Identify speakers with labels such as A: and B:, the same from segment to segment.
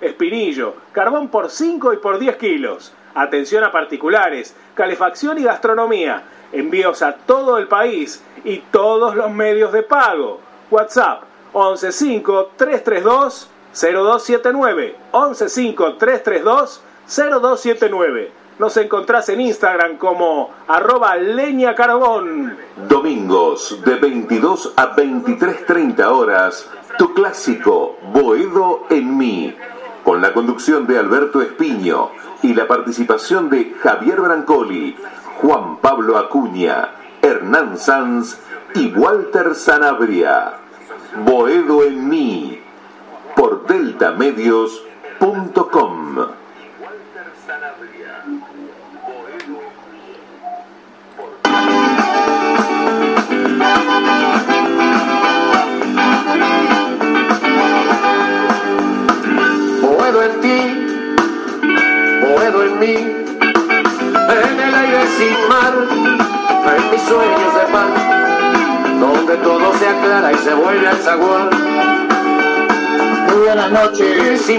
A: espinillo, carbón por 5 y por 10 kilos. Atención a particulares, calefacción y gastronomía. Envíos a todo el país y todos los medios de pago. WhatsApp 115 332 0279 115 332 0279 nos encontrás en Instagram como arroba leña carbón.
B: Domingos de 22 a 23.30 horas, tu clásico Boedo en mí, con la conducción de Alberto Espiño y la participación de Javier Brancoli, Juan Pablo Acuña, Hernán Sanz y Walter Sanabria. Boedo en mí, por deltamedios.com.
C: Boedo en ti, boedo en mí, en el aire sin mar, en mis sueños de paz, donde todo se aclara y se vuelve al zaguán.
D: Muy buenas noches,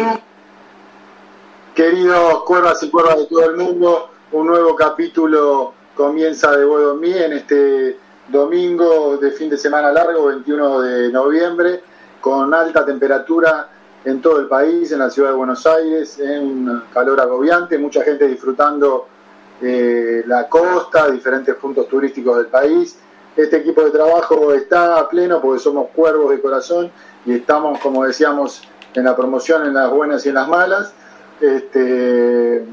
D: queridos cuervas y cuervas de todo el mundo. Un nuevo capítulo comienza de Boedo en mí en este domingo de fin de semana largo, 21 de noviembre, con alta temperatura en todo el país, en la ciudad de Buenos Aires, en un calor agobiante, mucha gente disfrutando eh, la costa, diferentes puntos turísticos del país. Este equipo de trabajo está a pleno porque somos cuervos de corazón y estamos, como decíamos, en la promoción, en las buenas y en las malas. Este,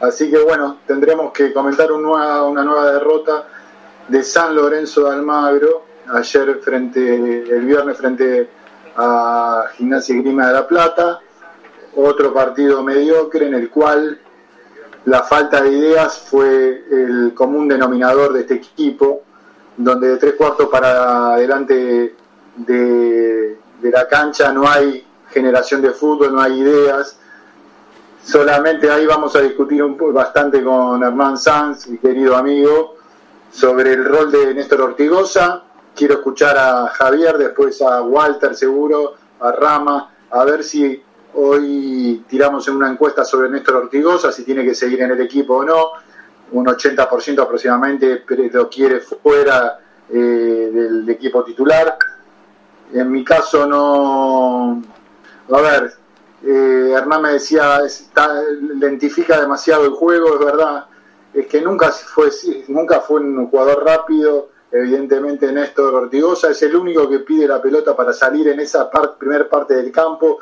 D: así que bueno, tendremos que comentar una nueva derrota de San Lorenzo de Almagro, ayer frente, el viernes frente a Gimnasia Grima de la Plata, otro partido mediocre en el cual la falta de ideas fue el común denominador de este equipo, donde de tres cuartos para adelante de, de la cancha no hay generación de fútbol, no hay ideas. Solamente ahí vamos a discutir un, bastante con Hernán Sanz, mi querido amigo, sobre el rol de Néstor Ortigosa. Quiero escuchar a Javier, después a Walter seguro, a Rama, a ver si hoy tiramos en una encuesta sobre Néstor Ortigosa, si tiene que seguir en el equipo o no. Un 80% aproximadamente lo quiere fuera eh, del equipo titular. En mi caso no... A ver, eh, Hernán me decía, está, identifica demasiado el juego, es verdad, es que nunca fue, nunca fue un jugador rápido, evidentemente Néstor Ortigosa es el único que pide la pelota para salir en esa primera primer parte del campo,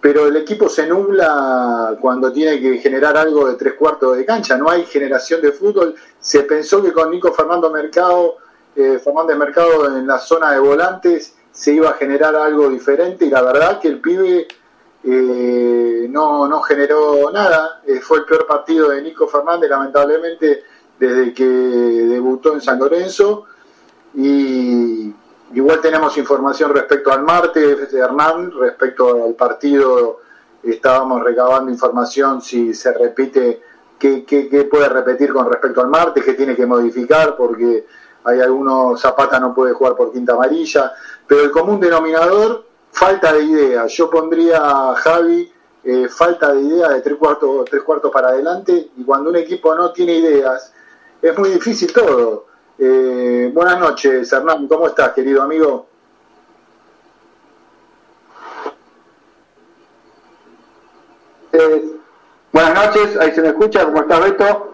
D: pero el equipo se nubla cuando tiene que generar algo de tres cuartos de cancha, no hay generación de fútbol, se pensó que con Nico Fernando Mercado, eh, Fernández Mercado en la zona de volantes se iba a generar algo diferente y la verdad que el pibe eh, no, no generó nada, eh, fue el peor partido de Nico Fernández lamentablemente desde que debutó en San Lorenzo y igual tenemos información respecto al martes Hernán, respecto al partido estábamos recabando información si se repite, qué, qué, puede repetir con respecto al martes, qué tiene que modificar porque hay algunos, Zapata no puede jugar por quinta amarilla, pero el común denominador falta de idea. Yo pondría a Javi eh, falta de idea de tres cuartos, tres cuartos para adelante y cuando un equipo no tiene ideas es muy difícil todo. Eh, buenas noches, Hernán, ¿cómo estás, querido amigo?
E: Eh, buenas noches, ahí se me escucha, ¿cómo está Beto?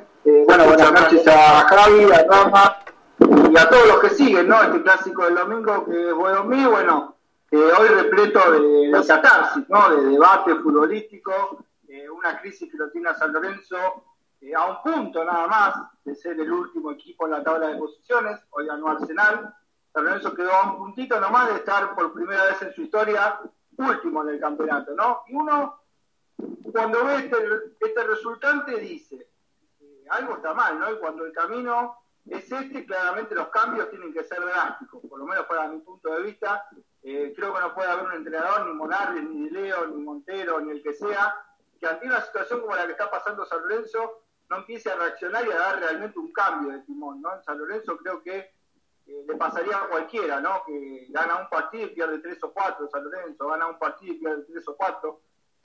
E: bueno, buenas noches a Javi, a Rama y a todos los que siguen, ¿no? Este clásico del domingo que es bueno mío, bueno, hoy repleto de, de catarsis, ¿no? de debate futbolístico, una crisis que lo tiene a San Lorenzo eh, a un punto nada más de ser el último equipo en la tabla de posiciones, hoy ganó Arsenal, San Lorenzo quedó a un puntito nomás de estar por primera vez en su historia último en el campeonato, ¿no? Y uno, cuando ve este, este resultante, dice, eh, algo está mal, ¿no? Y cuando el camino es este, claramente los cambios tienen que ser drásticos, por lo menos para mi punto de vista, eh, creo que no puede haber un entrenador, ni Monardes, ni Leo, ni Montero, ni el que sea, que ante una situación como la que está pasando San Lorenzo no empiece a reaccionar y a dar realmente un cambio de timón, ¿no? En San Lorenzo creo que eh, le pasaría a cualquiera, ¿no? Que gana un partido y pierde tres o cuatro, San Lorenzo gana un partido y pierde tres o cuatro.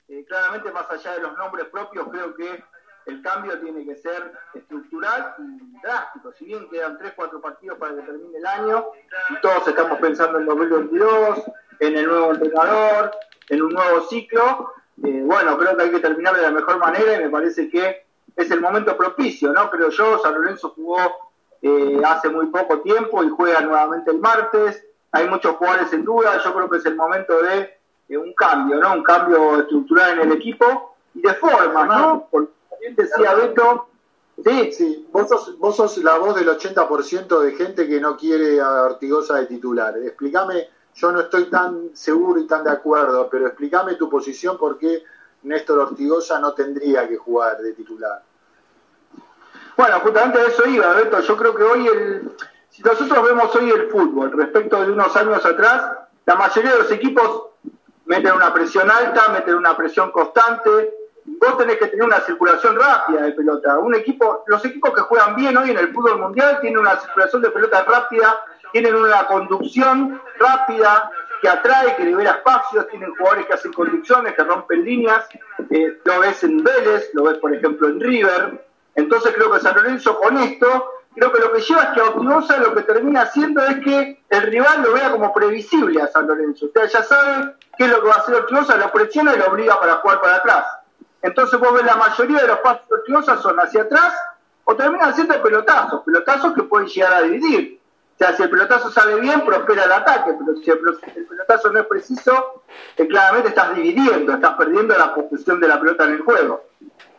E: eh, claramente más allá de los nombres propios, creo que el cambio tiene que ser estructural y drástico. Si bien quedan 3, 4 partidos para que termine el año y todos estamos pensando en 2022, en el nuevo entrenador, en un nuevo ciclo, eh, bueno, creo que hay que terminar de la mejor manera y me parece que es el momento propicio, ¿no? Creo yo, San Lorenzo jugó eh, hace muy poco tiempo y juega nuevamente el martes, hay muchos jugadores en duda, yo creo que es el momento de, un cambio, ¿no? Un cambio estructural en el equipo y de forma, ¿no? Porque también decía Beto,
D: Sí, sí. Vos sos, vos sos la voz del 80% de gente que no quiere a Ortigosa de titular. Explícame yo no estoy tan seguro y tan de acuerdo, pero explícame tu posición por qué Néstor Ortigosa no tendría que jugar de titular.
E: Bueno, justamente a eso iba, Beto. Yo creo que hoy, el, si nosotros vemos hoy el fútbol respecto de unos años atrás, la mayoría de los equipos meten una presión alta, meten una presión constante. Vos tenés que tener una circulación rápida de pelota. Un equipo, los equipos que juegan bien hoy en el fútbol mundial tienen una circulación de pelota rápida tienen una conducción rápida que atrae, que libera espacios, tienen jugadores que hacen conducciones, que rompen líneas, eh, lo ves en Vélez, lo ves por ejemplo en River, entonces creo que San Lorenzo con esto, creo que lo que lleva es que a lo que termina haciendo es que el rival lo vea como previsible a San Lorenzo, usted ya sabe qué es lo que va a hacer Ortigosa, lo presiona y lo obliga para jugar para atrás. Entonces vos ves la mayoría de los pasos de Ortigosa son hacia atrás o terminan siendo pelotazos, pelotazos que pueden llegar a dividir. O sea, si el pelotazo sale bien, prospera el ataque, pero si el pelotazo no es preciso, eh, claramente estás dividiendo, estás perdiendo la posesión de la pelota en el juego.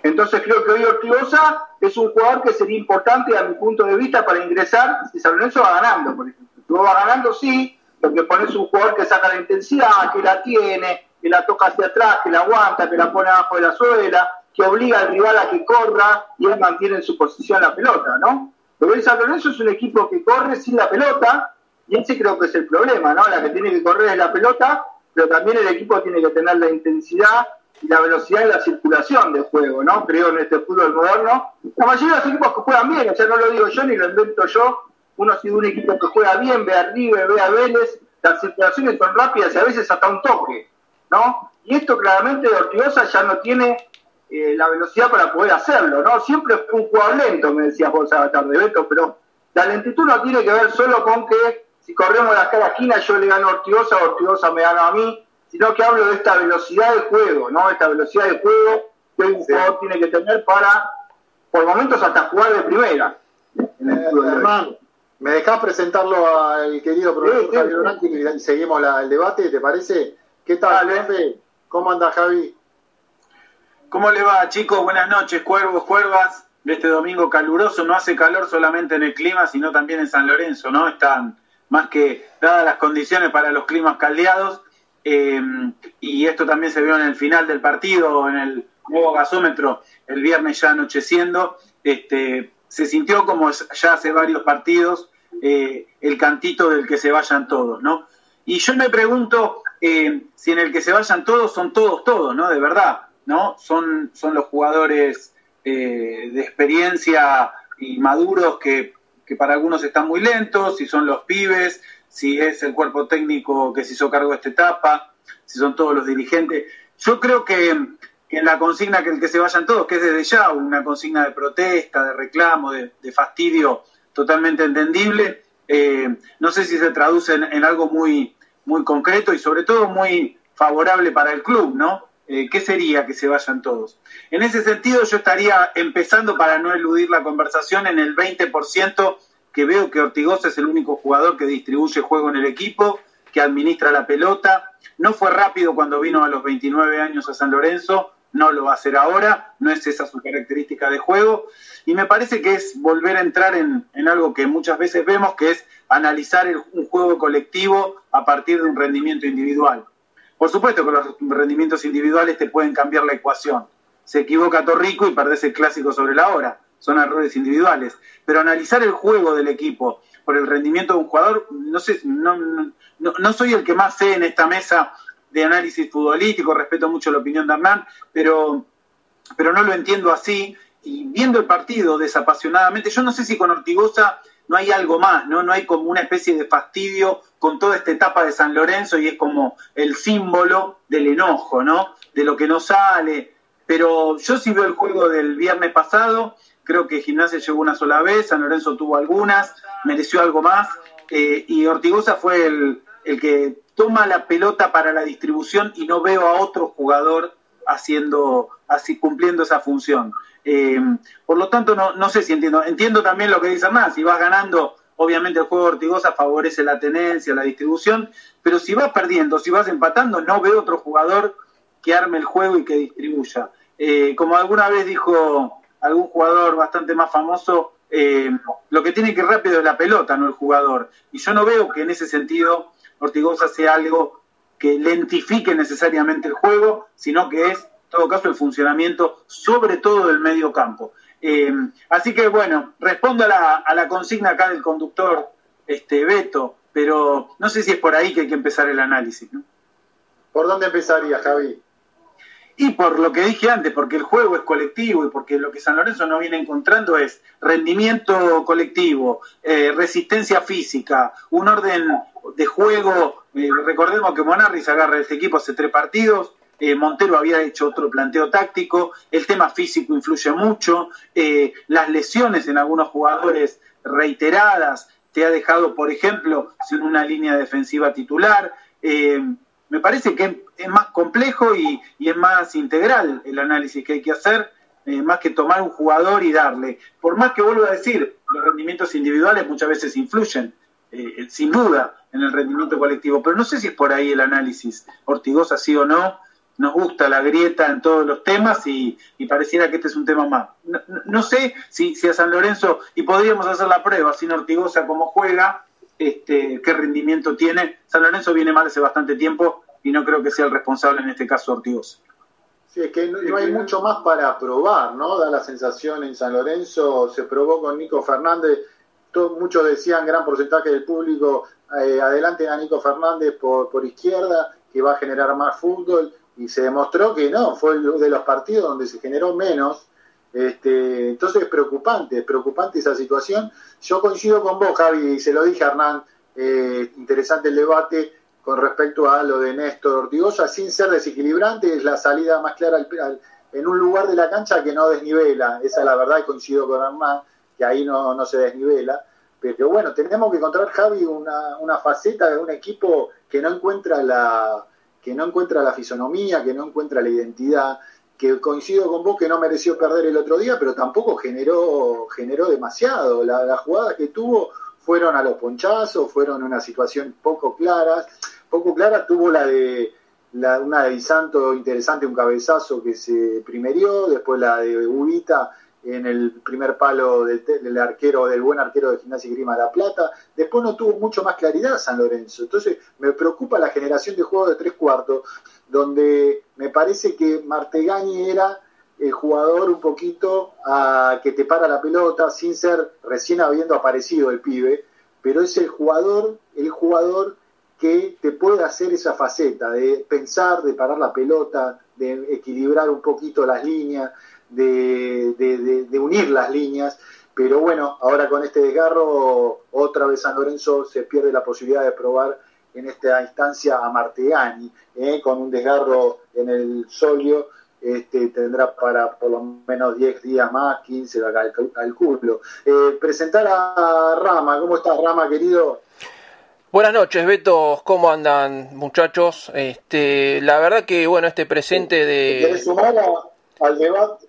E: Entonces creo que hoy Ortigosa es un jugador que sería importante a mi punto de vista para ingresar si San Lorenzo va ganando, por ejemplo. Si va ganando, sí, porque pones un jugador que saca la intensidad, que la tiene, que la toca hacia atrás, que la aguanta, que la pone abajo de la suela, que obliga al rival a que corra y él mantiene en su posición la pelota, ¿no? Pero el San Lorenzo es un equipo que corre sin la pelota, y ese creo que es el problema, ¿no? La que tiene que correr es la pelota, pero también el equipo tiene que tener la intensidad la velocidad y la circulación del juego, ¿no? Creo en este fútbol moderno. La mayoría de los equipos que juegan bien, o no lo digo yo ni lo invento yo, uno si un equipo que juega bien, ve a River, ve a Vélez, las circulaciones son rápidas y a veces hasta un toque, ¿no? Y esto claramente Ortigosa ya no tiene eh, la velocidad para poder hacerlo, ¿no? Siempre fue un jugador lento, me decías vos a la Beto, pero la lentitud no tiene que ver solo con que si corremos la cara esquina yo le gano a Ortigosa, Ortigosa me gana a mí, sino que hablo de esta velocidad de juego, ¿no? Esta velocidad de juego que un jugador tiene que tener para, por momentos, hasta jugar de primera.
D: Eh, ¿me dejás presentarlo al querido profesor Javier Blanqui y seguimos el debate? ¿Te parece? ¿Qué tal, Dale. ¿Cómo anda, Javi?
F: ¿Cómo le va, chicos? Buenas noches, cuervos, cuervas. De este domingo caluroso, no hace calor solamente en el clima, sino también en San Lorenzo, ¿no? Están más que dadas las condiciones para los climas caldeados. Eh, y esto también se vio en el final del partido, en el nuevo gasómetro, el viernes ya anocheciendo. Este, se sintió como ya hace varios partidos eh, el cantito del que se vayan todos, ¿no? Y yo me pregunto eh, si en el que se vayan todos son todos, todos, ¿no? De verdad ¿no? Son, son los jugadores eh, de experiencia y maduros que, para algunos están muy lentos, si son los pibes, si es el cuerpo técnico que se hizo cargo de esta etapa, si son todos los dirigentes. Yo creo que, en la consigna que el que se vayan todos, que es desde ya una consigna de protesta, de reclamo, de, fastidio totalmente entendible, eh, no sé si se traduce en, en, algo muy, muy concreto y sobre todo muy favorable para el club, ¿no? Eh, ¿qué sería que se vayan todos? En ese sentido, yo estaría empezando, para no eludir la conversación, en el 20% que veo que Ortigosa es el único jugador que distribuye juego en el equipo, que administra la pelota. No fue rápido cuando vino a los 29 años a San Lorenzo, no lo va a hacer ahora, no es esa su característica de juego. Y me parece que es volver a entrar en, algo que muchas veces vemos, que es analizar un juego colectivo a partir de un rendimiento individual. Por supuesto que los rendimientos individuales te pueden cambiar la ecuación. Se equivoca Torrico y perdés el clásico sobre la hora. Son errores individuales. Pero analizar el juego del equipo por el rendimiento de un jugador, no sé, no, no, soy el que más sé en esta mesa de análisis futbolístico, respeto mucho la opinión de Hernán, pero, pero no lo entiendo así. Y viendo el partido desapasionadamente, yo no sé si con Ortigosa no hay algo más, ¿no? No hay como una especie de fastidio con toda esta etapa de San Lorenzo y es como el símbolo del enojo, ¿no? De lo que no sale. Pero yo sí veo el juego del viernes pasado, creo que Gimnasia llegó una sola vez, San Lorenzo tuvo algunas, mereció algo más, eh, y Ortigosa fue el, el que toma la pelota para la distribución y no veo a otro jugador haciendo, así cumpliendo esa función. Eh, por lo tanto, no, no sé si entiendo. Entiendo también lo que dice Hernán, si vas ganando, obviamente el juego de Ortigosa favorece la tenencia, la distribución, pero si vas perdiendo, si vas empatando, no veo otro jugador que arme el juego y que distribuya. Eh, como alguna vez dijo algún jugador bastante más famoso, eh, lo que tiene que ir rápido es la pelota, no el jugador. Y yo no veo que en ese sentido Ortigosa sea algo que lentifique necesariamente el juego, sino que es todo caso el funcionamiento sobre todo del medio campo. Eh, así que bueno, respondo a la, a la, consigna acá del conductor este, Beto, pero no sé si es por ahí que hay que empezar el análisis.
D: ¿Por dónde empezaría, Javi?
F: Y por lo que dije antes, porque el juego es colectivo y porque lo que San Lorenzo no viene encontrando es rendimiento colectivo, eh, resistencia física, un orden de juego. Eh, recordemos que Monarri agarra este equipo hace tres partidos, eh, Montero había hecho otro planteo táctico, el tema físico influye mucho, las lesiones en algunos jugadores reiteradas te ha dejado, por ejemplo, sin una línea defensiva titular. Eh, me parece que es más complejo y, y, es más integral el análisis que hay que hacer, eh, más que tomar un jugador y darle. Por más que vuelvo a decir, los rendimientos individuales muchas veces influyen, eh, sin duda, en el rendimiento colectivo, pero no sé si es por ahí el análisis, Ortigosa sí o no, nos gusta la grieta en todos los temas y, y pareciera que este es un tema más. No, sé si, si, a San Lorenzo, y podríamos hacer la prueba, sin Ortigosa cómo juega, este, qué rendimiento tiene. San Lorenzo viene mal hace bastante tiempo y no creo que sea el responsable en este caso Ortigosa.
D: Sí, es que no, hay mucho más para probar, ¿no? Da la sensación en San Lorenzo, se probó con Nico Fernández, muchos decían, gran porcentaje del público, eh, adelante a Nico Fernández por, por izquierda, que va a generar más fútbol, y se demostró que no, fue de los partidos donde se generó menos. Este, entonces es preocupante, es preocupante esa situación. Yo coincido con vos, Javi, y se lo dije a Hernán, eh, interesante el debate con respecto a lo de Néstor Ortigosa, sin ser desequilibrante, es la salida más clara al, en un lugar de la cancha que no desnivela, esa es la verdad, coincido con Hernán, que ahí no, no se desnivela. Pero bueno, tenemos que encontrar, Javi, una, una faceta de un equipo que no encuentra la, que no encuentra la fisonomía, que no encuentra la identidad, que coincido con vos que no mereció perder el otro día, pero tampoco generó, generó demasiado. Las la jugadas que tuvo fueron a los ponchazos, fueron una situación poco clara. Poco clara tuvo la de la, una de Di Santo interesante, un cabezazo que se primerió, después la de Ubita en el primer palo del, del, arquero, del buen arquero de Gimnasia y Grima La Plata. Después no tuvo mucho más claridad San Lorenzo. Entonces me preocupa la generación de juego de tres cuartos, donde me parece que Martegani era el jugador un poquito a, que te para la pelota sin ser recién habiendo aparecido el pibe, pero es el jugador, el jugador que te puede hacer esa faceta de pensar, de parar la pelota, de equilibrar un poquito las líneas, de, de, de, unir las líneas, pero bueno, ahora con este desgarro, otra vez San Lorenzo se pierde la posibilidad de probar en esta instancia a Martegani, ¿eh? con un desgarro en el solio, este, tendrá para por lo menos 10 días más, 15 al, calculo. Eh, presentar a Rama, ¿cómo estás Rama querido?
G: Buenas noches, Beto. ¿Cómo andan, muchachos? Este, la verdad que, bueno, este presente de...
D: ¿Quieres sumar a, al debate?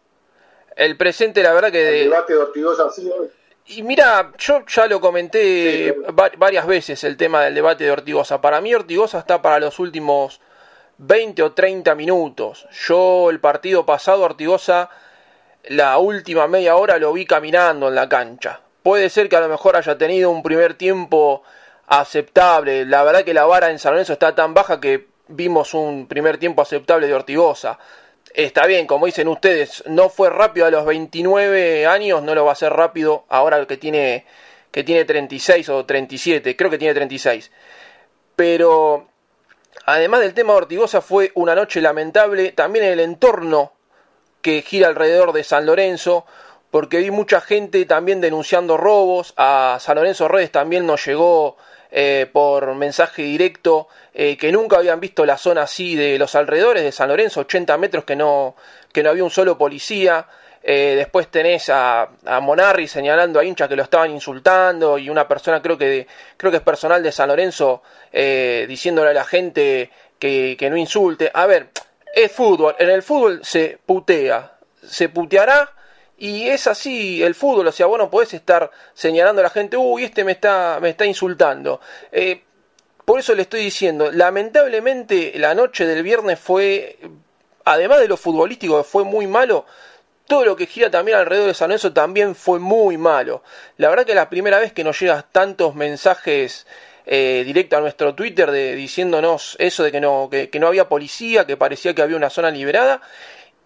G: El presente, la verdad que...
D: De... El debate de Ortigosa ha sido...
G: Y mira, yo ya lo comenté sí, va varias veces el tema del debate de Ortigosa. Para mí Ortigosa está para los últimos 20 o 30 minutos. Yo el partido pasado Ortigosa, la última media hora lo vi caminando en la cancha. Puede ser que a lo mejor haya tenido un primer tiempo aceptable. La verdad que la vara en San Lorenzo está tan baja que vimos un primer tiempo aceptable de Ortigosa está bien, como dicen ustedes, no fue rápido a los 29 años, no lo va a hacer rápido ahora que tiene, que tiene 36 o 37, creo que tiene 36. Pero además del tema de Ortigosa fue una noche lamentable, también el entorno que gira alrededor de San Lorenzo, porque vi mucha gente también denunciando robos, a San Lorenzo Redes también nos llegó eh, por mensaje directo eh, que nunca habían visto la zona así de los alrededores de San Lorenzo, 80 metros que no, que no había un solo policía. Eh, después tenés a, a, Monarri señalando a hinchas que lo estaban insultando y una persona creo que creo que es personal de San Lorenzo diciéndole a la gente que, que no insulte. A ver, es fútbol, en el fútbol se putea, se puteará y es así el fútbol, o sea, vos no podés estar señalando a la gente, uy, este me está, me está insultando. Eh, por eso le estoy diciendo, lamentablemente la noche del viernes fue, además de lo futbolístico fue muy malo, todo lo que gira también alrededor de San Lorenzo también fue muy malo. La verdad que la primera vez que nos llegan tantos mensajes eh, directos a nuestro Twitter de, diciéndonos eso de que no, que no había policía, que parecía que había una zona liberada.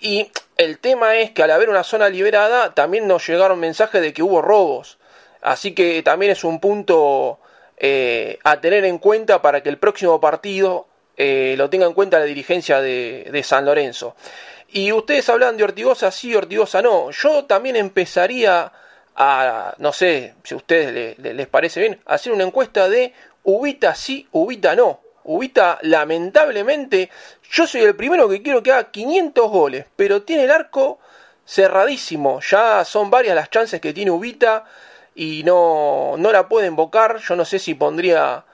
G: Y el tema es que al haber una zona liberada también nos llegaron mensajes de que hubo robos. Así que también es un punto eh, a tener en cuenta para que el próximo partido eh, lo tenga en cuenta la dirigencia de, San Lorenzo. Y ustedes hablan de Ortigosa sí, Ortigosa no. Yo también empezaría a, no sé si a ustedes les parece bien, hacer una encuesta de Ubita sí, Ubita no. Ubita, lamentablemente, yo soy el primero que quiero que haga 500 goles, pero tiene el arco cerradísimo. Ya son varias las chances que tiene Ubita y no, no la puede invocar. Yo no sé si pondría a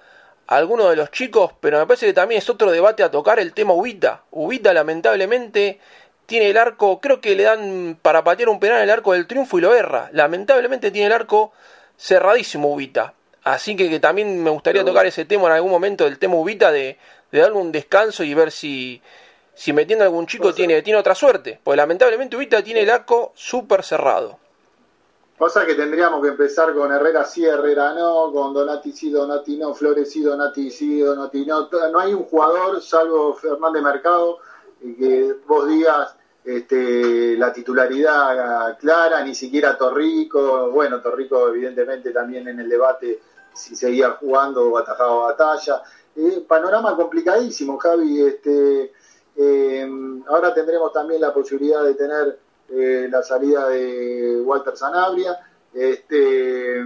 G: alguno de los chicos, pero me parece que también es otro debate a tocar el tema Ubita. Ubita, lamentablemente, tiene el arco, creo que le dan para patear un penal el arco del triunfo y lo erra. Lamentablemente tiene el arco cerradísimo Ubita. Así que, también me gustaría tocar ese tema en algún momento, del tema Ubita, de, de darle un descanso y ver si, si metiendo algún chico tiene, tiene otra suerte. Porque lamentablemente Ubita tiene el arco súper cerrado.
D: Pasa que tendríamos que empezar con Herrera sí, Herrera no, con Donati sí, Donati no, Flores sí, Donati sí, Donati no. No hay un jugador, salvo Fernández Mercado, que vos digas este, la titularidad clara, ni siquiera Torrico. Bueno, Torrico evidentemente también en el debate si seguía jugando o atajaba batalla. Eh, panorama complicadísimo, Javi. Este, eh, ahora tendremos también la posibilidad de tener eh, la salida de Walter Sanabria. Este,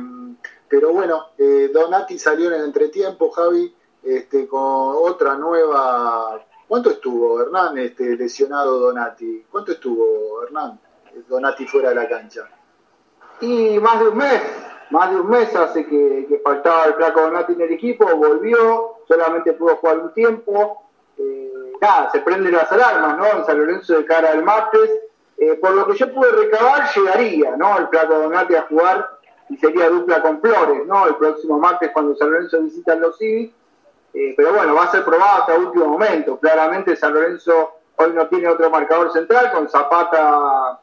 D: pero bueno, Donati salió en el entretiempo, Javi, este, con otra nueva. ¿Cuánto estuvo, Hernán, este, lesionado Donati? ¿Cuánto estuvo, Hernán, Donati fuera de la cancha?
E: Y más de un mes más de un mes hace que, faltaba el flaco Donati en el equipo, volvió, solamente pudo jugar un tiempo. Eh, nada, se prenden las alarmas, ¿no? En San Lorenzo de cara al martes. Eh, por lo que yo pude recabar, llegaría, ¿no? El flaco Donati a jugar y sería dupla con Flores, ¿no? El próximo martes cuando San Lorenzo visita los Civis. Eh, pero bueno, va a ser probado hasta último momento. Claramente San Lorenzo hoy no tiene otro marcador central, con Zapata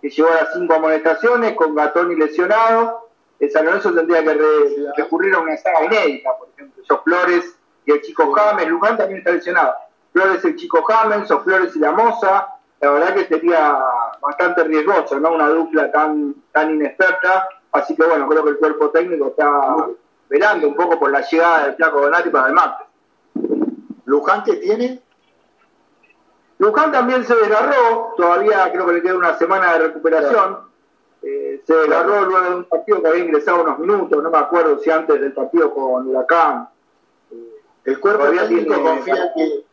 E: que llevó a las cinco amonestaciones, con Gatoni lesionado San Lorenzo tendría que recurrir a una saga inédita, por ejemplo, esos Flores y el chico James, Luján también está lesionado. Flores el chico James, o Flores y la Moza, la verdad que sería bastante riesgoso, ¿no? Una dupla tan, tan inexperta, así que bueno, creo que el cuerpo técnico está velando un poco por la llegada del Flaco Donati para el martes.
D: ¿Luján qué tiene?
E: Luján también se desgarró, todavía creo que le queda una semana de recuperación. Eh, se agarró luego de un partido que había ingresado unos minutos, no me acuerdo si antes del partido con Huracán.
D: Eh, el cuerpo técnico confía que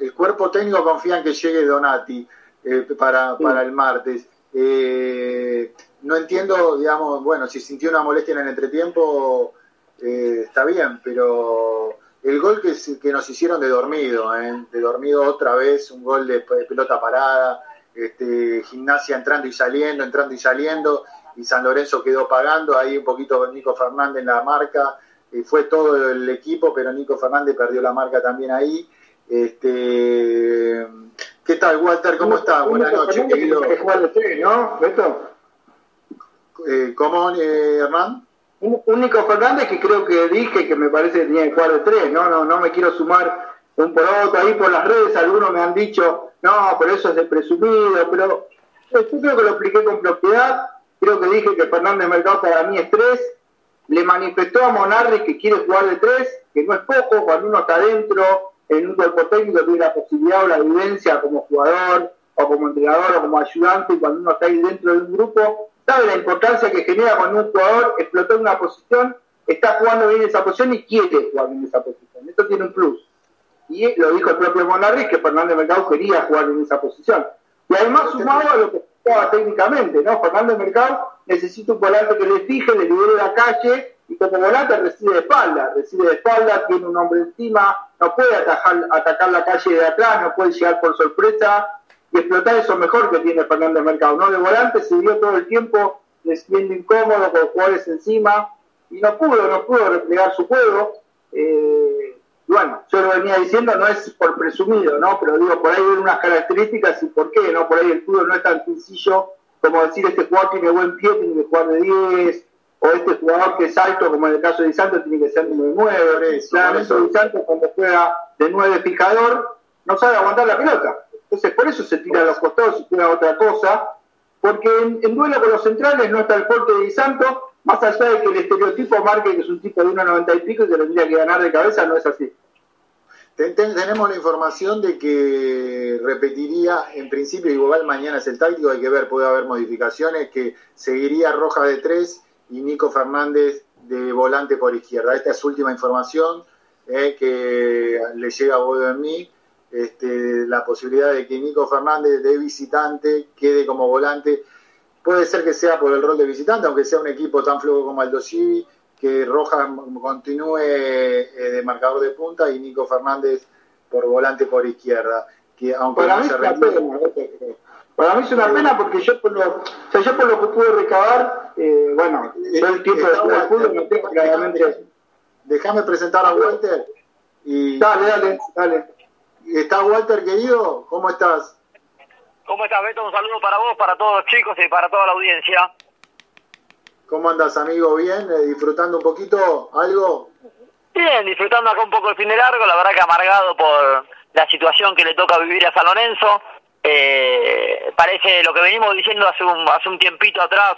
D: el cuerpo técnico confía en que llegue Donati eh, para, para el martes. no entiendo, digamos, bueno, si sintió una molestia en el entretiempo, está bien, pero el gol que, que nos hicieron de dormido, de dormido otra vez, un gol de pelota parada, este, gimnasia entrando y saliendo, entrando y saliendo, y San Lorenzo quedó pagando, ahí un poquito Nico Fernández en la marca, y fue todo el equipo, pero Nico Fernández perdió la marca también ahí. Este, ¿Qué tal, Walter? ¿Cómo estás? Buenas noches, querido.
E: ¿no, Beto?
D: Eh, ¿Cómo, eh, Hernán?
E: Un Nico Fernández que creo que dije que me parece que tenía que jugar de tres, ¿no? No, no me quiero sumar un por otro ahí por las redes, algunos me han dicho, no, pero eso es de presumido, pero yo creo que lo expliqué con propiedad, creo que dije que Fernández Mercado para mí es tres, le manifestó a Monarri que quiere jugar de tres, que no es poco, cuando uno está dentro en un cuerpo técnico tiene la posibilidad o la vivencia como jugador o como entrenador o como ayudante, y cuando uno está ahí dentro de un grupo, sabe la importancia que genera cuando un jugador explotó una posición, está jugando bien esa posición y quiere jugar bien esa posición. Esto tiene un plus. Y lo dijo el propio Monarri, que Fernández Mercado quería jugar en esa posición. Y además sumado a lo que jugaba técnicamente, ¿no? Fernández Mercado necesita un volante que le fije, le libere la calle y como volante recibe de espalda, recibe de espalda, tiene un hombre encima, no puede atajar, atacar la calle de atrás, no puede llegar por sorpresa y explotar eso mejor que tiene Fernández Mercado. No de volante se vio todo el tiempo siendo incómodo con jugadores encima y no pudo, no pudo replegar su juego. Eh, bueno, yo lo venía diciendo, no es por presumido, ¿no? Pero digo, por ahí hay unas características y por qué, ¿no? Por ahí el fútbol no es tan sencillo como decir este jugador tiene buen pie, tiene que jugar de 10, o este jugador que es alto, como en el caso de Di Santo, tiene que ser número 9. Claramente Di Santo cuando juega de 9 picador, no sabe aguantar la pelota. Entonces por eso se tira a los costados y juega otra cosa, porque en, duelo con los centrales no está el porte de Di Santo, más allá de que el estereotipo marque que es un tipo de 1,90 y pico y que tendría que ganar de cabeza, no es así.
D: Tenemos la información de que repetiría, en principio, igual mañana es el táctico, hay que ver, puede haber modificaciones, que seguiría Roja de 3 y Nico Fernández de volante por izquierda. Esta es última información eh, que le llega a Bodo en mí. Este, la posibilidad de que Nico Fernández de visitante quede como volante. Puede ser que sea por el rol de visitante, aunque sea un equipo tan flojo como Aldo Civi, que Rojas continúe eh, de marcador de punta y Nico Fernández por volante por izquierda. Que aunque
E: para, mí para mí es una pena porque yo por lo, yo por lo que pude recabar, eh, bueno, yo el tiempo de fútbol no tengo claramente.
D: Déjame presentar a Walter. Y...
E: Dale, dale, dale.
D: ¿Está Walter, querido? ¿Cómo estás?
H: ¿Cómo estás, Beto? Un saludo para vos, para todos los chicos y para toda la audiencia.
D: ¿Cómo andas, amigo? ¿Bien? Eh, ¿Disfrutando un poquito algo?
H: Bien, disfrutando acá un poco el fin de largo, la verdad que amargado por la situación que le toca vivir a San Lorenzo. Eh, parece lo que venimos diciendo hace un, hace un tiempito atrás,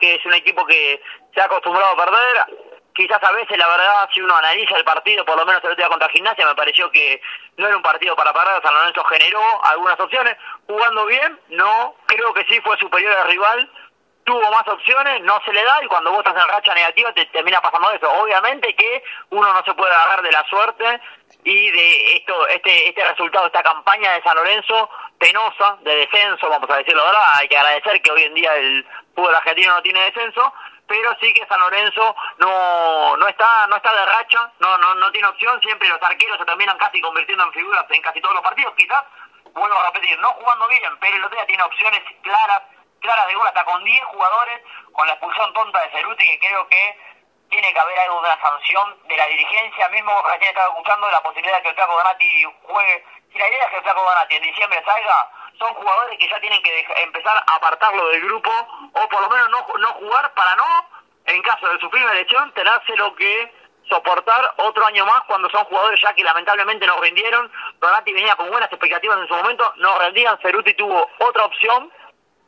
H: que es un equipo que se ha acostumbrado a perder. Quizás a veces, la verdad, si uno analiza el partido, por lo menos el día contra Gimnasia, me pareció que no era un partido para perder. San Lorenzo generó algunas opciones, jugando bien, no, creo que sí fue superior al rival tuvo más opciones, no se le da y cuando vos estás en racha negativa te termina pasando eso. Obviamente que uno no se puede agarrar de la suerte y de esto este este resultado, esta campaña de San Lorenzo penosa de descenso, vamos a decirlo ahora, hay que agradecer que hoy en día el fútbol argentino no tiene descenso, pero sí que San Lorenzo no no está no está de racha, no no no tiene opción, siempre los arqueros se terminan casi convirtiendo en figuras en casi todos los partidos, quizás vuelvo a repetir, no jugando bien, pero el día tiene opciones claras claras de gol hasta con 10 jugadores, con la expulsión tonta de Ceruti, que creo que tiene que haber algo de una sanción de la dirigencia. Mismo recién estaba escuchando la posibilidad de que el Flaco Donati juegue. Si la idea es que el Flaco Donati en diciembre salga, son jugadores que ya tienen que empezar a apartarlo del grupo, o por lo menos no, no jugar para no, en caso de sufrir una lesión, tenérselo que soportar otro año más cuando son jugadores ya que lamentablemente no rindieron. Donati venía con buenas expectativas en su momento, no rendían. Ceruti tuvo otra opción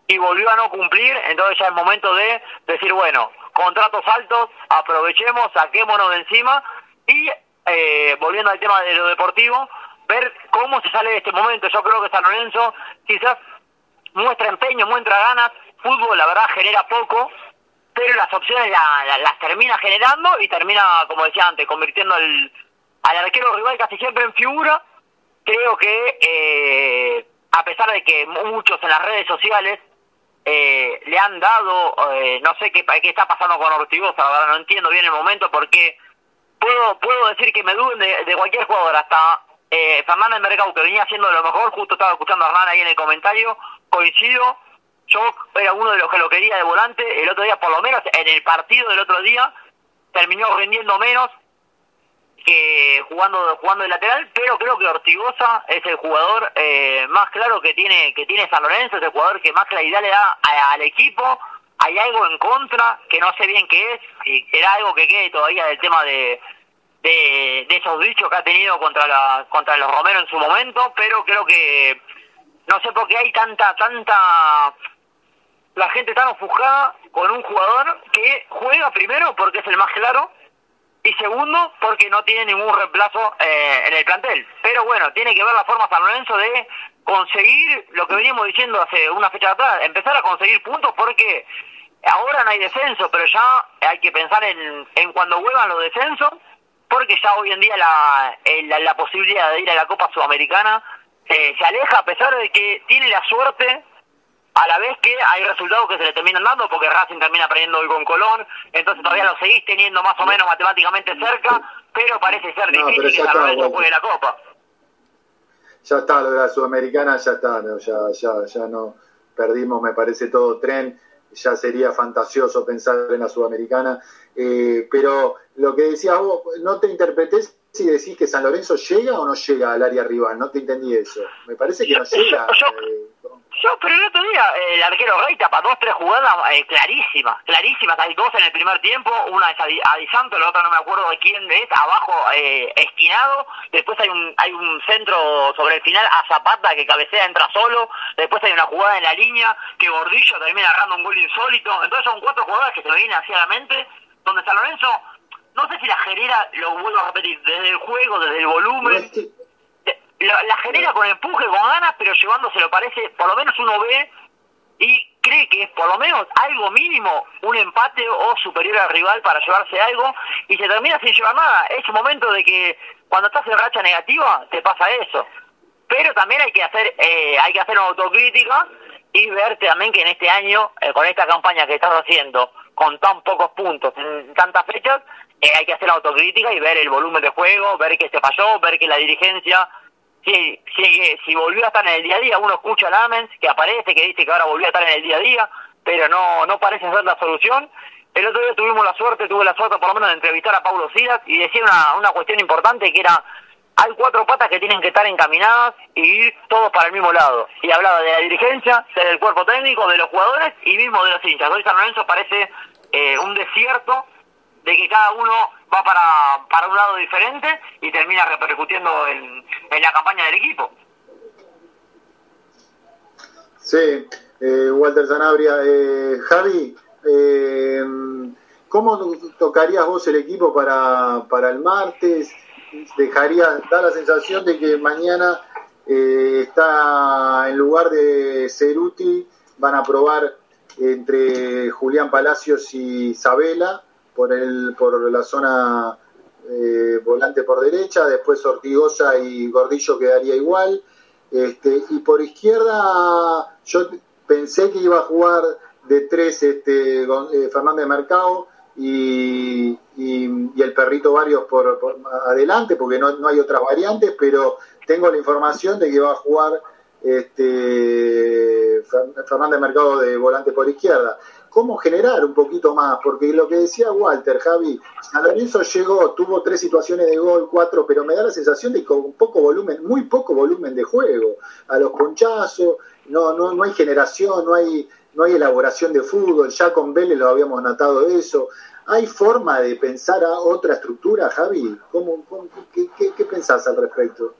H: y volvió a no cumplir, entonces ya es momento de decir, bueno, contratos altos, aprovechemos, saquémonos de encima y eh, volviendo al tema de lo deportivo, ver cómo se sale de este momento. Yo creo que San Lorenzo quizás muestra empeño, muestra ganas, fútbol la verdad genera poco, pero las opciones las termina generando y termina, como decía antes, convirtiendo al, al arquero rival casi siempre en figura. Creo que eh, a pesar de que muchos en las redes sociales eh, le han dado, eh, no sé qué, qué está pasando con Ortigosa, la verdad no entiendo bien el momento porque puedo puedo decir que me duden de, cualquier jugador, hasta eh, Fernández Mercado que venía haciendo lo mejor, justo estaba escuchando a Hernán ahí en el comentario, coincido, yo era uno de los que lo quería de volante, el otro día por lo menos en el partido del otro día terminó rindiendo menos, que jugando jugando de lateral, pero creo que Ortigosa es el jugador eh, más claro que tiene que tiene San Lorenzo, es el jugador que más claridad le da al equipo. Hay algo en contra que no sé bien qué es, y será algo que quede todavía del tema de, de, esos dichos que ha tenido contra la contra los Romero en su momento, pero creo que no sé por qué hay tanta tanta la gente tan ofuscada con un jugador que juega primero porque es el más claro y segundo, porque no tiene ningún reemplazo eh, en el plantel. Pero bueno, tiene que ver la forma San Lorenzo de conseguir lo que veníamos diciendo hace una fecha atrás, empezar a conseguir puntos porque ahora no hay descenso, pero ya hay que pensar en, en cuando vuelvan los descensos, porque ya hoy en día la, la, la posibilidad de ir a la Copa Sudamericana eh, se aleja a pesar de que tiene la suerte a la vez que hay resultados que se le terminan dando porque Racing termina perdiendo hoy con Colón, entonces todavía lo seguís teniendo más o menos matemáticamente cerca, pero parece ser difícil que San Lorenzo juegue la Copa.
D: Ya está, lo de la Sudamericana ya está, ya, ya, ya no perdimos, me parece todo tren, ya sería fantasioso pensar en la Sudamericana, eh, pero lo que decías vos, no te interpretes si decís que San Lorenzo llega o no llega al área rival, no te entendí eso. Me parece que no llega.
H: eh, yo, pero el otro día el arquero Rey tapa dos, tres jugadas eh, clarísimas, clarísimas. Hay dos en el primer tiempo, una es a Di Santo, la otra no me acuerdo de quién es, abajo eh, esquinado. Después hay un hay un centro sobre el final a Zapata que cabecea, entra solo. Después hay una jugada en la línea que Gordillo termina agarrando un gol insólito. Entonces son cuatro jugadas que se me vienen hacia la mente, donde San Lorenzo no sé si la genera, lo vuelvo a repetir, desde el juego, desde el volumen, la, la, genera con empuje, con ganas, pero llevándoselo, parece, por lo menos uno ve y cree que es por lo menos algo mínimo, un empate o superior al rival para llevarse algo, y se termina sin llevar nada. Es un momento de que cuando estás en racha negativa, te pasa eso. Pero también hay que hacer, eh, hay que hacer una autocrítica y ver también que en este año, eh, con esta campaña que estás haciendo, con tan pocos puntos en tantas fechas, eh, hay que hacer autocrítica y ver el volumen de juego, ver que se falló, ver que la dirigencia, si, si, si volvió a estar en el día a día, uno escucha a Lamens que aparece, que dice que ahora volvió a estar en el día a día, pero no, no parece ser la solución. El otro día tuvimos la suerte, tuve la suerte por lo menos de entrevistar a Paulo Sidas y decir una, una cuestión importante que era hay cuatro patas que tienen que estar encaminadas y ir todos para el mismo lado. Y hablaba de la dirigencia, del cuerpo técnico, de los jugadores y mismo de los hinchas. Hoy San Lorenzo parece eh, un desierto de que cada uno va para, para un lado diferente y termina repercutiendo en, en la campaña del equipo.
D: Sí, eh, Walter Zanabria. Eh, Javi, eh, ¿cómo tocarías vos el equipo para, para el martes? Dejaría, da la sensación de que mañana eh, está en lugar de Ceruti, van a probar entre Julián Palacios y Sabela por el por la zona eh, volante por derecha, después Ortigosa y Gordillo quedaría igual, este, y por izquierda yo pensé que iba a jugar de tres este, eh, Fernández Mercado y, y, el perrito Varios por, por adelante, porque no, no, hay otras variantes, pero tengo la información de que va a jugar este, Fernández Mercado de volante por izquierda cómo generar un poquito más, porque lo que decía Walter, Javi, San Lorenzo llegó, tuvo tres situaciones de gol, cuatro, pero me da la sensación de con poco volumen, muy poco volumen de juego, a los ponchazos, no, no, no hay generación, no hay, no hay elaboración de fútbol, ya con Vélez lo habíamos notado eso. ¿Hay forma de pensar a otra estructura, Javi? ¿Cómo, cómo qué, qué, ¿Qué pensás al respecto?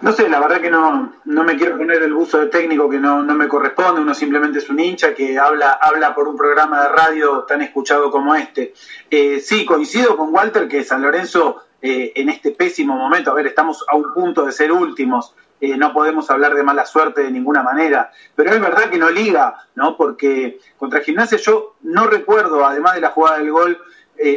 F: No sé, la verdad que no, no me quiero poner el buzo de técnico que no, no me corresponde, uno simplemente es un hincha que habla, habla por un programa de radio tan escuchado como este. Eh, sí, coincido con Walter que San Lorenzo eh, en este pésimo momento, a ver, estamos a un punto de ser últimos, eh, no podemos hablar de mala suerte de ninguna manera, pero es verdad que no liga, ¿no? Porque contra Gimnasia yo no recuerdo, además de la jugada del gol,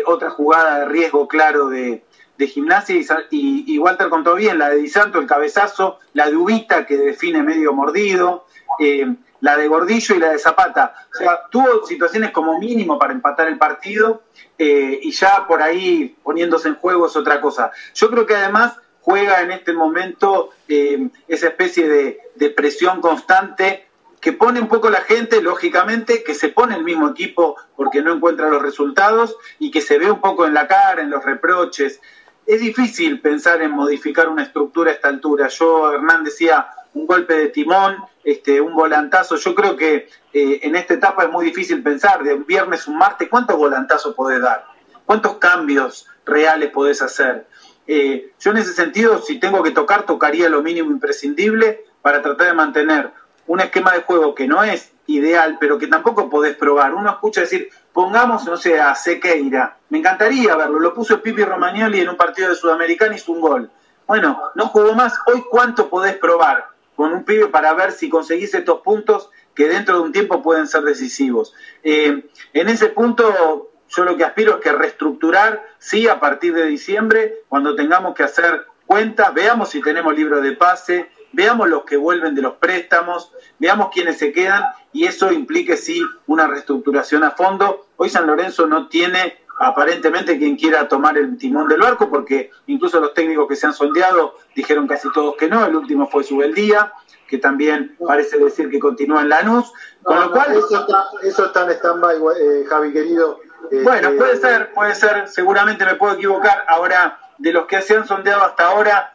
F: otra jugada de riesgo claro de, de gimnasia y, y, y, Walter contó bien, la de Di Santo, el cabezazo, la de Ubita que define medio mordido, eh, la de Gordillo y la de Zapata. O sea, tuvo situaciones como mínimo para empatar el partido eh, y ya por ahí poniéndose en juego es otra cosa. Yo creo que además juega en este momento eh, esa especie de, de presión constante que pone un poco la gente, lógicamente, que se pone el mismo equipo porque no encuentra los resultados y que se ve un poco en la cara, en los reproches es difícil pensar en modificar una estructura a esta altura. Yo, Hernán decía, un golpe de timón, este, un volantazo. Yo creo que eh, en esta etapa es muy difícil pensar, de un viernes, un martes, ¿cuántos volantazos podés dar? ¿Cuántos cambios reales podés hacer? Eh, yo en ese sentido, si tengo que tocar, tocaría lo mínimo imprescindible para tratar de mantener un esquema de juego que no es ideal, pero que tampoco podés probar. Uno escucha decir, pongamos, no sé, a Sequeira. Me encantaría verlo. Lo puso Pipi Romagnoli en un partido de Sudamericana hizo un gol. Bueno, no jugó más. Hoy, ¿cuánto podés probar con un pibe para ver si conseguís estos puntos que dentro de un tiempo pueden ser decisivos? Eh, en ese punto, yo lo que aspiro es que reestructurar, sí, a partir de diciembre, cuando tengamos que hacer cuentas, veamos si tenemos libro de pase, veamos los que vuelven de los préstamos, veamos quiénes se quedan y eso implique sí una reestructuración a fondo. Hoy San Lorenzo no tiene aparentemente quien quiera tomar el timón del barco porque incluso los técnicos que se han sondeado dijeron casi todos que no, el último fue Subeldía, que también parece decir que continúa en Lanús, con lo cual...
D: Eso está, eso está en stand-by, eh, Javi querido.
F: Bueno, este, puede ser, puede ser, seguramente me puedo equivocar. Ahora, de los que se han sondeado hasta ahora,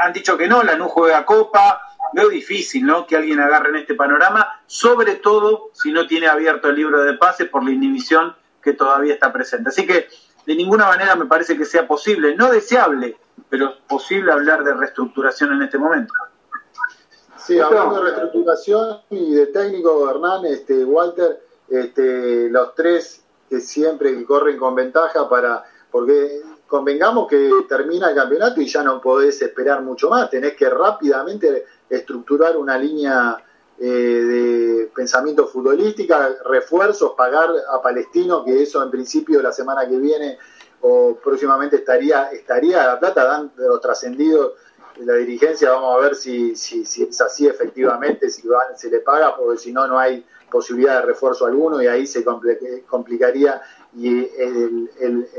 F: han dicho que no, la no juega Copa, veo difícil, ¿no? Que alguien agarre en este panorama, sobre todo si no tiene abierto el libro de pase por la inhibición que todavía está presente. Así que de ninguna manera me parece que sea posible, no deseable, pero posible hablar de reestructuración en este momento.
D: Sí, hablando de reestructuración y de técnico, Hernán, este, Walter, este, los tres que siempre corren con ventaja para, porque convengamos que termina el campeonato y ya no podés esperar mucho más, tenés que rápidamente estructurar una línea eh, de pensamiento futbolística, refuerzos, pagar a Palestino, que eso en principio la semana que viene o próximamente estaría, estaría la plata, dan de los trascendidos la dirigencia, vamos a ver si, si, si es así efectivamente, si se le paga, porque si no, no hay posibilidad de refuerzo alguno y ahí se complicaría y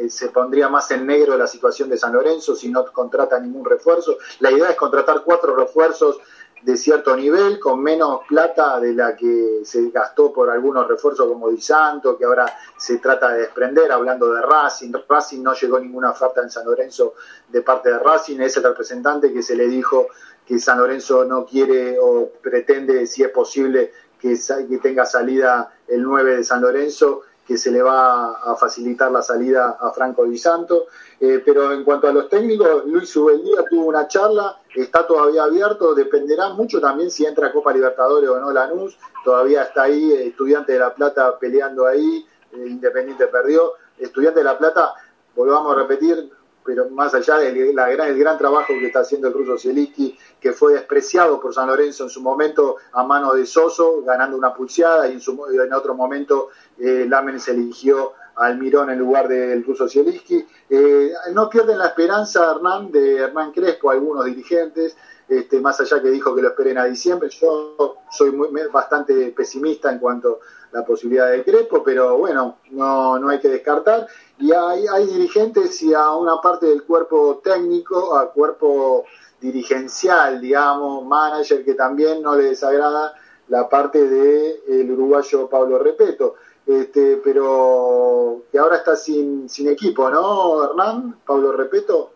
D: se pondría más en negro la situación de San Lorenzo si no contrata ningún refuerzo. La idea es contratar cuatro refuerzos de cierto nivel, con menos plata de la que se gastó por algunos refuerzos como Di Santo, que ahora se trata de desprender, hablando de Racing. Racing no llegó ninguna oferta en San Lorenzo de parte de Racing, es el representante que se le dijo que San Lorenzo no quiere o pretende, si es posible, que, tenga salida el 9 de San Lorenzo que se le va a facilitar la salida a Franco Di Santo. Eh, pero en cuanto a los técnicos, Luis Ubeldía tuvo una charla, está todavía abierto, dependerá mucho también si entra Copa Libertadores o no Lanús, todavía está ahí, Estudiante de La Plata peleando ahí, eh, Independiente perdió, Estudiante de La Plata, volvamos a repetir, pero más allá del gran, el gran trabajo que está haciendo el ruso Zielinski, que fue despreciado por San Lorenzo en su momento a mano de Soso, ganando una pulseada, y en, su, en otro momento eh, se eligió a Almirón en lugar del ruso Zielinski. Eh, no pierden la esperanza, Hernán, de Hernán Crespo, algunos dirigentes, este, más allá que dijo que lo esperen a diciembre. Yo soy muy, bastante pesimista en cuanto a la posibilidad de Crespo, pero bueno, no, no hay que descartar. Y hay, hay dirigentes y a una parte del cuerpo técnico, a cuerpo dirigencial, digamos, manager, que también no le desagrada la parte del el uruguayo Pablo Repeto. Este, pero que ahora está sin, sin equipo, ¿no, Hernán? Pablo Repeto.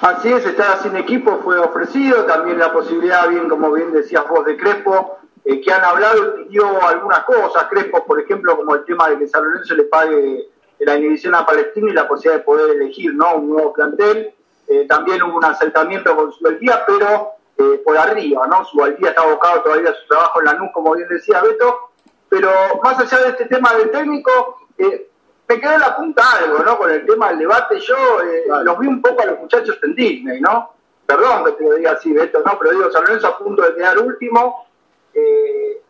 E: Así es, está sin equipo, fue ofrecido, también la posibilidad, bien como bien decías vos, de Crespo, eh, que han hablado y dio algunas cosas, Crespo, por ejemplo, como el tema de que San Lorenzo le pague la inhibición a Palestina y la posibilidad de poder elegir ¿no? un nuevo plantel. Eh, también hubo un acercamiento con Subaltía, pero eh, por arriba, ¿no? Subaltía está abocado todavía a su trabajo en la NUC, como bien decía Beto, pero más allá de este tema del técnico, eh, me quedó en la punta algo, ¿no? Con el tema del debate, yo los vi un poco a los muchachos en Disney, ¿no? Perdón que te lo diga así, Beto, ¿no? Pero digo, San Lorenzo a punto de quedar último,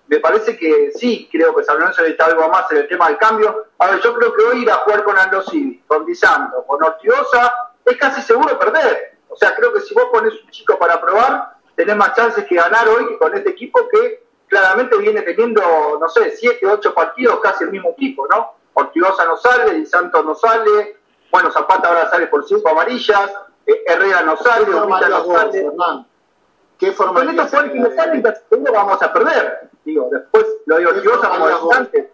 E: me parece que sí, creo que San Lorenzo necesita algo más en el tema del cambio. A ver, yo creo que hoy ir a jugar con Andosini, con Di con Ortigosa, es casi seguro perder. O sea, creo que si vos pones un chico para probar, tenés más chances que ganar hoy que con este equipo que claramente viene teniendo, no sé, siete, ocho partidos casi el mismo equipo, ¿no? Ortigosa no sale, Di Santos no sale, bueno, Zapata ahora sale por cinco amarillas, eh, Herrera no sale, Urquita no sale. ¿Qué forma con estos jugadores que no salen, vamos a perder. Digo, después lo digo Ortigosa como antes.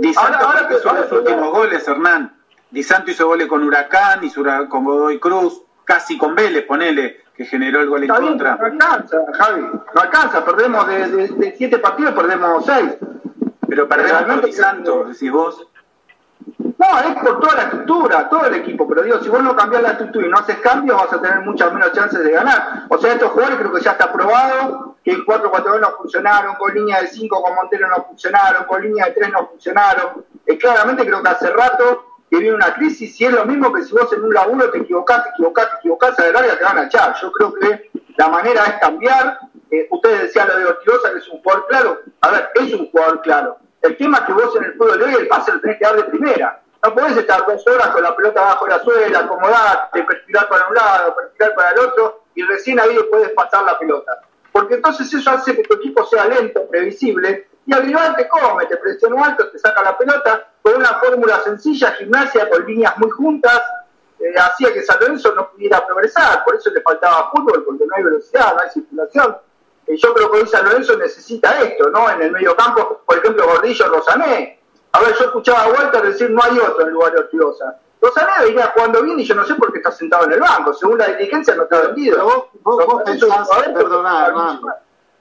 F: Di Santos ahora, ahora, los últimos goles, Hernán. Di Santo hizo goles con Huracán, hizo con Godoy Cruz, casi con Vélez, ponele, que generó el gol en contra.
E: no alcanza, Javi, no alcanza, perdemos de, siete partidos, perdemos seis.
F: Pero perdemos por Di Santo, decís vos.
E: No, es por toda la estructura, todo el equipo, pero digo, si vos no cambias la estructura y no haces cambios, vas a tener muchas menos chances de ganar. O sea, estos jugadores creo que ya está probado, que el 4-4-2 no funcionaron, con línea de 5 con Montero no funcionaron, con línea de 3 no funcionaron. Eh, claramente creo que hace rato que viene una crisis y es lo mismo que si vos en un laburo te equivocás, te equivocás, te equivocás, a la te van a echar. Yo creo que la manera es cambiar. Eh, ustedes decían lo de Ortigosa, que es un jugador claro. A ver, es un jugador claro. El tema es que vos en el fútbol de hoy el pase lo tenés que dar de primera. No podés estar dos horas con la pelota abajo de la suela, acomodarte, perspirar para un lado, perspirar para el otro, y recién ahí puedes pasar la pelota. Porque entonces eso hace que tu equipo sea lento, previsible, y al rival te come, te presiona alto, te saca la pelota, con una fórmula sencilla, gimnasia, con líneas muy juntas, eh, hacía que San Lorenzo no pudiera progresar, por eso le faltaba fútbol, porque no hay velocidad, no hay circulación. Eh, yo creo que hoy San Lorenzo necesita esto, ¿no? En el medio campo, por ejemplo, Gordillo, Rosané. A ver, yo escuchaba a Walter decir no hay otro en lugar de Ortigosa. Rosané venía jugando bien y yo no sé por qué está sentado en el banco. Según la diligencia no está vendido.
D: vos, vos, vos pensás, perdoná, hermano,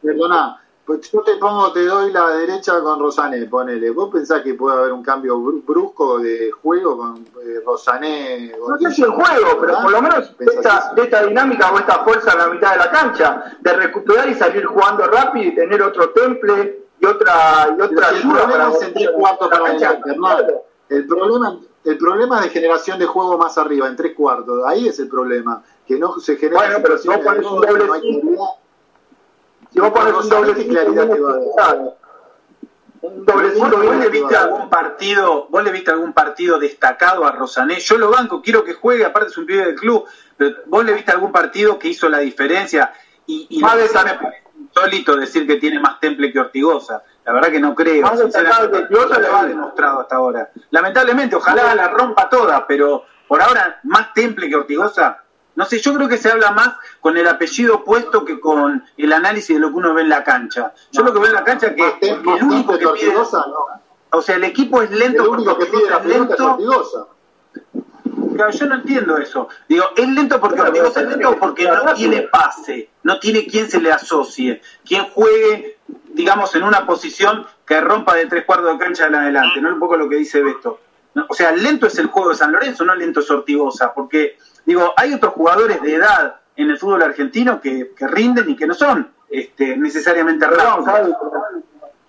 D: perdoná, pues yo te pongo, te doy la derecha con Rosané, ponele. ¿Vos pensás que puede haber un cambio brusco de juego con eh, Rosané?
E: No sé si el juego, pero por lo menos esta, de esta dinámica o esta fuerza en la mitad de la cancha, de recuperar y salir jugando rápido y tener otro temple y otra, y otra
D: el
E: ayuda
D: problema
E: para
D: es en tres cuartos para hermano. El problema, el problema de generación de juego más arriba, en tres cuartos, ahí es el problema. Que no se genera
E: Bueno, pero si vos pones un doble
D: no hay
E: cinco,
D: claridad.
E: Si vos pones un doble
D: claridad
E: bien
D: te va a dar.
E: expulsado. Un doble cinco
F: ¿Vos, le viste algún partido, vos le viste algún partido destacado a Rosané? Yo lo banco, quiero que juegue, aparte es un pibe del club, pero vos le viste algún partido que hizo la diferencia y, y
E: Más
F: me parece insólito decir que tiene más temple que Ortigosa. La verdad que no creo.
E: Más
F: Sinceramente,
E: que
F: no lo ha demostrado hasta ahora. Lamentablemente, ojalá la rompa toda, pero por ahora más temple que Ortigosa. No sé, yo creo que se habla más con el apellido puesto que con el análisis de lo que uno ve en la cancha. Yo lo que veo en la cancha es que, el único que pide,
D: Ortigosa, no.
F: o sea, el equipo es
D: El
F: lento porque
D: único que pide la
F: Ortigosa es lento. Claro, yo no entiendo eso. Digo, ¿es lento porque Ortigosa es lento o porque no tiene pase? No tiene quien se le asocie, quien juegue, digamos, en una posición que rompa de tres cuartos de cancha en adelante, ¿no? Un poco lo que dice Beto. O sea, lento es el juego de San Lorenzo, no lento es Ortigosa, porque, digo, hay otros jugadores de edad en el fútbol argentino que, que rinden y que no son este, necesariamente
E: Perdón,
F: rápidos.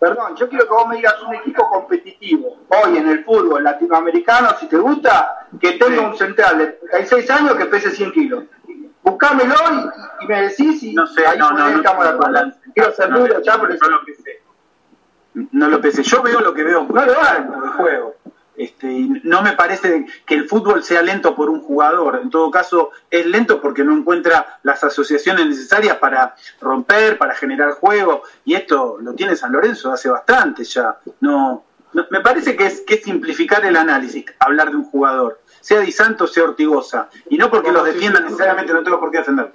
E: Perdón, yo quiero que vos me digas un equipo competitivo hoy en el fútbol latinoamericano, si te gusta, que tenga
F: Sí.
E: un central de 36 años que pese 100 kilos. Buscámelo y, y me decís y
F: No sé,
E: ahí
F: no, no, no,
E: estamos de acuerdo. Quiero ser duro ya, pero
F: no lo pensé. No lo pensé. Yo veo lo que veo
E: No lo hagas.
F: de juego. Este, no me parece que el fútbol sea lento por un jugador. En todo caso, es lento porque no encuentra las asociaciones necesarias para romper, para generar juego. Y esto lo tiene San Lorenzo hace bastante ya. No, no- me parece que es, que es simplificar el análisis, hablar de un jugador. Sea Di Santos, sea Ortigosa. Y no porque los defiendan necesariamente, no tengo por qué defender.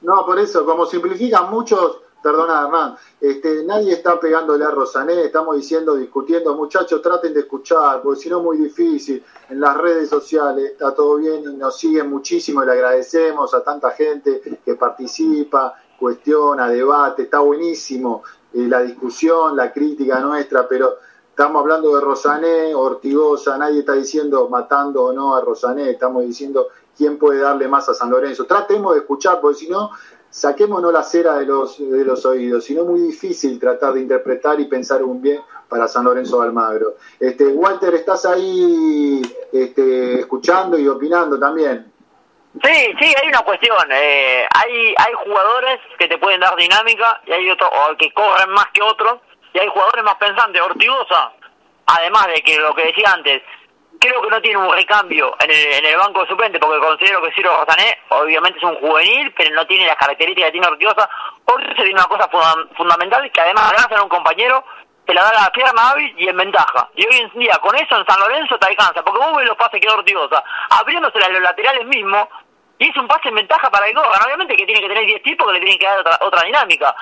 D: No, por eso, como simplifican muchos, perdona Hernán, este, nadie está pegándole a Rosané, estamos diciendo, discutiendo, muchachos, traten de escuchar, porque si no es muy difícil, en las redes sociales está todo bien y nos siguen muchísimo y le agradecemos a tanta gente que participa, cuestiona, debate, está buenísimo eh, la discusión, la crítica nuestra, pero estamos hablando de Rosané, Ortigosa, nadie está diciendo matando o no a Rosané, estamos diciendo quién puede darle más a San Lorenzo. Tratemos de escuchar, porque si no, saquémonos la cera de los, de los oídos, si no muy difícil tratar de interpretar y pensar un bien para San Lorenzo de Almagro. Este, Walter, ¿estás ahí este, escuchando y opinando también?
H: Sí, sí, hay una cuestión. Eh, hay hay jugadores que te pueden dar dinámica y hay otros que corren más que otros y hay jugadores más pensantes. Ortigosa, además de que lo que decía antes, creo que no tiene un recambio en el, en el banco suplente porque considero que Ciro Rosané obviamente es un juvenil, pero no tiene las características que tiene Ortigosa. Ortigosa tiene una cosa funda- fundamental que además de a un compañero te la da la pierna hábil y en ventaja. Y hoy en día, con eso en San Lorenzo te alcanza, porque vos ves los pases que da Ortigosa, abriéndose a los laterales mismos, y es un pase en ventaja para que corran. Obviamente que tiene que tener 10 tipos que le tienen que dar otra, otra dinámica.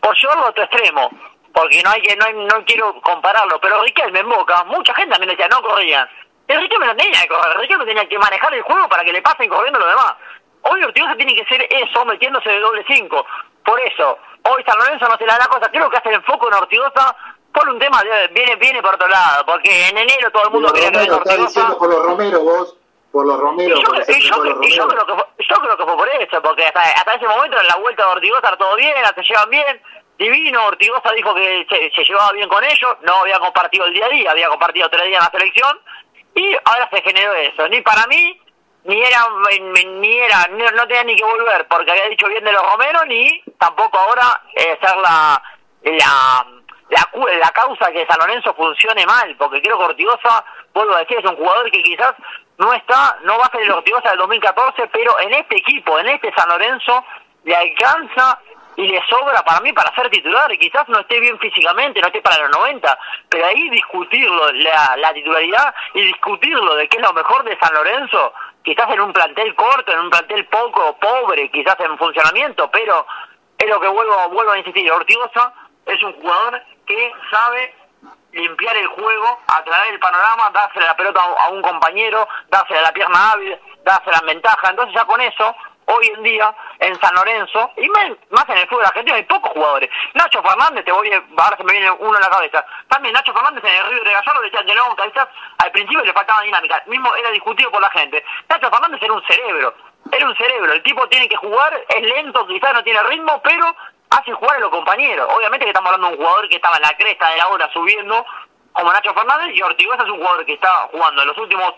H: Por llevarlo a otro extremo, porque no hay que no, hay- no quiero compararlo, pero Riquelme en Boca, mucha gente también decía, no corrían. El Riquelme no tenía que correr, el Riquelme tenía que manejar el juego para que le pasen corriendo los demás. Hoy Ortigosa tiene que ser eso, metiéndose de doble 5. Por eso, hoy San Lorenzo no se le da la cosa. Creo que hace el enfoque en Ortigosa por un tema, de, viene viene por otro lado, porque en enero todo el mundo quería que
D: Romero,
H: Ortigosa.
D: por los Romero vos. por los Romeros.
H: Y yo, y y creo que fue, yo creo que fue por eso, porque hasta, hasta ese momento en la vuelta de Ortigosa todo bien, se llevan bien, divino, Ortigosa dijo que se, llevaba bien con ellos, no había compartido el día a día, había compartido tres días en la selección, y ahora se generó eso. Ni para mí, ni era, ni era, no tenía ni que volver, porque había dicho bien de los Romeros, ni tampoco ahora eh, ser la, la, la, la causa que San Lorenzo funcione mal, porque creo que Ortigosa, vuelvo a decir, es un jugador que quizás no está, no va a ser el Ortigosa del 2014, pero en este equipo, en este San Lorenzo, le alcanza y le sobra para mí para ser titular, y quizás no esté bien físicamente, no esté para los 90, pero ahí discutirlo, la, la titularidad y discutirlo de qué es lo mejor de San Lorenzo, quizás en un plantel corto, en un plantel poco pobre, quizás en funcionamiento, pero es lo que vuelvo, vuelvo a insistir, Ortigosa es un jugador que sabe limpiar el juego, atraer el panorama, dársela la pelota a un compañero, dársela la pierna hábil, dársela en ventaja. Entonces ya con eso, hoy en día, en San Lorenzo, y más en el fútbol argentino, hay pocos jugadores. Nacho Fernández, te voy a, ahora se me viene uno en la cabeza. También Nacho Fernández en el Río de Gallardo decían que no, quizás al principio le faltaba dinámica. Mismo era discutido por la gente. Nacho Fernández era un cerebro. Era un cerebro, el tipo tiene que jugar, es lento, quizás no tiene ritmo, pero hace jugar a los compañeros. Obviamente que estamos hablando de un jugador que estaba en la cresta de la hora subiendo, como Nacho Fernández, y Ortigosa es un jugador que está jugando en los últimos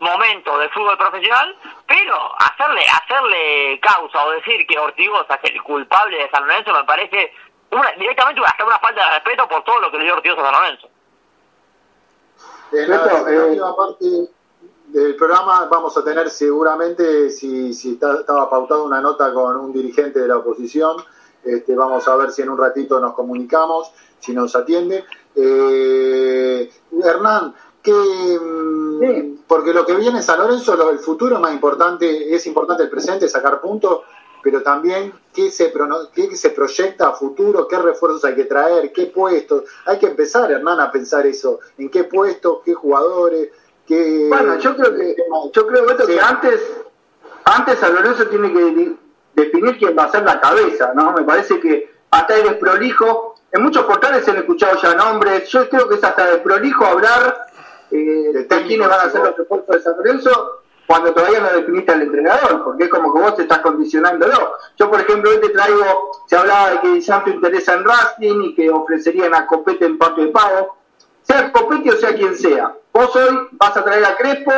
H: momentos del fútbol profesional, pero hacerle hacerle causa o decir que Ortigosa es el culpable de San Lorenzo me parece una, directamente hasta una falta de respeto por todo lo que le dio Ortigosa a San Lorenzo.
D: En la,
E: Beto,
D: en la
E: eh,
D: última parte del programa vamos a tener seguramente, si, si está- estaba pautado una nota con un dirigente de la oposición, este, vamos a ver si en un ratito nos comunicamos, si nos atiende. Eh, Hernán, que, mm,
E: Sí.
D: porque lo que viene en San Lorenzo, lo, el futuro es más importante, es importante el presente, sacar puntos, pero también qué se, qué se proyecta a futuro, qué refuerzos hay que traer, qué puestos. Hay que empezar, Hernán, a pensar eso, en qué puestos, qué jugadores, qué...
E: Bueno, yo creo que, yo creo
D: Sí.
E: que antes, antes San Lorenzo tiene que definir quién va a ser la cabeza, ¿no? Me parece que hasta es desprolijo. En muchos portales se han escuchado ya nombres. Yo creo que es hasta desprolijo hablar eh, van a
D: ¿no?
E: los refuerzos de San Lorenzo cuando todavía no definiste al entrenador, porque es como que vos te estás condicionándolo. Yo, por ejemplo, hoy te traigo, se hablaba de que Santo interesa en Racing y que ofrecerían a Copete en parte de pago sea Copetti o sea quien sea. Vos hoy vas a traer a Crespo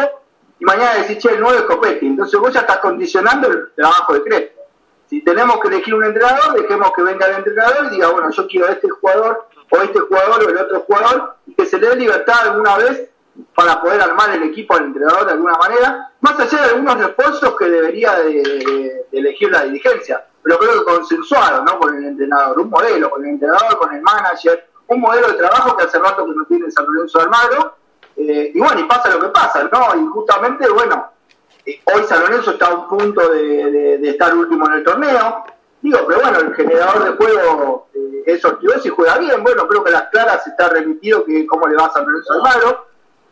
E: y mañana decís, che, el 9 es Copetti. Entonces vos ya estás condicionando el trabajo de Crespo. Si tenemos que elegir un entrenador, dejemos que venga el entrenador y diga, bueno, yo quiero a este jugador o este jugador o el otro jugador y que se le dé libertad alguna vez para poder armar el equipo al entrenador de alguna manera, más allá de algunos refuerzos que debería de, elegir la dirigencia, pero creo que consensuado, ¿no? Con el entrenador, un modelo, con el entrenador, con el manager, un modelo de trabajo que hace rato que no tiene San Lorenzo de Almagro, eh, y bueno, y pasa lo que pasa, ¿no? Y justamente, bueno, eh, hoy San Lorenzo está a un punto de, estar último en el torneo, digo, pero bueno, el generador de juego eh, es Ortigosa y juega bien, bueno, creo que las claras está remitido que cómo le va a San Lorenzo de Almagro,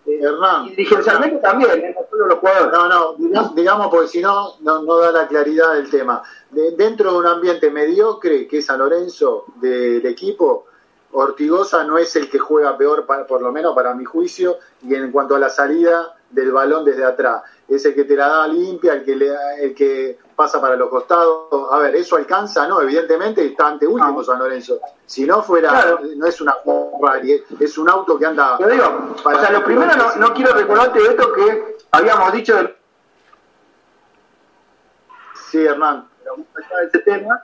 D: Hernán,
E: y dirigencialmente también, ¿eh? no solo los jugadores.
D: No, no, diga- digamos, porque si no, no, da la claridad del tema. De- dentro de un ambiente mediocre, que es San Lorenzo del equipo, Ortigosa no es el que juega peor, para- por lo menos para mi juicio, y en cuanto a la salida del balón desde atrás. Es el que te la da limpia, el que, le, el que pasa para los costados. A ver, ¿eso alcanza? No, evidentemente está ante último. San Lorenzo. Si no fuera,
E: Claro.
D: no es una Ferrari, es un auto que anda...
E: Digo,
D: para-
E: o sea, lo primero no, no quiero recordarte, Beto, que habíamos dicho de
D: Sí, Hernán.
E: pero más allá de ese tema,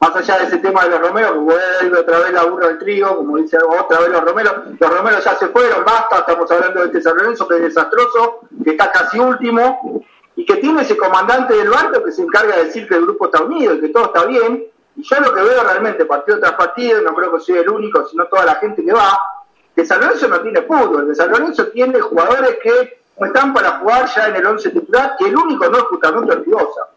E: más allá de ese tema de los Romeros, que vuelve otra vez la burra del trigo, como dice otra vez los Romeros, los Romeros ya se fueron, basta, estamos hablando de este San Lorenzo que es desastroso, que está casi último, y que tiene ese comandante del barco que se encarga de decir que el grupo está unido y que todo está bien, y yo lo que veo realmente partido tras partido, no creo que soy el único, sino toda la gente que va, que San Lorenzo no tiene fútbol, que San Lorenzo tiene jugadores que no están para jugar ya en el 11 titular, y el único no es justamente Ortigosa.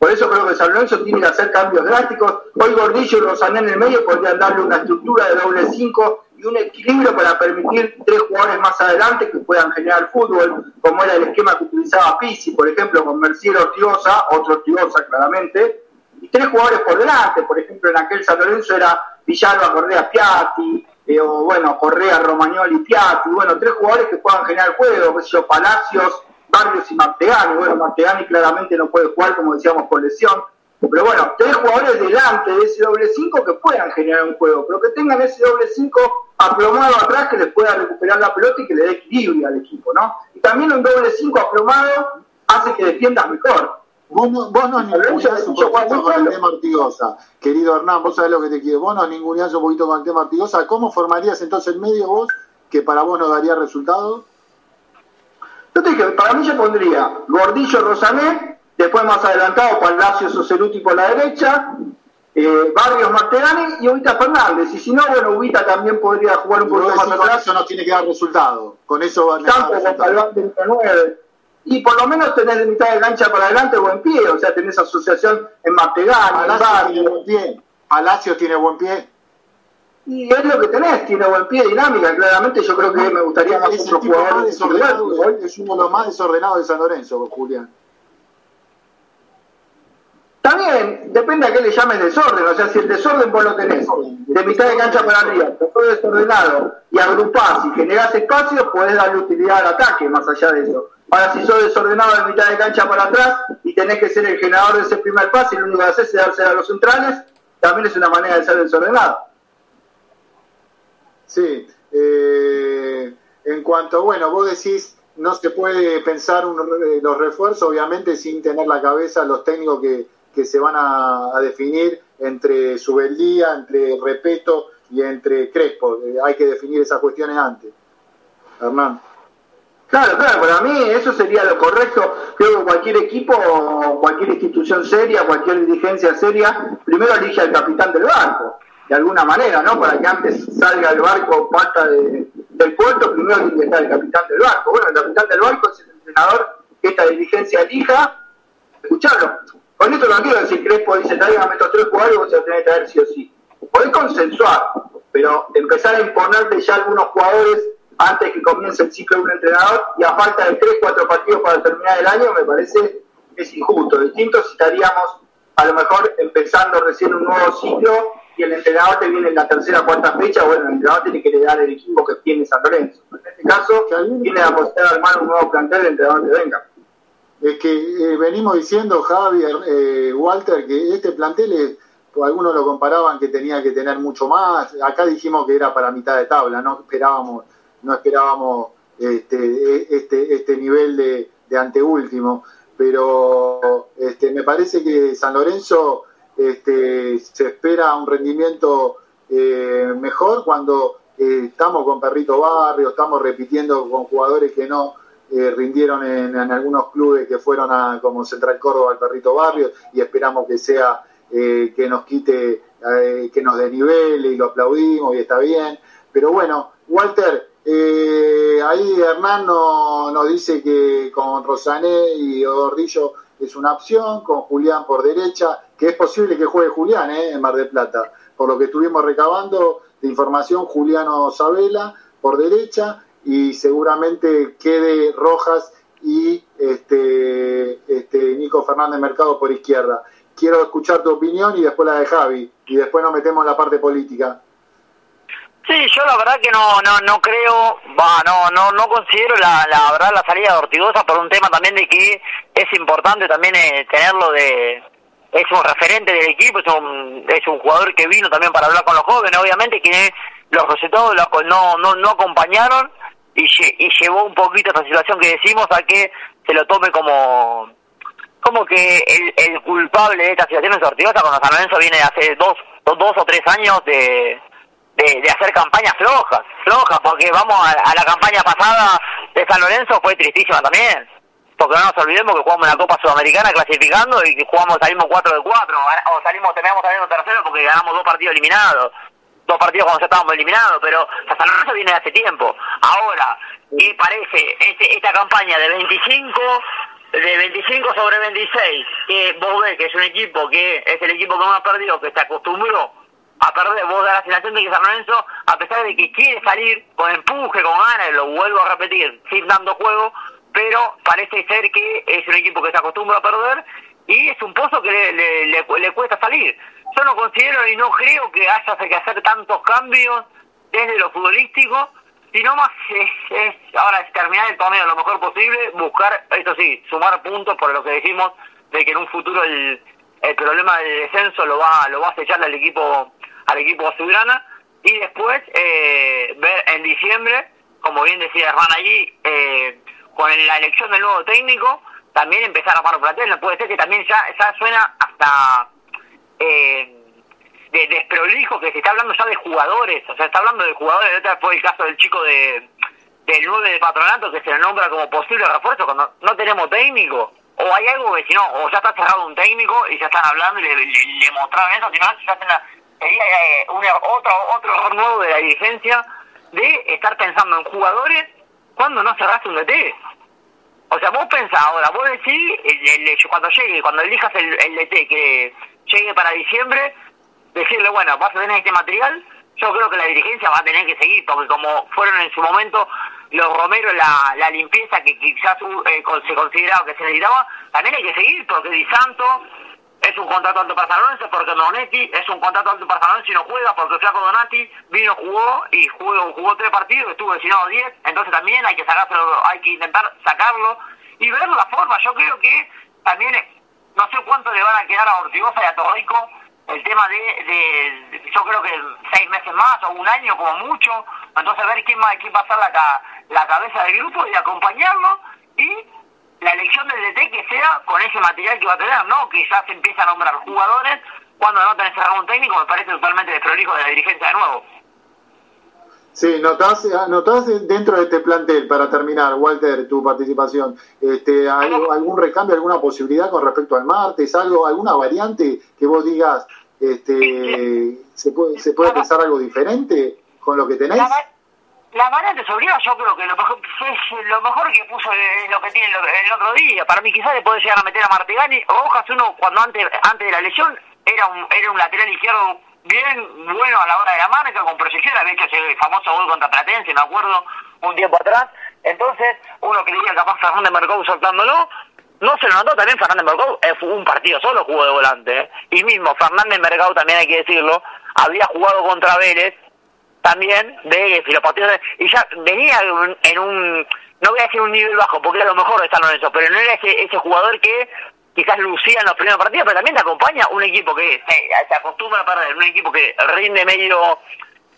E: Por eso creo que San Lorenzo tiene que hacer cambios drásticos. Hoy Gordillo y Rosané en el medio podrían darle una estructura de doble 5 y un equilibrio para permitir tres jugadores más adelante que puedan generar fútbol, como era el esquema que utilizaba Pizzi, por ejemplo, con Mercier Ortigosa, otro Ortigosa claramente, y tres jugadores por delante, por ejemplo, en aquel San Lorenzo era Villalba, Correa, Piatti, eh, o bueno, Correa, Romagnoli, Piatti, bueno, tres jugadores que puedan generar juego, Palacios, Barrios y Martegani. Bueno, Martegani claramente no puede jugar, como decíamos, con lesión. Pero bueno, tres jugadores delante de ese doble 5 que puedan generar un juego, pero que tengan ese doble 5 aplomado atrás que les pueda recuperar la pelota y que le dé equilibrio al equipo, ¿no? Y también un doble 5 aplomado hace que defiendas mejor.
D: Vos no, vos nos ninguneás un poquito con el tema Artigosa. Querido Hernán, vos sabés lo que te quiero. Vos nos ninguneás un poquito con el tema Artigosa. ¿Cómo formarías entonces el medio vos que para vos no daría resultado?
E: Yo te dije, para mí yo pondría Gordillo Rosané, después más adelantado Palacio Soceruti por la derecha, eh, Barrios Martegani y Ubita Fernández. Y si no, bueno, Ubita también podría jugar un poquito más atrás.
D: Eso no tiene que dar resultado. Con eso a
E: dar de 9. Y por lo menos tenés de mitad de cancha para adelante buen pie, o sea, tenés asociación en Martegani,
D: Palacio en tiene buen pie. Palacio tiene buen pie.
E: Y es lo que tenés, tiene buen pie, dinámica, claramente yo creo que me gustaría más
D: es
E: otro jugador
D: desordenado, es uno de los más desordenados de San Lorenzo, Julián.
E: También depende a qué le llames desorden, o sea, si el desorden vos lo tenés de mitad de cancha para arriba, todo desordenado, y agrupás y generás espacios, podés darle utilidad al ataque más allá de eso. Ahora, si sos desordenado de mitad de cancha para atrás y tenés que ser el generador de ese primer pase y lo único que haces es darse a los centrales, también es una manera de ser desordenado.
D: Sí, eh, en cuanto, bueno, vos decís, no se puede pensar un, los refuerzos, obviamente, sin tener la cabeza los técnicos que, que se van a, definir entre Subeldía, entre Repeto y entre Crespo. Eh, hay que definir esas cuestiones antes. Hernán.
E: Claro, claro, para mí eso sería lo correcto. Creo que cualquier equipo, cualquier institución seria, cualquier dirigencia seria, primero elige al capitán del barco, de alguna manera, ¿no? Para que antes salga el barco pata de, del puerto, primero tiene que estar el capitán del barco. Bueno, el capitán del barco es el entrenador que esta dirigencia elija, escucharlo. Con esto no quiero decir Crespo dice, tráigame estos tres jugadores, vos se los tenés que traer sí o sí. Podés consensuar, pero empezar a imponerte ya algunos jugadores antes que comience el ciclo de un entrenador y a falta de 3, 4 partidos para terminar el año me parece que es injusto. Distinto si estaríamos a lo mejor empezando recién un nuevo ciclo y el entrenador te viene en la tercera cuarta fecha, bueno, el entrenador tiene que heredar el equipo que tiene San Lorenzo. En este caso, tiene la posibilidad de armar un nuevo plantel, el entrenador que venga.
D: Es que eh, venimos diciendo, Javier, eh, Walter, que este plantel, es, algunos lo comparaban que tenía que tener mucho más. Acá dijimos que era para mitad de tabla, no esperábamos no esperábamos este, este, este nivel de, de anteúltimo, pero este, me parece que San Lorenzo este, se espera un rendimiento eh, mejor cuando eh, estamos con Perrito Barrio, estamos repitiendo con jugadores que no rindieron en, algunos clubes que fueron a, como Central Córdoba al Perrito Barrio y esperamos que sea eh, que nos quite, eh, que nos desnivele y lo aplaudimos y está bien. Pero bueno, Walter, eh, ahí Hernán nos no dice que con Rosané y Gordillo es una opción, con Julián por derecha, que es posible que juegue Julián eh, en Mar del Plata. Por lo que estuvimos recabando de información, Juliano Sabela por derecha y seguramente quede Rojas y este, este Nico Fernández Mercado por izquierda. Quiero escuchar tu opinión y después la de Javi y después nos metemos en la parte política.
H: Sí, yo la verdad que no no no creo, va, no no no considero la, la verdad la salida de Ortigosa por un tema también de que es importante también eh, tenerlo de es un referente del equipo, es un es un jugador que vino también para hablar con los jóvenes, obviamente que los resultados no no no acompañaron y, llevó un poquito esta situación que decimos a que se lo tome como como que el, el culpable de esta situación es Ortigosa cuando San Lorenzo viene hace dos, dos, dos o tres años de de, de, hacer campañas flojas, flojas, porque vamos a, a, la campaña pasada de San Lorenzo fue tristísima también, porque no nos olvidemos que jugamos en la Copa Sudamericana clasificando y que jugamos, salimos 4 de 4, o salimos, terminamos saliendo tercero porque ganamos dos partidos eliminados, dos partidos cuando ya estábamos eliminados, pero San Lorenzo viene de hace tiempo. Ahora, ¿qué parece este, esta campaña de 25 de 25 sobre 26, que vos ves que es un equipo que es el equipo que más perdido, que se acostumbró a perder, vos da la sensación de que San Lorenzo, a pesar de que quiere salir con empuje, con ganas, lo vuelvo a repetir, sin dando juego, pero parece ser que es un equipo que se acostumbra a perder y es un pozo que le, le, le cuesta salir. Yo no considero y no creo que haya que hacer tantos cambios desde lo futbolístico y no más es, ahora es terminar el torneo lo mejor posible, buscar, esto sí, sumar puntos por lo que dijimos de que en un futuro el, el problema del descenso lo va lo va a acechar al equipo al equipo azulgrana. Y después eh, ver en diciembre, como bien decía Hernán allí, eh, con la elección del nuevo técnico, también empezar a armar plantel, no puede ser que también ya, ya suena hasta eh, de desprolijo que se está hablando ya de jugadores, o sea, está hablando de jugadores, otra fue el caso del chico de del 9 de patronato que se le nombra como posible refuerzo cuando no tenemos técnico, o hay algo que si no, o ya está cerrado un técnico y ya están hablando y le, le, mostraron eso, si no, ya sería eh, un, er, otro, otro error nuevo de la dirigencia de estar pensando en jugadores cuando no cerraste un DT. O sea, vos pensás ahora, vos decís, cuando llegue, cuando elijas el, el DT que llegue para diciembre, decirle, bueno, vas a tener este material, yo creo que la dirigencia va a tener que seguir, porque como fueron en su momento los Romero la, la limpieza que quizás eh, se consideraba que se necesitaba, también hay que seguir, porque Di Santo es un contrato alto para San porque Donetti es un contrato alto para San y no juega, porque Flaco Donati vino, jugó y jugó, jugó tres partidos, estuvo designado diez, entonces también hay que sacárselo, hay que intentar sacarlo y ver la forma, yo creo que también, no sé cuánto le van a quedar a Ortigosa y a Torrico el tema de, de, yo creo que seis meses más o un año como mucho, entonces ver quién va, quién va a ser la, la cabeza del grupo y acompañarlo y la elección del DT que sea con ese material que va a tener, no que ya se empieza a nombrar jugadores. Cuando no tenés cerrado un técnico, me parece totalmente desprolijo de la dirigencia de nuevo.
D: Sí, notás, notás dentro de este plantel, para terminar, Walter, tu participación, este, ¿algún recambio, alguna posibilidad con respecto al martes, algo, alguna variante que vos digas, este, se puede, se puede pensar algo diferente con lo que tenés?
H: La, variante sobre yo creo que lo mejor, es lo mejor que puso es lo que tiene el, otro día. Para mí quizás le puede llegar a meter a Martigani. Rojas uno cuando antes antes de la lesión era un, era un lateral izquierdo bien bueno a la hora de la marca, con proyección, había hecho ese famoso gol contra Platense, me acuerdo, un tiempo atrás. Entonces, uno creía capaz Fernández Mercou soltándolo, no se lo notó también Fernández Mercado, eh, un partido solo jugó de volante. Eh. Y mismo Fernández Mercado, también hay que decirlo, había jugado contra Vélez, también, de partidos y ya venía en un, no voy a decir un nivel bajo, porque era lo mejor de San Lorenzo, pero no era ese, ese jugador que quizás lucía en los primeros partidos, pero también te acompaña un equipo que se, acostumbra a perder, un equipo que rinde medio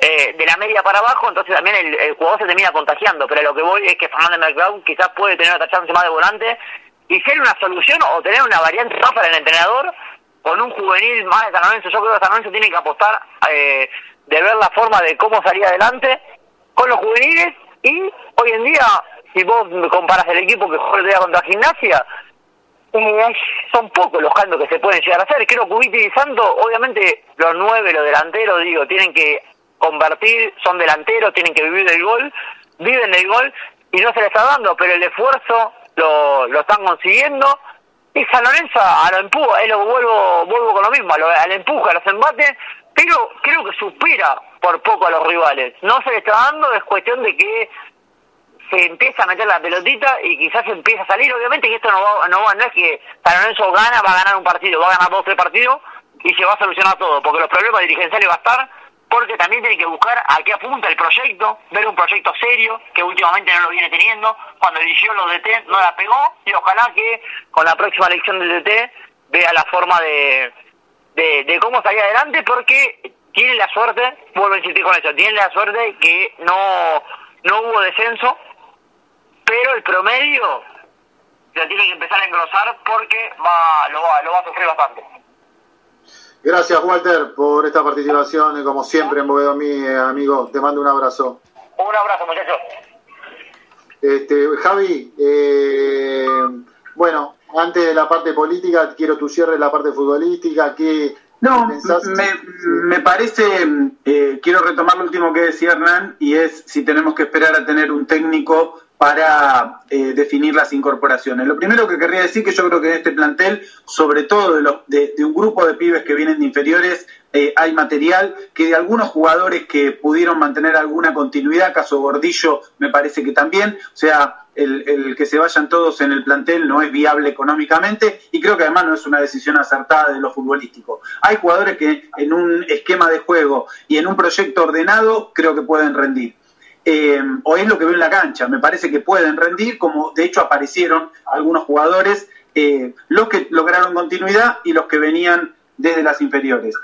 H: eh, de la media para abajo, entonces también el, jugador se termina contagiando, pero lo que voy es que Fernández Mercado quizás puede tener otra chance más de volante y ser una solución o tener una variante más para el entrenador con un juvenil más de San. Yo creo que San Lorenzo tiene que apostar eh, de ver la forma de cómo salir adelante con los juveniles y hoy en día, si vos comparas el equipo que juega contra Gimnasia, eh, son pocos los cambios que se pueden llegar a hacer. Creo que Ubiti y Santo, obviamente los nueve, los delanteros, digo, tienen que convertir, son delanteros, tienen que vivir del gol, viven del gol y no se les está dando, pero el esfuerzo lo, lo están consiguiendo. Y San Lorenzo a lo empuja, lo vuelvo, vuelvo con lo mismo, a lo, al empuja, a los embates, pero creo que supera por poco a los rivales. No se le está dando, es cuestión de que se empieza a meter la pelotita y quizás empieza a salir. Obviamente que esto no va, no, va, no es que San Lorenzo gana, va a ganar un partido, va a ganar dos tres partidos y se va a solucionar todo, porque los problemas dirigenciales va a estar porque también tiene que buscar a qué apunta el proyecto, ver un proyecto serio, que últimamente no lo viene teniendo, cuando eligió los DT no la pegó, y ojalá que con la próxima elección del DT vea la forma de, de, cómo salir adelante, porque tiene la suerte, vuelvo a insistir con eso, tiene la suerte que no, no hubo descenso, pero el promedio ya tiene que empezar a engrosar porque va, lo, va, lo va a sufrir bastante.
D: Gracias, Walter, por esta participación, como siempre en Bovedo eh, amigo. Te mando un abrazo.
H: Un abrazo, muchachos.
D: Este, Javi, eh, bueno, antes de la parte política, quiero tu cierre de la parte futbolística. ¿Qué,
F: no, me, me, parece, eh, quiero retomar lo último que decía Hernán, y es si tenemos que esperar a tener un técnico para eh, definir las incorporaciones. Lo primero que querría decir que yo creo que en este plantel, sobre todo de, los, de, un grupo de pibes que vienen de inferiores, eh, hay material que de algunos jugadores que pudieron mantener alguna continuidad, caso Gordillo me parece que también, o sea, el, el, que se vayan todos en el plantel no es viable económicamente y creo que además no es una decisión acertada de lo futbolístico. Hay jugadores que en un esquema de juego y en un proyecto ordenado creo que pueden rendir. Eh, o es lo que veo en la cancha. Me parece que pueden rendir, como de hecho aparecieron algunos jugadores, eh, los que lograron continuidad y los que venían desde las inferiores.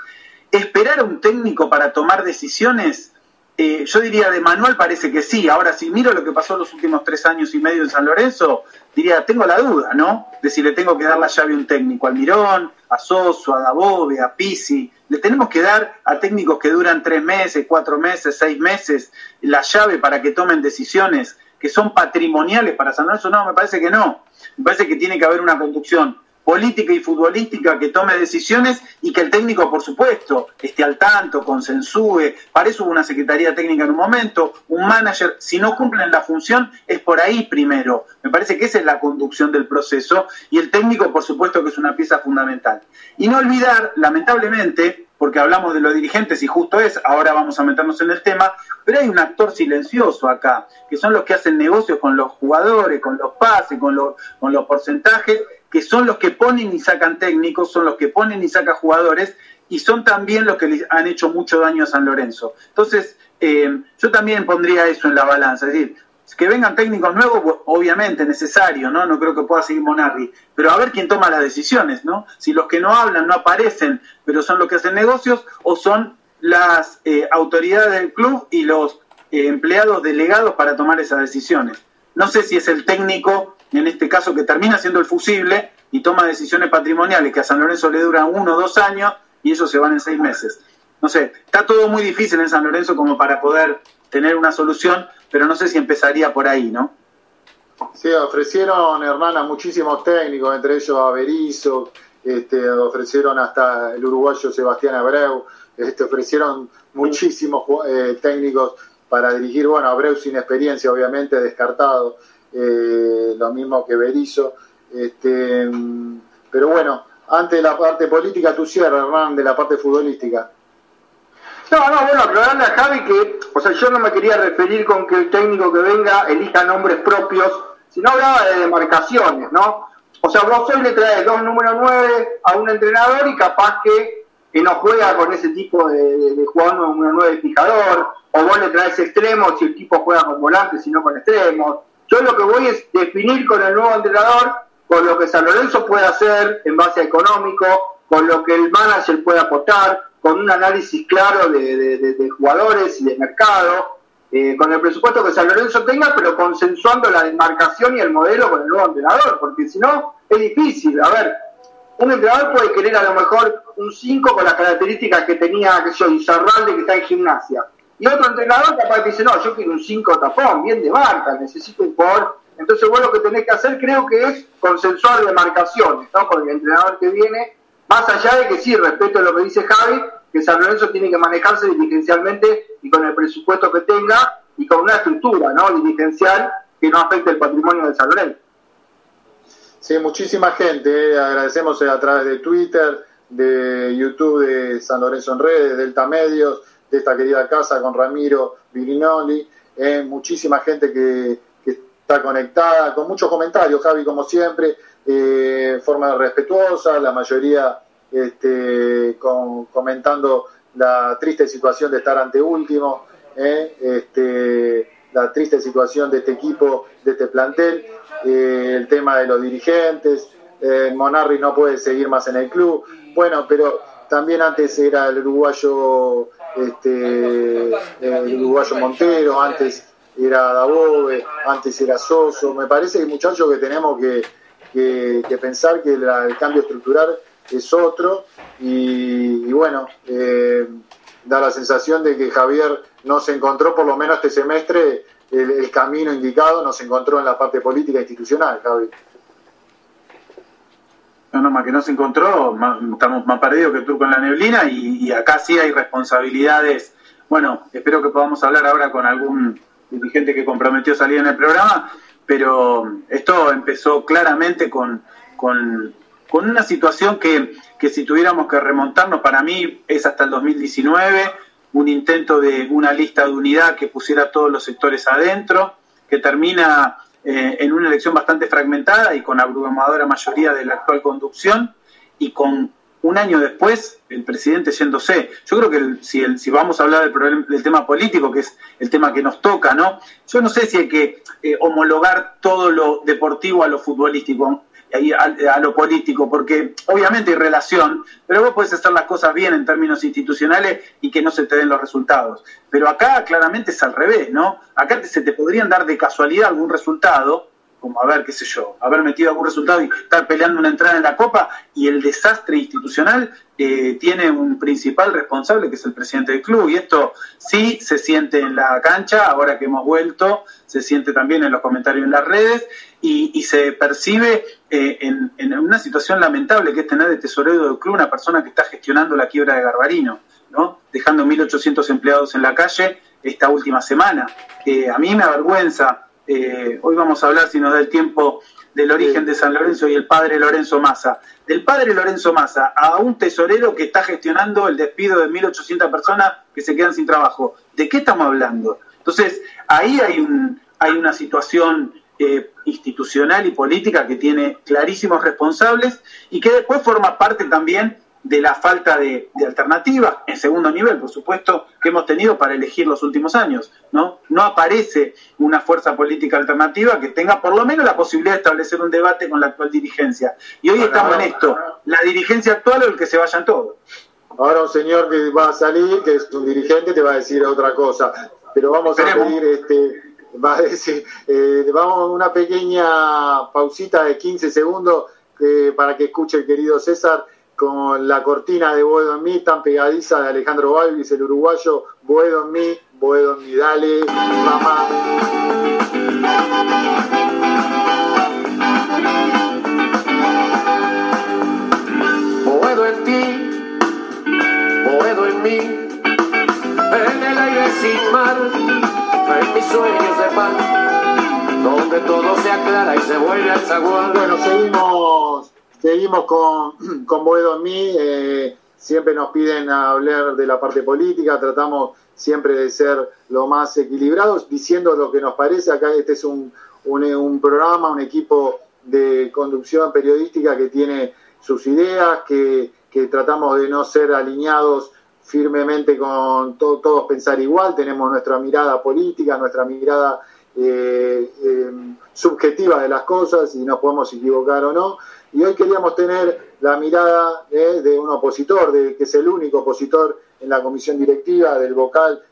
F: Esperar a un técnico para tomar decisiones, eh, yo diría de manual parece que sí. Ahora, si miro lo que pasó los últimos tres años y medio en San Lorenzo, diría, tengo la duda, ¿no? De si le tengo que dar la llave a un técnico, al Mirón, a Soso, a Dabove, a Pisi. Le tenemos que dar a técnicos que duran tres meses, cuatro meses, seis meses, la llave para que tomen decisiones que son patrimoniales para San Lorenzo. No, me parece que no. Me parece que tiene que haber una conducción política y futbolística que tome decisiones y que el técnico, por supuesto, esté al tanto, consensúe. Para eso hubo una secretaría técnica en un momento, un manager. Si no cumplen la función, es por ahí primero. Me parece que esa es la conducción del proceso y el técnico, por supuesto, que es una pieza fundamental. Y no olvidar, lamentablemente, porque hablamos de los dirigentes y justo es, ahora vamos a meternos en el tema, pero hay un actor silencioso acá, que son los que hacen negocios con los jugadores, con los pases, con los, con los porcentajes, que son los que ponen y sacan técnicos, son los que ponen y sacan jugadores, y son también los que le han hecho mucho daño a San Lorenzo. Entonces, eh, yo también pondría eso en la balanza, es decir, que vengan técnicos nuevos, obviamente necesario, ¿no? No creo que pueda seguir Monarri, pero a ver quién toma las decisiones, ¿no? Si los que no hablan no aparecen, pero son los que hacen negocios, o son las eh, autoridades del club y los eh, empleados delegados para tomar esas decisiones. No sé si es el técnico en este caso que termina siendo el fusible y toma decisiones patrimoniales que a San Lorenzo le duran uno o dos años y eso se van en seis meses. No sé, está todo muy difícil en San Lorenzo como para poder tener una solución, pero no sé si empezaría por ahí, ¿no?
D: Sí, ofrecieron, Hernán, muchísimos técnicos, entre ellos a Berizzo, este, ofrecieron hasta el uruguayo Sebastián Abreu, este, ofrecieron muchísimos eh, técnicos para dirigir, bueno, Abreu sin experiencia, obviamente, descartado, eh, lo mismo que Berizzo. Este, pero bueno, antes de la parte política, tú cierras, Hernán, de la parte futbolística.
E: No, no, bueno, aclararle a Javi que, o sea, yo no me quería referir con que el técnico que venga elija nombres propios, sino hablaba de demarcaciones, ¿no? O sea, vos hoy le traes dos números nueve a un entrenador y capaz que, que no juega con ese tipo de, de, jugador número nueve fijador, o vos le traes extremos si el tipo juega con volantes y no con extremos. Yo lo que voy es definir con el nuevo entrenador, con lo que San Lorenzo puede hacer en base a económico, con lo que el manager puede aportar, con un análisis claro de, de, jugadores y de mercado, eh, con el presupuesto que San Lorenzo tenga, pero consensuando la demarcación y el modelo con el nuevo entrenador, porque si no, es difícil. A ver, un entrenador puede querer a lo mejor un 5 con las características que tenía, que soy, Zarralde que está en gimnasia. Y otro entrenador capaz que dice, no, yo quiero un 5 tapón, bien de marca, necesito un jugador. Entonces, vos lo que tenés que hacer creo que es consensuar demarcaciones, ¿no? Con el entrenador que viene, más allá de que sí, respeto lo que dice Javi, que San Lorenzo tiene que manejarse dirigencialmente y con el presupuesto que tenga y con una estructura ¿no? dirigencial que no afecte el patrimonio de San Lorenzo.
D: Sí, muchísima gente, eh. agradecemos a través de Twitter, de YouTube de San Lorenzo en Redes, Delta Medios, de esta querida casa con Ramiro Virinoli, eh, muchísima gente que, está conectada, con muchos comentarios, Javi, como siempre, eh, forma respetuosa, la mayoría este, con, comentando la triste situación de estar ante último, eh, este, la triste situación de este equipo, de este plantel, el tema de los dirigentes, Monarri no puede seguir más en el club, bueno, pero también antes era el uruguayo, este, el uruguayo Montero, antes era Dabove, antes era Soso, me parece, muchachos, que tenemos que, que, pensar que la, el cambio estructural es otro y, bueno, eh, da la sensación de que Javier no se encontró, por lo menos este semestre, el, el camino indicado, no se encontró en la parte política institucional, Javier.
F: No, no, no se encontró, estamos más perdidos que tú con la neblina y, y, acá sí hay responsabilidades. Bueno, espero que podamos hablar ahora con algún dirigente que comprometió salir en el programa, pero esto empezó claramente con, con con una situación que, que si tuviéramos que remontarnos, para mí es hasta el 2019, un intento de una lista de unidad que pusiera todos los sectores adentro, que termina eh, en una elección bastante fragmentada y con abrumadora mayoría de la actual conducción y con un año después el presidente yéndose. Yo creo que si, si vamos a hablar del, del, tema político, que es el tema que nos toca, ¿no? Yo no sé si hay que eh, homologar todo lo deportivo a lo futbolístico. A, a, lo político, porque obviamente hay relación, pero vos puedes hacer las cosas bien en términos institucionales y que no se te den los resultados. Pero acá claramente es al revés, ¿no? Acá se te podrían dar de casualidad algún resultado, como haber, qué sé yo, haber metido algún resultado y estar peleando una entrada en la Copa, y el desastre institucional eh, tiene un principal responsable que es el presidente del club, y esto sí se siente en la cancha, ahora que hemos vuelto, se siente también en los comentarios en las redes, y, y se percibe eh, en, en, una situación lamentable que es tener de tesorero del club una persona que está gestionando la quiebra de Garbarino, ¿no? dejando 1.800 empleados en la calle esta última semana. Eh, a mí me avergüenza eh, hoy vamos a hablar, si nos da el tiempo, del origen de San Lorenzo y el padre Lorenzo Massa. Del padre Lorenzo Massa a un tesorero que está gestionando el despido de 1.800 personas que se quedan sin trabajo. ¿De qué estamos hablando? Entonces, ahí hay, un, hay una situación eh, institucional y política que tiene clarísimos responsables y que después forma parte también de la falta de, de, alternativas, en segundo nivel, por supuesto, que hemos tenido para elegir los últimos años. ¿no? no aparece una fuerza política alternativa que tenga por lo menos la posibilidad de establecer un debate con la actual dirigencia. Y hoy estamos en esto, la dirigencia actual o el que se vayan todos.
D: Ahora un señor que va a salir, que es un dirigente, te va a decir otra cosa. Pero vamos Esperemos. a pedir este, va a decir, vamos a una pequeña pausita de 15 segundos eh, para que escuche el querido César con la cortina de Boedo en mí, tan pegadiza de Alejandro Balvis, el uruguayo, Boedo en mí, Boedo en mí, dale, mamá.
C: En ti, Boedo en mí, en el aire sin mar, en mis sueños de pan, donde todo se aclara y se vuelve al zaguán.
D: Bueno, seguimos Seguimos con, con Boedo en mí, siempre nos piden hablar de la parte política, tratamos siempre de ser lo más equilibrados, diciendo lo que nos parece. Acá este es un, un, un programa, un equipo de conducción periodística que tiene sus ideas, que, que tratamos de no ser alineados firmemente con to, todos pensar igual, tenemos nuestra mirada política, nuestra mirada eh, eh, subjetiva de las cosas y nos podemos equivocar o no y hoy queríamos tener la mirada eh, de un opositor, de, que es el único opositor en la comisión directiva del vocal,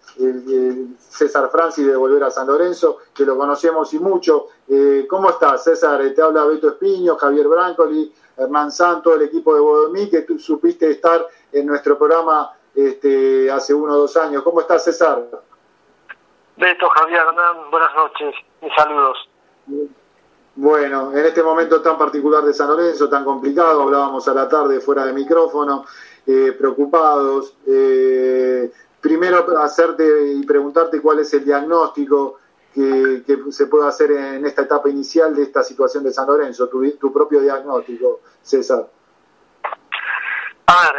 D: César Francis de Volver a San Lorenzo, que lo conocemos y mucho. Eh, ¿Cómo estás, César? Te habla Beto Espiño, Javier Brancoli, Hernán Santo, el equipo de Bodomí, que tú supiste estar en nuestro programa este, hace uno o dos años. ¿Cómo estás, César?
I: Beto, Javier, Hernán, buenas noches, mis saludos.
D: Bueno, en este momento tan particular de San Lorenzo, tan complicado, hablábamos a la tarde fuera de micrófono, eh, preocupados. Eh, primero hacerte y preguntarte cuál es el diagnóstico que, que, se puede hacer en esta etapa inicial de esta situación de San Lorenzo, tu, tu propio diagnóstico, César.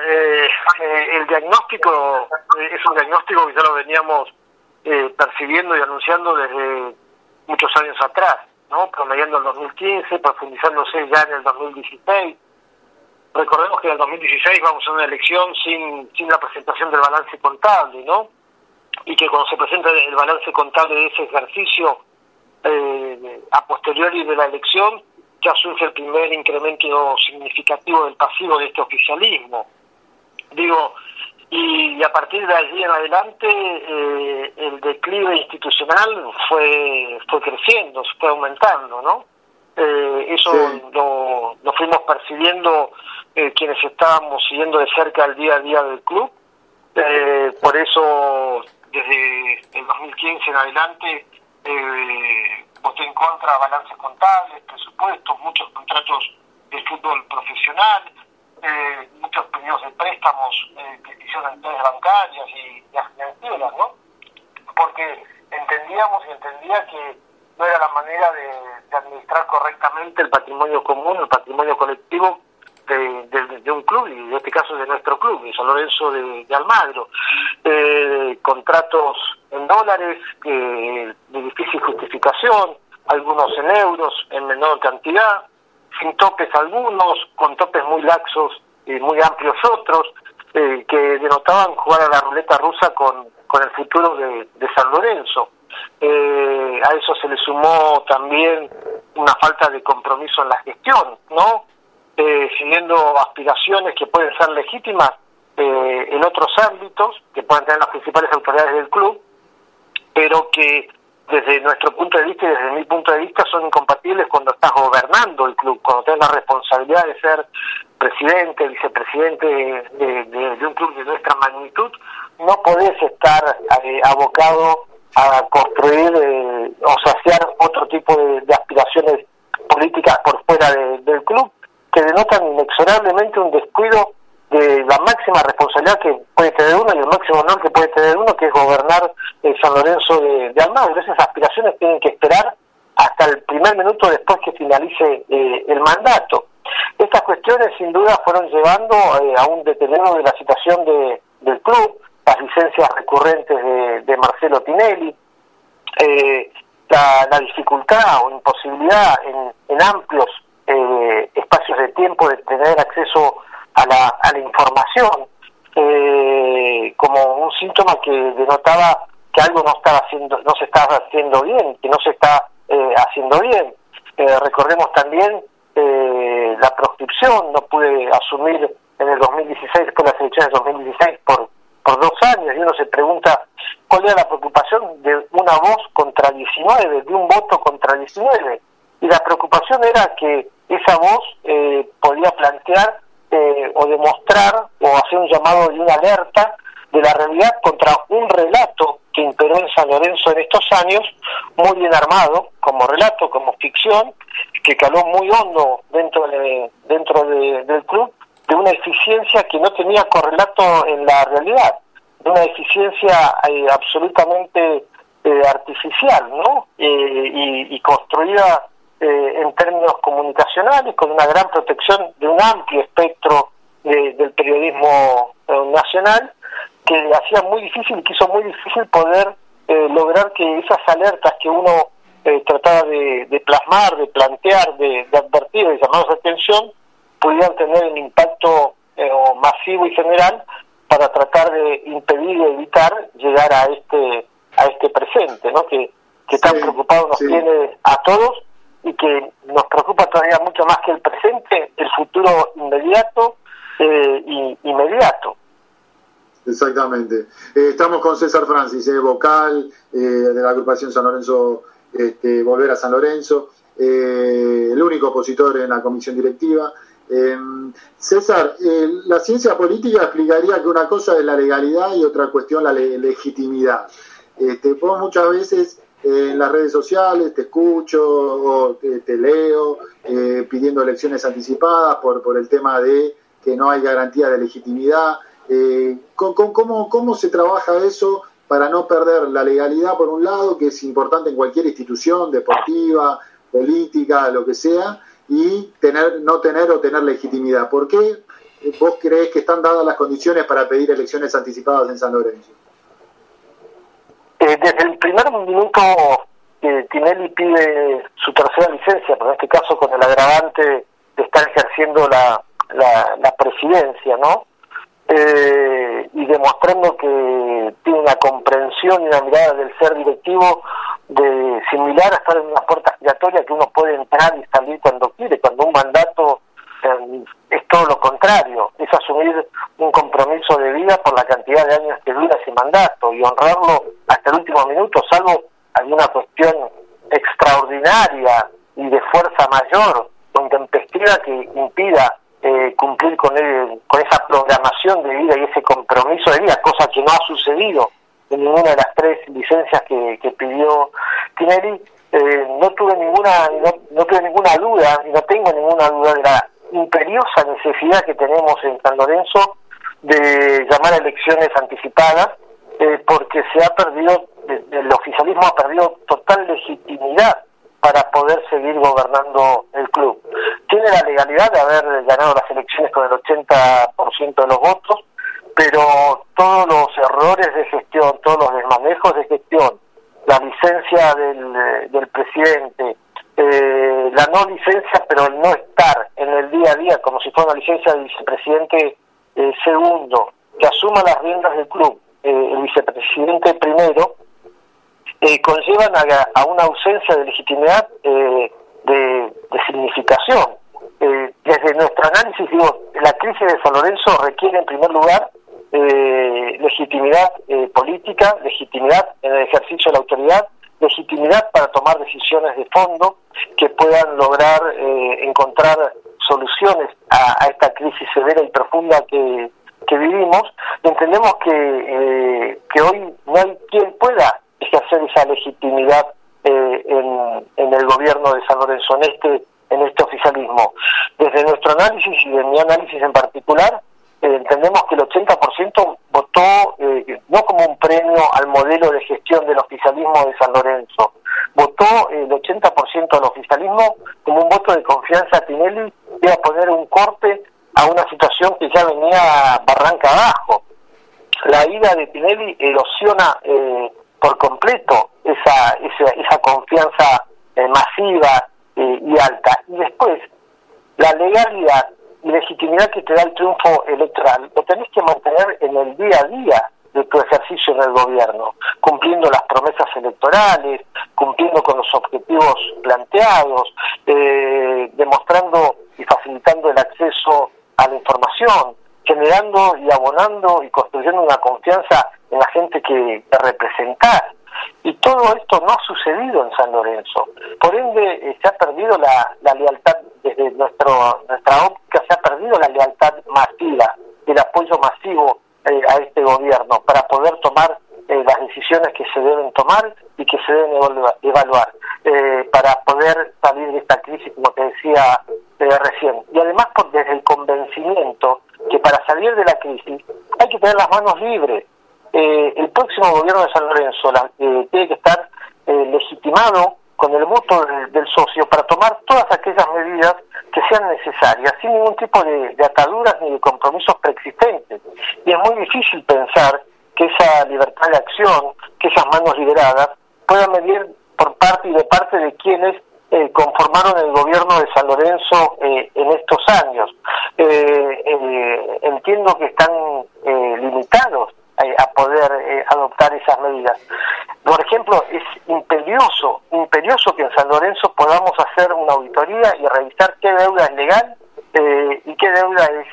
I: Ver, eh, el diagnóstico es un diagnóstico que ya lo veníamos percibiendo y anunciando desde muchos años atrás ¿no? promediando el 2015, profundizándose ya en el 2016. Recordemos que en el 2016 vamos a una elección sin, sin la presentación del balance contable, ¿no? Y que cuando se presenta el balance contable de ese ejercicio, eh, a posteriori de la elección, ya surge el primer incremento significativo del pasivo de este oficialismo. Digo, y a partir de allí en adelante eh, el declive institucional fue fue creciendo, fue aumentando, ¿no? Eh, eso sí. lo, lo, fuimos percibiendo eh, quienes estábamos siguiendo de cerca el día a día del club. Eh, por eso, desde el 2015 en adelante, eh, voté en contra de balances contables, presupuestos, muchos contratos del fútbol profesional, eh, muchos pedidos de préstamos eh, que hicieron entidades bancarias y, y financieras, ¿no? Porque entendíamos y entendía que no era la manera de, administrar correctamente el patrimonio común, el patrimonio colectivo de, un club, y en este caso de nuestro club, de San Lorenzo de, Almagro. Eh, contratos en dólares eh, de difícil justificación, algunos en euros en menor cantidad, sin topes algunos, con topes muy laxos y muy amplios otros, que denotaban jugar a la ruleta rusa con, con el futuro de, San Lorenzo. a eso se le sumó también una falta de compromiso en la gestión, ¿no? siguiendo aspiraciones que pueden ser legítimas en otros ámbitos, que pueden tener las principales autoridades del club, pero que desde nuestro punto de vista y desde mi punto de vista son incompatibles cuando estás gobernando el club, cuando tienes la responsabilidad de ser presidente, vicepresidente de, un club de nuestra magnitud, no podés estar eh, abocado a construir eh, o saciar otro tipo de, aspiraciones políticas por fuera del club que denotan inexorablemente un descuido de la máxima responsabilidad que puede tener uno y el máximo honor que puede tener uno, que es gobernar el San Lorenzo de, de Almagro. Esas aspiraciones tienen que esperar hasta el primer minuto después que finalice eh, el mandato. Estas cuestiones sin duda fueron llevando eh, a un deterioro de la situación de, del club, las licencias recurrentes de, Marcelo Tinelli, eh, la, dificultad o imposibilidad en, en amplios espacios de tiempo de tener acceso a la, a la información eh, como un síntoma que denotaba que algo no estaba haciendo no se estaba haciendo bien que no se está eh, haciendo bien. Eh, recordemos también la proscripción no pude asumir en el 2016 después de las elecciones de 2016 por por dos años y uno se pregunta cuál era la preocupación de una voz contra 19 de un voto contra 19 y la preocupación era que esa voz podía plantear eh, o demostrar o hacer un llamado y una alerta de la realidad contra un relato que imperó en San Lorenzo en estos años, muy bien armado, como relato, como ficción, que caló muy hondo dentro de, dentro del club, de una eficiencia que no tenía correlato en la realidad, de una eficiencia eh, absolutamente eh, artificial, ¿no? y, y construida eh, en términos comunicacionales, con una gran protección de un amplio espectro del periodismo eh, nacional, que hacía muy difícil, que hizo muy difícil poder eh, lograr que esas alertas que uno trataba de, plasmar, de plantear, de, advertir, de llamar la atención, pudieran tener un impacto masivo y general para tratar de impedir y evitar llegar a este a este presente, ¿no? Que, que tan preocupado nos tiene a todos y que nos preocupa todavía mucho más que el presente, el futuro inmediato eh, y inmediato.
D: Exactamente. Eh, estamos con César Francis, eh, vocal de la agrupación San Lorenzo, este, Volver a San Lorenzo, el único opositor en la comisión directiva. César, la ciencia política explicaría que una cosa es la legalidad y otra cuestión la legitimidad. Este, muchas veces en las redes sociales, te escucho o te, leo eh, pidiendo elecciones anticipadas por, por el tema de que no hay garantía de legitimidad. Eh, ¿cómo, ¿Cómo se trabaja eso para no perder la legalidad por un lado, que es importante en cualquier institución deportiva, política, lo que sea, y tener, no tener o tener legitimidad? ¿Por qué vos crees que están dadas las condiciones para pedir elecciones anticipadas en San Lorenzo?
I: Eh, desde el primer minuto que Tinelli pide su tercera licencia, pero en este caso con el agravante de estar ejerciendo la, la, presidencia, ¿no? Eh, y demostrando que tiene una comprensión y una mirada del ser directivo de similar a estar en una puerta giratoria que uno puede entrar y salir cuando quiere, cuando un mandato eh, es todo lo contrario, es asumir un compromiso de vida por la cantidad de años que dura ese mandato y honrarlo hasta el último minuto, salvo alguna cuestión extraordinaria y de fuerza mayor o intempestiva que impida eh, cumplir con, con esa programación de vida y ese compromiso de vida, cosa que no ha sucedido en ninguna de las tres licencias que, que pidió Tinelli, eh, no tuve ninguna no, no tuve ninguna duda y no tengo ninguna duda de la imperiosa necesidad que tenemos en San Lorenzo de llamar a elecciones anticipadas eh, porque se ha perdido, el oficialismo ha perdido total legitimidad para poder seguir gobernando el club. Tiene la legalidad de haber ganado las elecciones con el 80% de los votos, pero todos los errores de gestión, todos los desmanejos de gestión, la licencia del, del presidente, eh, la no licencia, pero el no estar en el día a día como si fuera una licencia del vicepresidente segundo, que asuma las riendas del club, el vicepresidente primero, conllevan a, una ausencia de legitimidad de, de, significación. desde nuestro análisis, digo, la crisis de San Lorenzo requiere en primer lugar legitimidad política, legitimidad en el ejercicio de la autoridad, legitimidad para tomar decisiones de fondo que puedan lograr eh, encontrar soluciones a, esta crisis severa y profunda que, vivimos, entendemos que, eh, que hoy no hay quien pueda ejercer esa legitimidad eh, en, en, el gobierno de San Lorenzo, en este, en este oficialismo. Desde nuestro análisis y de mi análisis en particular, entendemos que el 80% votó eh, no como un premio al modelo de gestión del oficialismo de San Lorenzo, votó el 80% al oficialismo como un voto de confianza a Tinelli y a poner un corte a una situación que ya venía barranca abajo. La ida de Tinelli erosiona eh, por completo esa, esa, esa confianza eh, masiva y alta. Y después, la legalidad y legitimidad que te da el triunfo electoral lo tenés que mantener en el día a día de tu ejercicio en el gobierno, cumpliendo las promesas electorales, cumpliendo con los objetivos planteados, eh, demostrando y facilitando el acceso a la información, generando y abonando y construyendo una confianza en la gente que te representás. Y todo esto no ha sucedido en San Lorenzo. Por ende, eh, se ha perdido la, la lealtad desde nuestro, nuestra óptica, se ha perdido la lealtad masiva, el apoyo masivo eh, a este gobierno para poder tomar eh, las decisiones que se deben tomar y que se deben evaluar, para poder salir de esta crisis, como te decía recién. Y además por, desde el convencimiento que para salir de la crisis hay que tener las manos libres eh, el próximo gobierno de San Lorenzo eh, tiene que estar eh, legitimado con el voto del, socio para tomar todas aquellas medidas que sean necesarias, sin ningún tipo de, ataduras ni de compromisos preexistentes. Y es muy difícil pensar que esa libertad de acción, que esas manos liberadas, puedan venir por parte y de parte de quienes conformaron el gobierno de San Lorenzo en estos años. entiendo que están limitados eh, a poder eh, adoptar esas medidas. Por ejemplo, es imperioso, imperioso que en San Lorenzo podamos hacer una auditoría y revisar qué deuda es legal eh, y qué deuda es,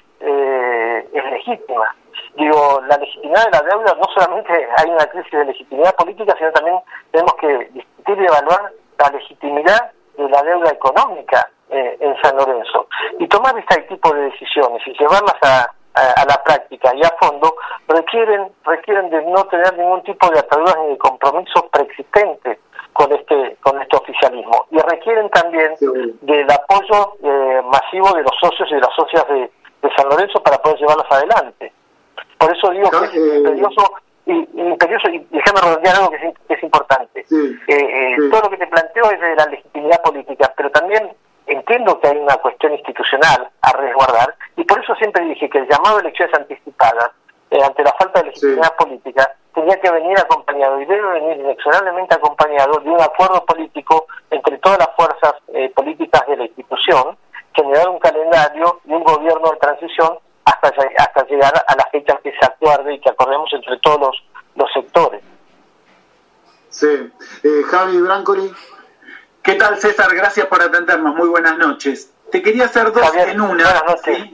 I: es legítima. Digo, la legitimidad de la deuda, no solamente hay una crisis de legitimidad política, sino también tenemos que discutir y evaluar la legitimidad de la deuda económica en San Lorenzo y tomar este tipo de decisiones y llevarlas a, a, la práctica y a fondo requieren requieren de no tener ningún tipo de ataduras ni de compromisos preexistentes con este con este oficialismo. Y requieren también del apoyo eh, masivo de los socios y de las socias de, San Lorenzo para poder llevarlas adelante. Por eso digo que es eh, imperioso y, imperioso y déjame redondear algo que es, importante. Eh, todo lo que te planteo es de la legitimidad política pero también entiendo que hay una cuestión institucional a resguardar y por eso siempre dije que el llamado a elecciones anticipadas eh, ante la falta de legitimidad política tenía que venir acompañado y debe venir inexorablemente acompañado de un acuerdo político entre todas las fuerzas eh, políticas de la institución, generar un calendario y un gobierno de transición hasta, hasta llegar a la fecha que se acuerde y que acordemos entre todos los, los sectores.
D: Sí. Eh, Javi Brancoli.
F: ¿Qué tal, César? Gracias por atendernos. Muy buenas noches. Te quería hacer dos en una,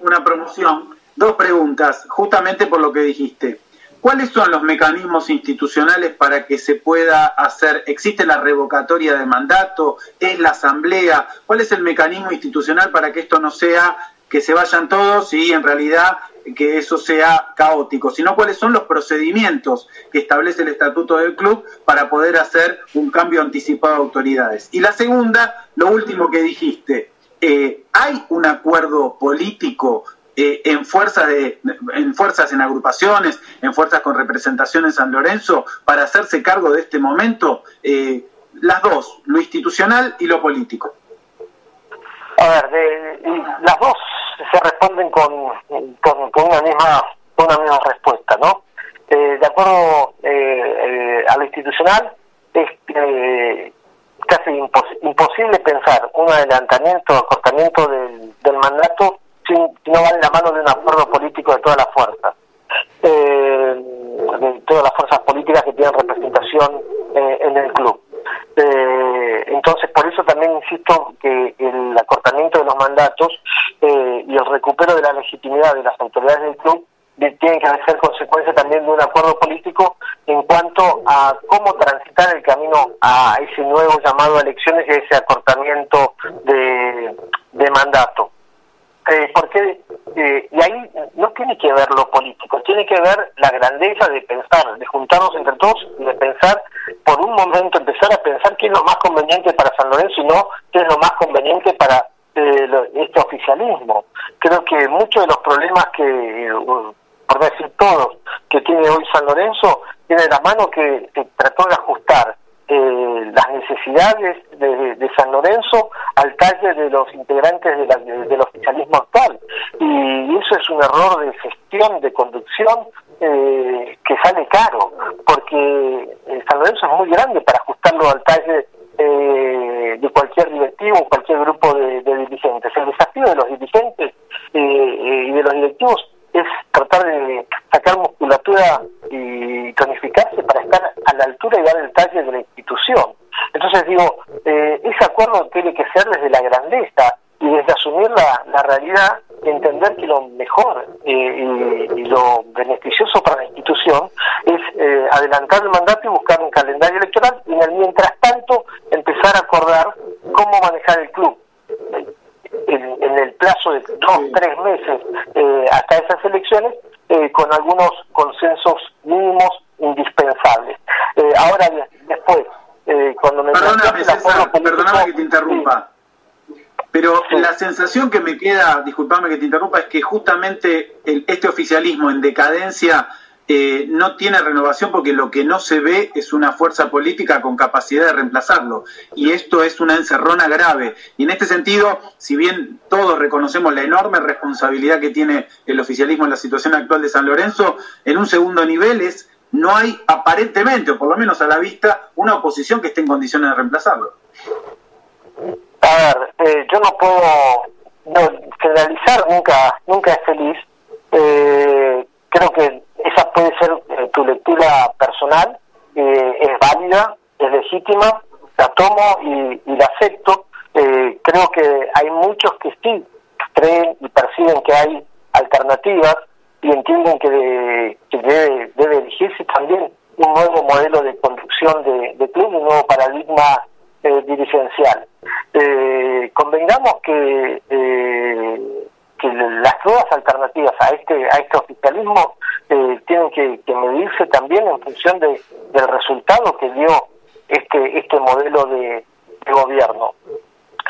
F: una promoción, dos preguntas, justamente por lo que dijiste. ¿Cuáles son los mecanismos institucionales para que se pueda hacer? ¿Existe la revocatoria de mandato? ¿Es la asamblea? ¿Cuál es el mecanismo institucional para que esto no sea que se vayan todos y en realidad que eso sea caótico, sino cuáles son los procedimientos que establece el estatuto del club para poder hacer un cambio anticipado de autoridades. Y la segunda, lo último que dijiste, eh, ¿hay un acuerdo político eh, en, fuerza de, en fuerzas, en agrupaciones, en fuerzas con representación en San Lorenzo para hacerse cargo de este momento? Eh, las dos, lo institucional y lo político.
I: A ver, las dos se responden con, con, una misma una misma respuesta, ¿no? Eh, de acuerdo eh, eh, a lo institucional, es casi imposible pensar un adelantamiento, acortamiento del, del mandato si, no va en la mano de un acuerdo político de todas las fuerzas. Eh, de todas las fuerzas políticas que tienen representación eh, en el club. Eh, entonces, por eso también insisto que el acortamiento de los mandatos eh, y el recupero de la legitimidad de las autoridades del club tienen que ser consecuencia también de un acuerdo político en cuanto a cómo transitar el camino a ese nuevo llamado a elecciones y a ese acortamiento de mandato. Eh, porque eh, y ahí no tiene que ver lo político, tiene que ver la grandeza de pensar, de juntarnos entre todos y de pensar, por un momento empezar a pensar qué es lo más conveniente para San Lorenzo y no qué es lo más conveniente para eh, este oficialismo. Creo que muchos de los problemas que, por decir todos, que tiene hoy San Lorenzo, tiene la mano que trató de ajustar eh, las necesidades de, San Lorenzo al talle de los integrantes del oficialismo actual. Y eso es un error de gestión, de conducción, eh, que sale caro, porque eh, San Lorenzo es muy grande para ajustarlo al talle de cualquier directivo, cualquier grupo de, de dirigentes. El desafío de los dirigentes y de los directivos es tratar de sacar musculatura y tonificarse para estar a la altura y dar el talle de la institución. Entonces digo, eh, ese acuerdo tiene que ser desde la grandeza y desde asumir la, la realidad y entender que lo mejor eh, y, lo beneficioso para la institución es eh, adelantar el mandato y buscar un calendario electoral y en el mientras tanto empezar a acordar cómo manejar el club en, el plazo de dos, tres meses eh, hasta esas elecciones, eh, con algunos consensos mínimos indispensables. Eh, ahora, después, cuando me...
F: Perdóname, que te interrumpa. Pero la sensación que me queda, disculpame que te interrumpa, es que justamente el, este oficialismo en decadencia eh, no tiene renovación porque lo que no se ve es una fuerza política con capacidad de reemplazarlo. Y esto es una encerrona grave. Y en este sentido, si bien todos reconocemos la enorme responsabilidad que tiene el oficialismo en la situación actual de San Lorenzo, en un segundo nivel es no hay aparentemente, o por lo menos a la vista, una oposición que esté en condiciones de reemplazarlo.
I: A ver, eh, yo no puedo generalizar, nunca, nunca es feliz. Eh, creo que esa puede ser eh, tu lectura personal, eh, es válida, es legítima, la tomo y, la acepto. Eh, creo que hay muchos que sí creen y perciben que hay alternativas y entienden que, debe, debe, elegirse también un nuevo modelo de conducción de, de club, un nuevo paradigma dirigencial. convengamos que que las nuevas alternativas a este a este oficialismo eh, tienen que, medirse también en función de, del resultado que dio este este modelo de, gobierno.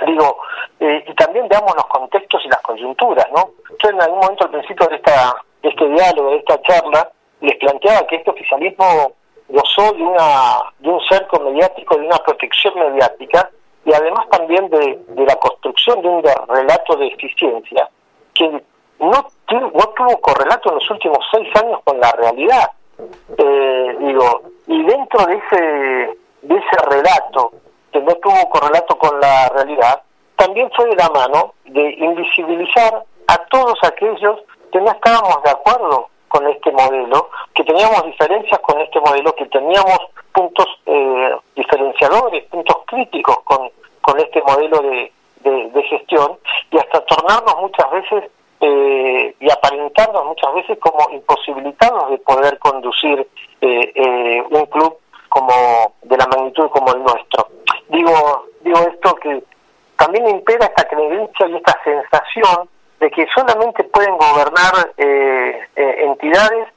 I: Digo eh, y también veamos los contextos y las coyunturas no yo en algún momento al principio de esta de este diálogo de esta charla les planteaba que este oficialismo gozó de una de un cerco mediático de una protección mediática y además también de, de la construcción de un relato de eficiencia que no, no tuvo correlato en los últimos seis años con la realidad. Eh, digo, y dentro de ese, de ese relato que no tuvo correlato con la realidad, también fue de la mano de invisibilizar a todos aquellos que no estábamos de acuerdo con este modelo, que teníamos diferencias con este modelo, que teníamos puntos eh, diferenciadores, puntos críticos con, con este modelo de, de, gestión y hasta tornarnos muchas veces eh, y aparentarnos muchas veces como imposibilitados de poder conducir eh, eh, un club como de la magnitud como el nuestro. Digo, digo esto que también impera esta creencia y esta sensación de que solamente pueden gobernar entidades,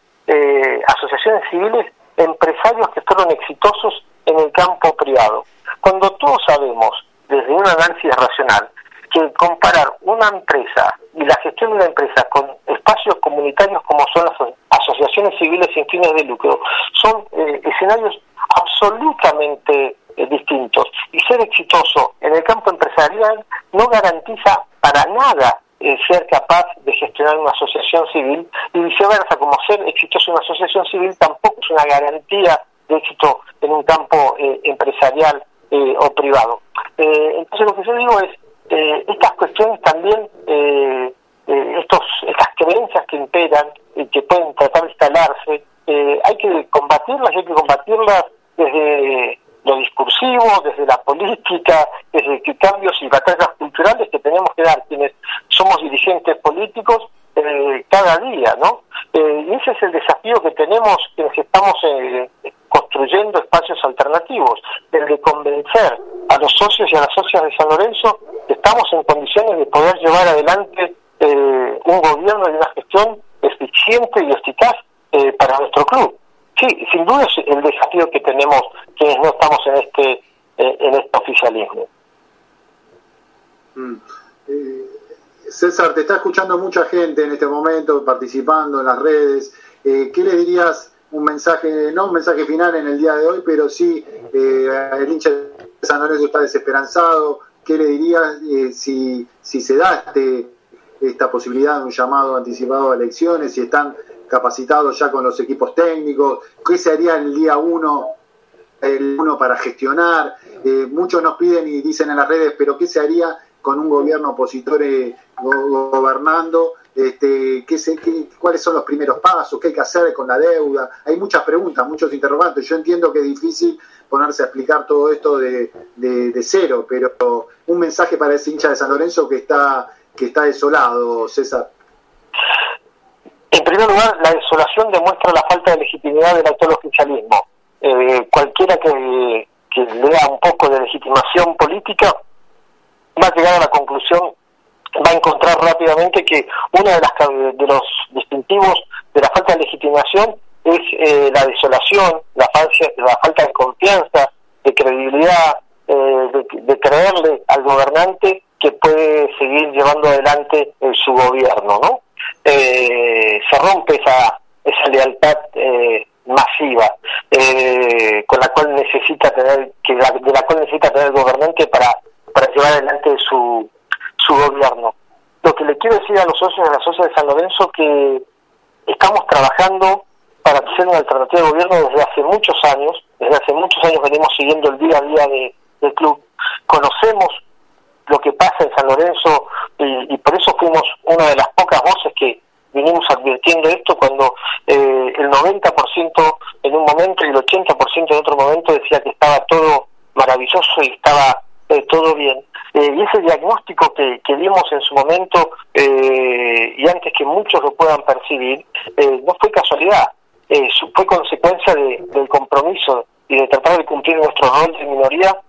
I: asociaciones civiles, empresarios que fueron exitosos en el campo privado. Cuando todos sabemos desde un análisis racional que comparar una empresa y la gestión de una empresa con espacios comunitarios como son las asociaciones civiles sin fines de lucro son eh, escenarios absolutamente eh, distintos. Y ser exitoso en el campo empresarial no garantiza para nada eh, ser capaz de gestionar una asociación civil y viceversa. Como ser exitoso en una asociación civil tampoco es una garantía de éxito en un campo empresarial o privado. entonces lo que yo digo es, estas cuestiones también, estos, estas creencias que imperan y que pueden tratar de instalarse, hay que combatirlas, hay que combatirlas desde lo discursivo, desde la política, desde que cambios y batallas culturales que tenemos que dar quienes somos dirigentes políticos eh, cada día, ¿no? Eh, y ese es el desafío que tenemos quienes estamos eh, construyendo espacios alternativos, el de convencer a los socios y a las socias de San Lorenzo que estamos en condiciones de poder llevar adelante un gobierno y una gestión eficiente y eficaz para nuestro club. Sí, sin duda es el desafío que tenemos quienes no estamos en este en este oficialismo.
D: Mm. César, te está escuchando mucha gente en este momento, participando en las redes. Eh, ¿Qué le dirías? Un mensaje, no un mensaje final en el día de hoy, pero sí, eh, el hincha de San Lorenzo está desesperanzado. ¿Qué le dirías eh, si, si se da este, esta posibilidad de un llamado anticipado a elecciones, si están capacitados ya con los equipos técnicos? ¿Qué se haría el día uno el uno para gestionar. muchos nos piden y dicen en las redes, pero ¿qué se haría con un gobierno opositor eh, gobernando, este, ¿qué qué, cuáles son los primeros pasos, qué hay que hacer con la deuda. Hay muchas preguntas, muchos interrogantes. Yo entiendo que es difícil ponerse a explicar todo esto de, de, cero, pero un mensaje para ese hincha de San Lorenzo que está, que está desolado, César.
I: En primer lugar, la desolación demuestra la falta de legitimidad del actual oficialismo. Eh, cualquiera que, que lea un poco de legitimación política va a llegar a la conclusión, va a encontrar rápidamente que uno de, las, de los distintivos de la falta de legitimación es eh, la desolación, la falta, la falta de confianza, de credibilidad, eh, de, creerle al gobernante que puede seguir llevando adelante eh, su gobierno, ¿no? se rompe esa, esa lealtad masiva con la cual necesita tener que de la cual necesita tener el gobernante para para llevar adelante su, su gobierno. Lo que le quiero decir a los socios y a las de San Lorenzo que estamos trabajando para ser una alternativa de gobierno desde hace muchos años, desde hace muchos años venimos siguiendo el día a día del club, conocemos lo que pasa en San Lorenzo y, por eso fuimos una de las pocas voces que vinimos advirtiendo esto cuando eh, el 90% en un momento y el 80% en otro momento decía que estaba todo maravilloso y estaba eh, todo bien. Eh, y ese diagnóstico que, que, dimos en su momento, eh, y antes que muchos lo puedan percibir, no fue casualidad, fue consecuencia del compromiso y de tratar de cumplir nuestro rol de minoría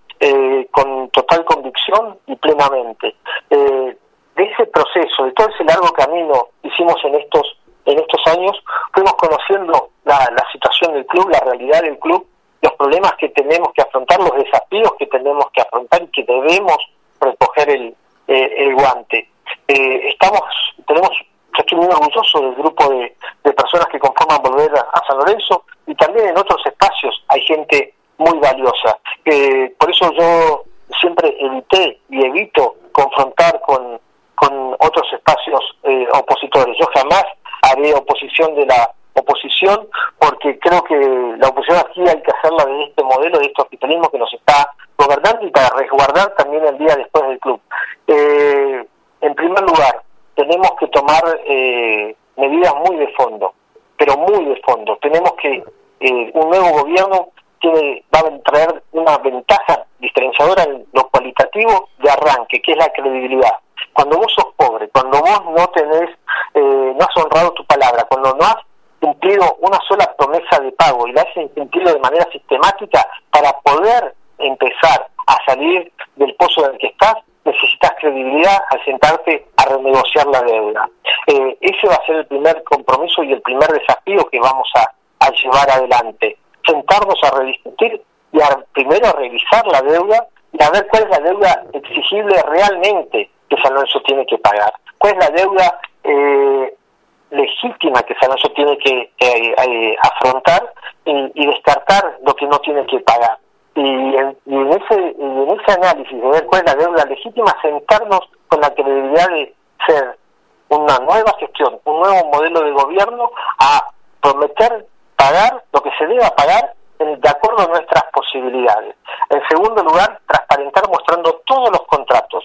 I: con total convicción y plenamente. de ese proceso, de todo ese largo camino que hicimos en estos en estos años, fuimos conociendo la, la situación del club, la realidad del club, los problemas que tenemos que afrontar, los desafíos que tenemos que afrontar y que debemos recoger el, eh, el guante. Eh, estamos, tenemos, yo estoy muy orgulloso del grupo de, personas que conforman Volver a, San Lorenzo y también en otros espacios hay gente muy valiosa. Eh, por eso yo siempre evité y evito confrontar con, con otros espacios opositores. Yo jamás haré oposición de la oposición, porque creo que la oposición aquí hay que hacerla de este modelo, de este hospitalismo que nos está gobernando y para resguardar también el día después del club. Eh, en primer lugar, tenemos que tomar eh, medidas muy de fondo, pero muy de fondo. Tenemos que, eh, un nuevo gobierno tiene, va a traer una ventaja diferenciadora en lo cualitativo de arranque, que es la credibilidad. Cuando vos sos pobre, cuando vos no tenés, no has honrado tu palabra, cuando no has cumplido una sola promesa de pago y la has incumplido de manera sistemática para poder empezar a salir del pozo en el que estás, necesitas credibilidad al sentarte a renegociar la deuda. Eh, ese va a ser el primer compromiso y el primer desafío que vamos a, llevar adelante. Sentarnos a rediscutir y primero a revisar la deuda y a ver cuál es la deuda exigible realmente que San Lorenzo tiene que pagar. ¿Cuál es la deuda eh, legítima que San tiene que eh, afrontar y, descartar lo que no tiene que pagar. Y en, ese, en ese análisis de ver cuál es la deuda legítima, sentarnos con la credibilidad de ser una nueva gestión, un nuevo modelo de gobierno a prometer pagar lo que se deba pagar de acuerdo a nuestras posibilidades. En segundo lugar, transparentar mostrando todos los contratos.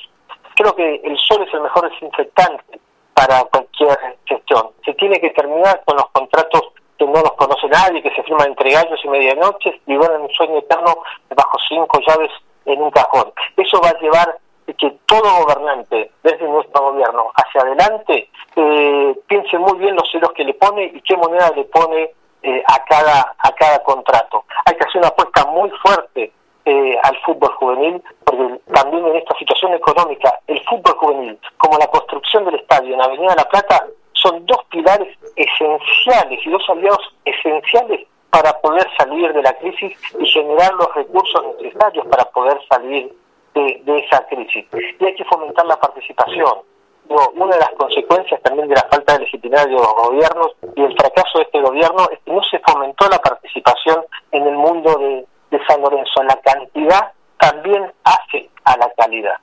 I: Creo que el sol es el mejor desinfectante para cualquier gestión. Se tiene que terminar con los contratos que no los conoce nadie, que se firman entre gallos y medianoches y van en un sueño eterno bajo cinco llaves en un cajón. Eso va a llevar que todo gobernante, desde nuestro gobierno hacia adelante, eh, piense muy bien los ceros que le pone y qué moneda le pone eh, a cada a cada contrato. Hay que hacer una apuesta muy fuerte eh, al fútbol juvenil, porque también en esta situación económica, el fútbol juvenil, como la construcción del estadio en Avenida La Plata, son dos pilares esenciales y dos aliados esenciales para poder salir de la crisis y generar los recursos necesarios para poder salir de, esa crisis. Y hay que fomentar la participación. una de las consecuencias también de la falta de legitimidad de los gobiernos y el fracaso de este gobierno es que no se fomentó la participación en el mundo de, San Lorenzo. La cantidad también hace a la calidad.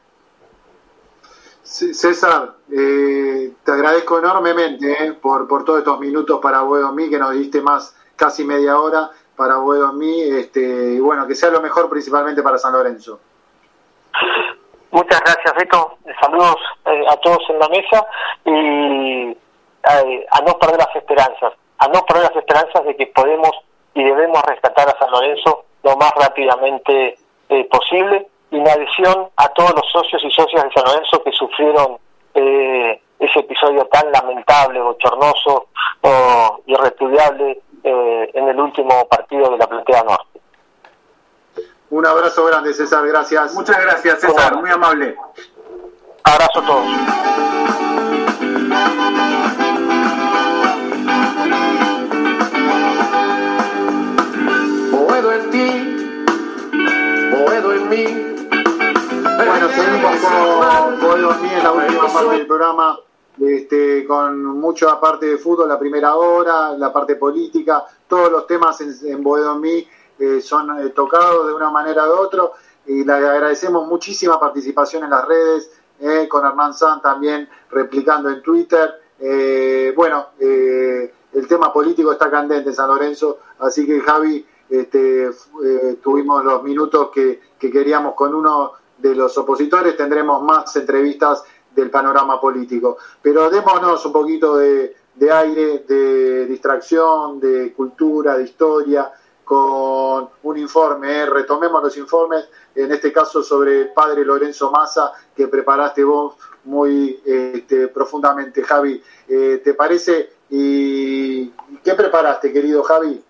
D: César, eh, te agradezco enormemente eh, por, por todos estos minutos para Mí, que nos diste más casi media hora para Mí, este, y bueno, que sea lo mejor principalmente para San Lorenzo.
I: Muchas gracias, Beto. Saludos eh, a todos en la mesa y eh, a no perder las esperanzas, a no perder las esperanzas de que podemos y debemos rescatar a San Lorenzo lo más rápidamente eh, posible y una adhesión a todos los socios y socias de San Lorenzo que sufrieron ese episodio tan lamentable, bochornoso o irrepudiable en el último partido de la Platea Norte.
D: Un abrazo grande, César, gracias.
F: Muchas gracias, César, muy amable.
I: Abrazo a todos.
C: Boedo en ti, Boedo en mí.
D: Bueno, seguimos con Boedo en mí en la última parte del programa. Este, con mucho aparte de fútbol, la primera hora, la parte política, todos los temas en, en Boedo en mí eh, son eh, tocados de una manera u otra y le agradecemos muchísima participación en las redes, eh, con Hernán San también replicando en Twitter. bueno, el tema político está candente en San Lorenzo, así que Javi, este, tuvimos los minutos que, queríamos con uno de los opositores, tendremos más entrevistas del panorama político. Pero démonos un poquito de aire, de distracción, de cultura, de historia, con un informe, ¿eh? retomemos los informes, en este caso sobre el padre Lorenzo Massa, que preparaste vos muy este, profundamente, Javi. Eh, ¿Te parece? ¿Y qué preparaste, querido Javi?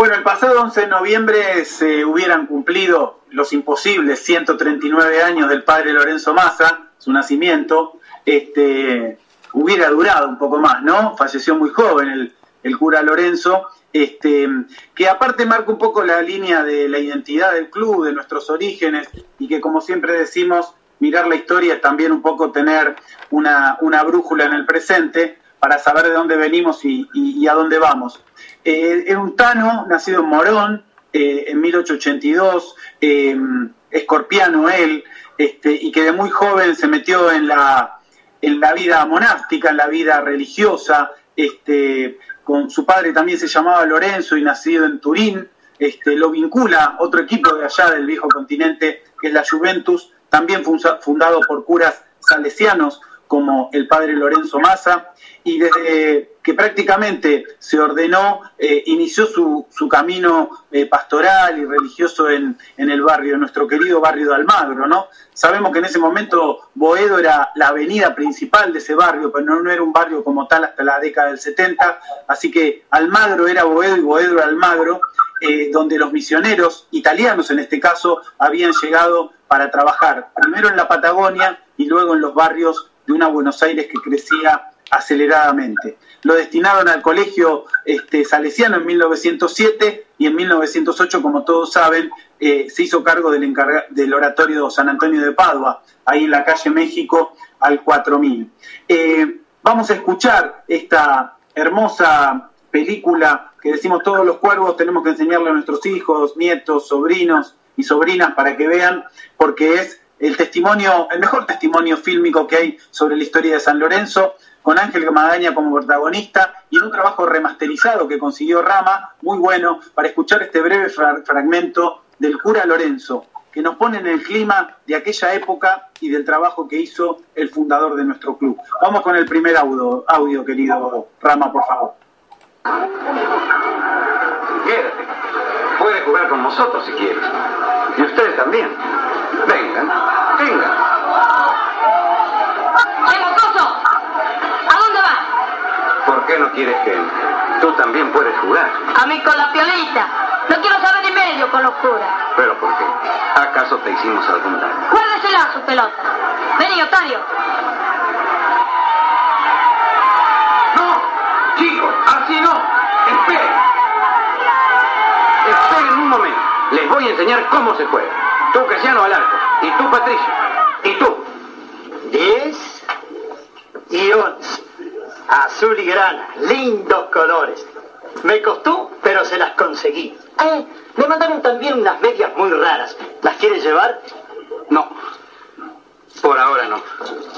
F: Bueno, el pasado 11 de noviembre se hubieran cumplido los imposibles 139 años del padre Lorenzo Massa, su nacimiento. Este, hubiera durado un poco más, ¿no? Falleció muy joven el, el cura Lorenzo este, que aparte marca un poco la línea de la identidad del club, de nuestros orígenes, y que como siempre decimos, mirar la historia es también un poco tener una, brújula en el presente para saber de dónde venimos y, a dónde vamos. Eh, era un Tano, nacido en Morón, eh, en 1882, eh, escorpiano él, este, y que de muy joven se metió en la, en la vida monástica, en la vida religiosa, este, con su padre también se llamaba Lorenzo y nacido en Turín, este, lo vincula otro equipo de allá del viejo continente, que es la Juventus, también fundado por curas salesianos como el padre Lorenzo Massa, y desde que prácticamente se ordenó, eh, inició su, su camino eh, pastoral y religioso en, en, el barrio, nuestro querido barrio de Almagro, ¿no? Sabemos que en ese momento Boedo era la avenida principal de ese barrio, pero no, no era un barrio como tal hasta la década del 70, así que Almagro era Boedo y Boedo era Almagro, eh, donde los misioneros italianos en este caso habían llegado para trabajar, primero en la Patagonia y luego en los barrios de una Buenos Aires que crecía aceleradamente. Lo destinaron al colegio este, salesiano en 1907 y en 1908, como todos saben, eh, se hizo cargo del, del oratorio San Antonio de Padua, ahí en la calle México al 4000. Eh, vamos a escuchar esta hermosa película que decimos todos los cuervos, tenemos que enseñarle a nuestros hijos, nietos, sobrinos y sobrinas para que vean, porque es el testimonio, el mejor testimonio fílmico que hay sobre la historia de San Lorenzo, con Ángel Magaña como protagonista y en un trabajo remasterizado que consiguió Rama, muy bueno, para escuchar este breve fragmento del cura Lorenzo, que nos pone en el clima de aquella época y del trabajo que hizo el fundador de nuestro club. Vamos con el primer audio, audio querido Rama, por favor.
J: Quédate. Puede jugar con nosotros si quieres. Y ustedes también. Vengan, vengan. Qué no quieres que tú también puedes jugar?
K: A mí con la piolita. No quiero saber ni medio con los curas.
J: ¿Pero por qué? ¿Acaso te hicimos algún daño?
K: Guárdesela su pelota. Vení, Otario.
J: ¡No! Chicos, así no. Esperen. Esperen un momento. Les voy a enseñar cómo se juega. Tú, Cristiano, al arco. Y tú, Patricio. Y tú.
L: Diez y once. Azul y grana. Lindos colores. Me costó, pero se las conseguí. Eh, me mandaron también unas medias muy raras. ¿Las quieres llevar?
J: No. Por ahora no.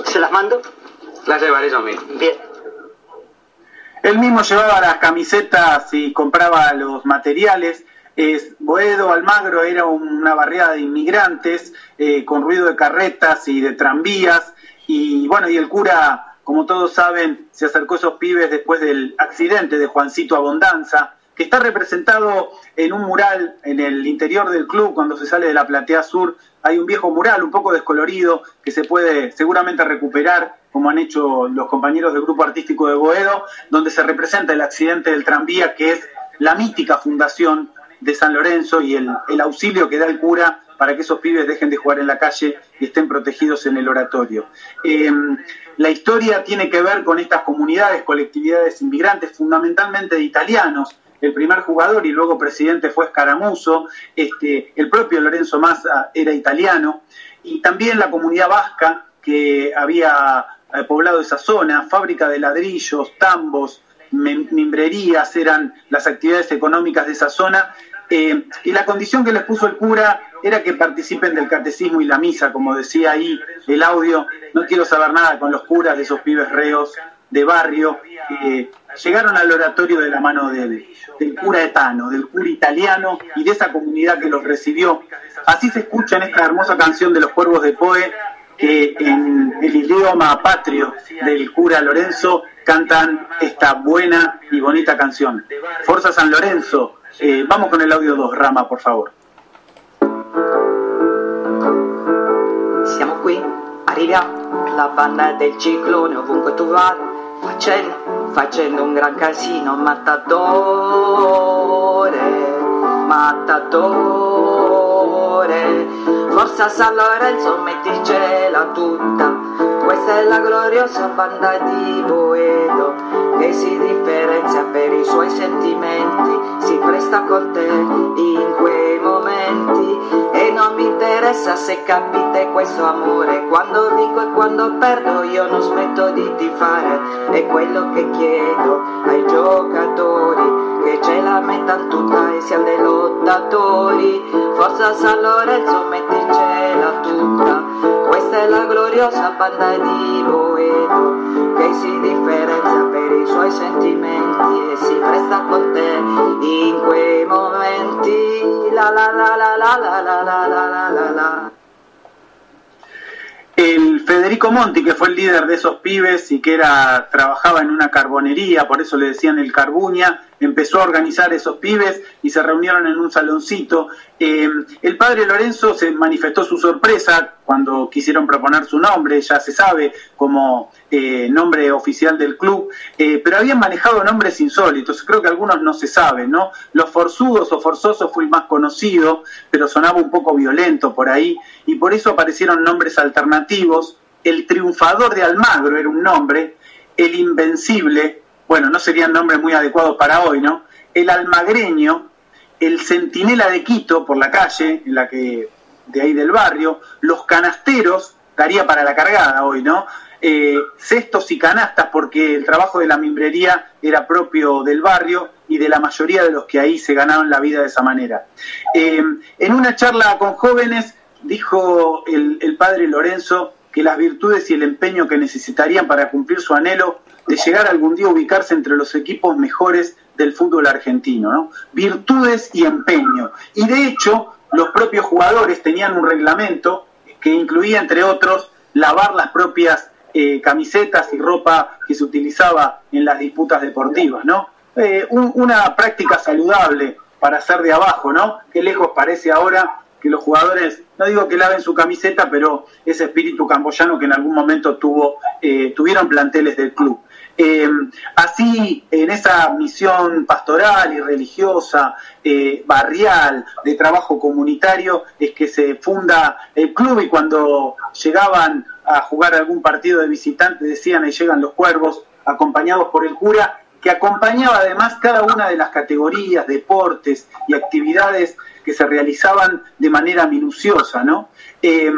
L: ¿Se las mando?
J: Las llevaré yo mismo.
L: Bien.
F: Él mismo llevaba las camisetas y compraba los materiales. Es, Boedo Almagro era una barriada de inmigrantes eh, con ruido de carretas y de tranvías. Y bueno, y el cura, como todos saben, se acercó a esos pibes después del accidente de Juancito Abondanza, que está representado en un mural en el interior del club cuando se sale de la platea sur. Hay un viejo mural un poco descolorido que se puede seguramente recuperar, como han hecho los compañeros del grupo artístico de Boedo, donde se representa el accidente del tranvía, que es la mítica fundación de San Lorenzo y el, el auxilio que da el cura para que esos pibes dejen de jugar en la calle y estén protegidos en el oratorio. Eh, la historia tiene que ver con estas comunidades, colectividades inmigrantes, fundamentalmente de italianos. El primer jugador y luego presidente fue Scaramuso, este, el propio Lorenzo Massa era italiano, y también la comunidad vasca que había eh, poblado esa zona, fábrica de ladrillos, tambos, mimbrerías eran las actividades económicas de esa zona, eh, y la condición que les puso el cura era que participen del catecismo y la misa, como decía ahí el audio. No quiero saber nada con los curas de esos pibes reos de barrio que llegaron al oratorio de la mano del, del cura etano, del cura italiano y de esa comunidad que los recibió. Así se escucha en esta hermosa canción de los cuervos de Poe, que en el idioma patrio del cura Lorenzo cantan esta buena y bonita canción. Forza San Lorenzo. Eh, vamos con el audio 2, Rama, por favor.
M: Siamo qui, arriviamo, la banda del ciclone ovunque tu vada, facendo, facendo un gran casino, mattatore, mattatore, forza San Lorenzo metticela tutta, questa è la gloriosa banda di Boedo, che si differenzia per i suoi sentimenti, si presta con te in quei momenti e non mi interessa se capite questo amore, quando vinco e quando perdo io non smetto di tifare, è quello che chiedo ai giocatori, che ce la mettano tutta e siano dei lottatori, forza San Lorenzo metticela tutta, questa è la gloriosa banda di Boedo, che si differenzia per i suoi sentimenti e si presta con te in quei momenti, la la la la la la la la la la la la.
F: El Federico Monti, que fue el líder de esos pibes y que era trabajaba en una carbonería, por eso le decían el Carbuña, empezó a organizar esos pibes y se reunieron en un saloncito. Eh, el padre Lorenzo se manifestó su sorpresa cuando quisieron proponer su nombre, ya se sabe como eh, nombre oficial del club, eh, pero habían manejado nombres insólitos, creo que algunos no se saben, ¿no? Los Forzudos o Forzosos fue el más conocido, pero sonaba un poco violento por ahí, y por eso aparecieron nombres alternativos. El Triunfador de Almagro era un nombre, el Invencible, bueno, no serían nombres muy adecuados para hoy, ¿no? El Almagreño, el Centinela de Quito, por la calle, en la que de ahí del barrio, los canasteros, daría para la cargada hoy, ¿no? Eh, cestos y canastas, porque el trabajo de la mimbrería era propio del barrio y de la mayoría de los que ahí se ganaron la vida de esa manera. Eh, en una charla con jóvenes dijo el, el padre Lorenzo que las virtudes y el empeño que necesitarían para cumplir su anhelo de llegar algún día a ubicarse entre los equipos mejores del fútbol argentino, ¿no? Virtudes y empeño. Y de hecho, los propios jugadores tenían un reglamento que incluía, entre otros, lavar las propias eh, camisetas y ropa que se utilizaba en las disputas deportivas, ¿no? Eh, una práctica saludable para hacer de abajo, ¿no? Qué lejos parece ahora que los jugadores, no digo que laven su camiseta, pero ese espíritu camboyano que en algún momento tuvo, eh, tuvieron planteles del club. Eh, así, en esa misión pastoral y religiosa, eh, barrial, de trabajo comunitario, es que se funda el club y cuando llegaban a jugar algún partido de visitantes decían ahí llegan los cuervos, acompañados por el cura, que acompañaba además cada una de las categorías, deportes y actividades que se realizaban de manera minuciosa, ¿no? Eh,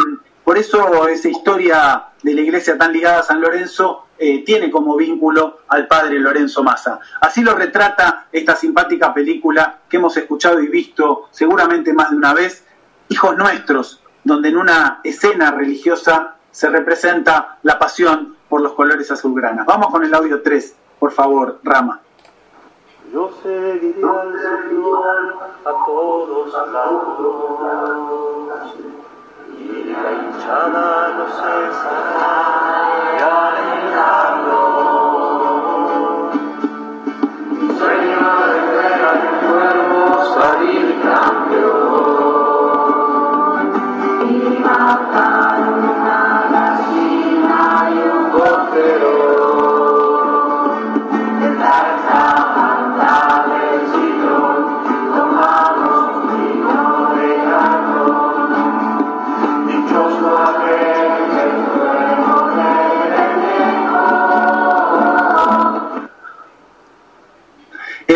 F: por eso esa historia de la iglesia tan ligada a San Lorenzo eh, tiene como vínculo al padre Lorenzo Massa. Así lo retrata esta simpática película que hemos escuchado y visto seguramente más de una vez, Hijos Nuestros, donde en una escena religiosa se representa la pasión por los colores azulgranas. Vamos con el audio 3, por favor, Rama.
N: Yo seguiré al Señor a todos la hinchada no cesará de alegrarlo. Sueño de ver al cuervo salir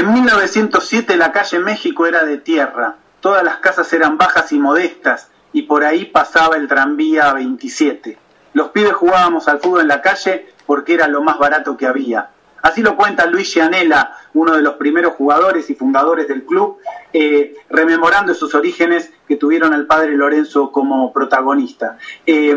F: En 1907 la calle México era de tierra, todas las casas eran bajas y modestas y por ahí pasaba el tranvía 27. Los pibes jugábamos al fútbol en la calle porque era lo más barato que había. Así lo cuenta Luis Gianella, uno de los primeros jugadores y fundadores del club, eh, rememorando esos orígenes que tuvieron al padre Lorenzo como protagonista. Eh,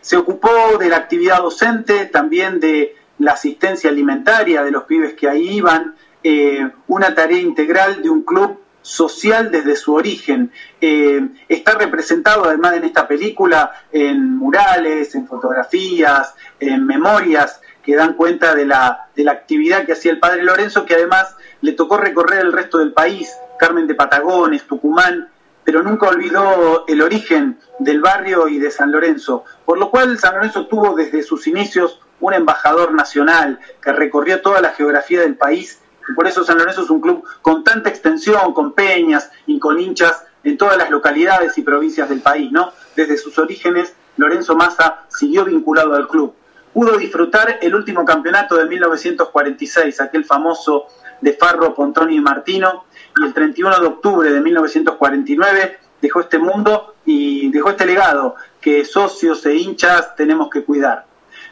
F: se ocupó de la actividad docente, también de la asistencia alimentaria de los pibes que ahí iban, eh, una tarea integral de un club social desde su origen. Eh, está representado además en esta película en murales, en fotografías, en memorias que dan cuenta de la, de la actividad que hacía el padre Lorenzo, que además le tocó recorrer el resto del país, Carmen de Patagones, Tucumán, pero nunca olvidó el origen del barrio y de San Lorenzo, por lo cual San Lorenzo tuvo desde sus inicios un embajador nacional que recorrió toda la geografía del país por eso San Lorenzo es un club con tanta extensión, con peñas y con hinchas en todas las localidades y provincias del país, ¿no? Desde sus orígenes, Lorenzo Massa siguió vinculado al club. Pudo disfrutar el último campeonato de 1946, aquel famoso de Farro, Pontoni y Martino, y el 31 de octubre de 1949 dejó este mundo y dejó este legado que socios e hinchas tenemos que cuidar.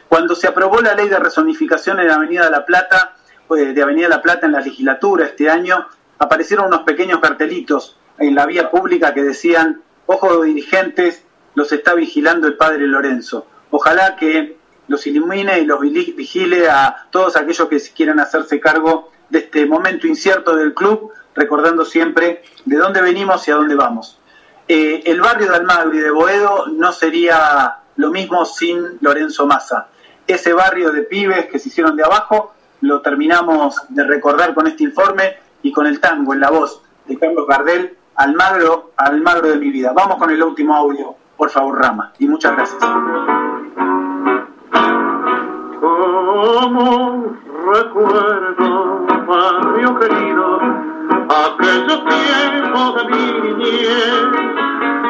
F: Cuando se aprobó la ley de rezonificación en la Avenida de La Plata, de Avenida La Plata en la legislatura este año, aparecieron unos pequeños cartelitos en la vía pública que decían, ojo dirigentes, los está vigilando el padre Lorenzo. Ojalá que los ilumine y los vigile a todos aquellos que quieran hacerse cargo de este momento incierto del club, recordando siempre de dónde venimos y a dónde vamos. Eh, el barrio de Almagro y de Boedo no sería lo mismo sin Lorenzo Massa. Ese barrio de pibes que se hicieron de abajo lo terminamos de recordar con este informe y con el tango en la voz de Carlos Gardel, Almagro, Almagro de mi vida. Vamos con el último audio, por favor, Rama, y muchas gracias.
N: Como recuerdo, barrio querido, aquellos tiempos de mi niñez,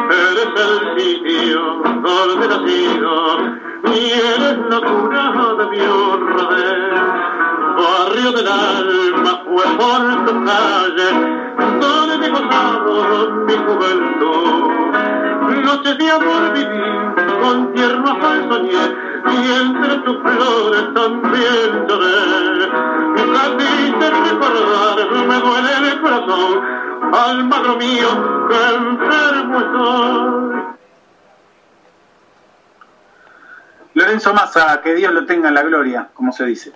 N: eres el sitio donde nacido y eres la cuna de mi honradez barrio del alma fue por tu calle donde me gozado mi juventud. Noches de amor viví, con tierno afán soñé, y entre tus flores también lloré. Casi de recordar me duele el corazón, almagro mío, que enfermo estoy.
F: Lorenzo Massa, que Dios lo tenga en la gloria, como se dice.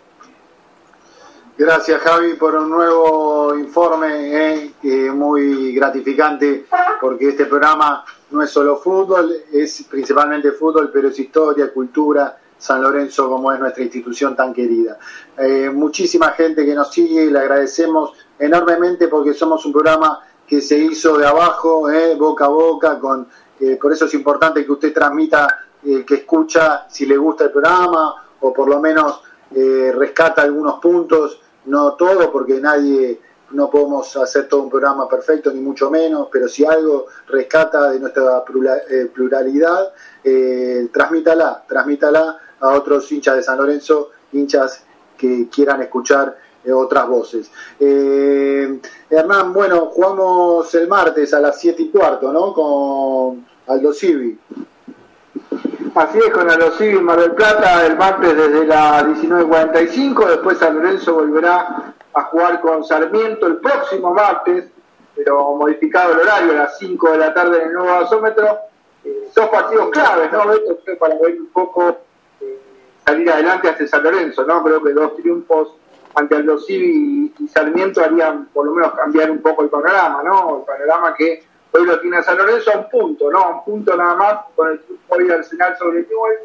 D: Gracias Javi por un nuevo informe eh, eh, muy gratificante porque este programa no es solo fútbol, es principalmente fútbol, pero es historia, cultura, San Lorenzo como es nuestra institución tan querida. Eh, muchísima gente que nos sigue le agradecemos enormemente porque somos un programa que se hizo de abajo, boca a boca, con, por eso es importante que usted transmita, que escucha si le gusta el programa o por lo menos rescata algunos puntos no todo porque nadie no podemos hacer todo un programa perfecto ni mucho menos, pero si algo rescata de nuestra eh, pluralidad, eh, transmítala, transmítala a otros hinchas de San Lorenzo, hinchas que quieran escuchar eh, otras voces. Eh, Hernán, bueno, jugamos el martes a las 7 y cuarto, ¿no? Con Aldo Civi.
E: Así es, con Alocivi Mar del Plata el martes desde las 19.45, después San Lorenzo volverá a jugar con Sarmiento el próximo martes, pero modificado el horario a las 5 de la tarde en el nuevo gasómetro. Eh, son partidos claves, ¿no, Beto? Para ver un poco eh, salir adelante hasta San Lorenzo, ¿no? Creo que dos triunfos ante Aldo y, y Sarmiento harían por lo menos cambiar un poco el panorama, ¿no? El panorama que Hoy lo tiene a San Lorenzo a un punto, ¿no? un punto nada más con el triunfo hoy Arsenal sobre Newell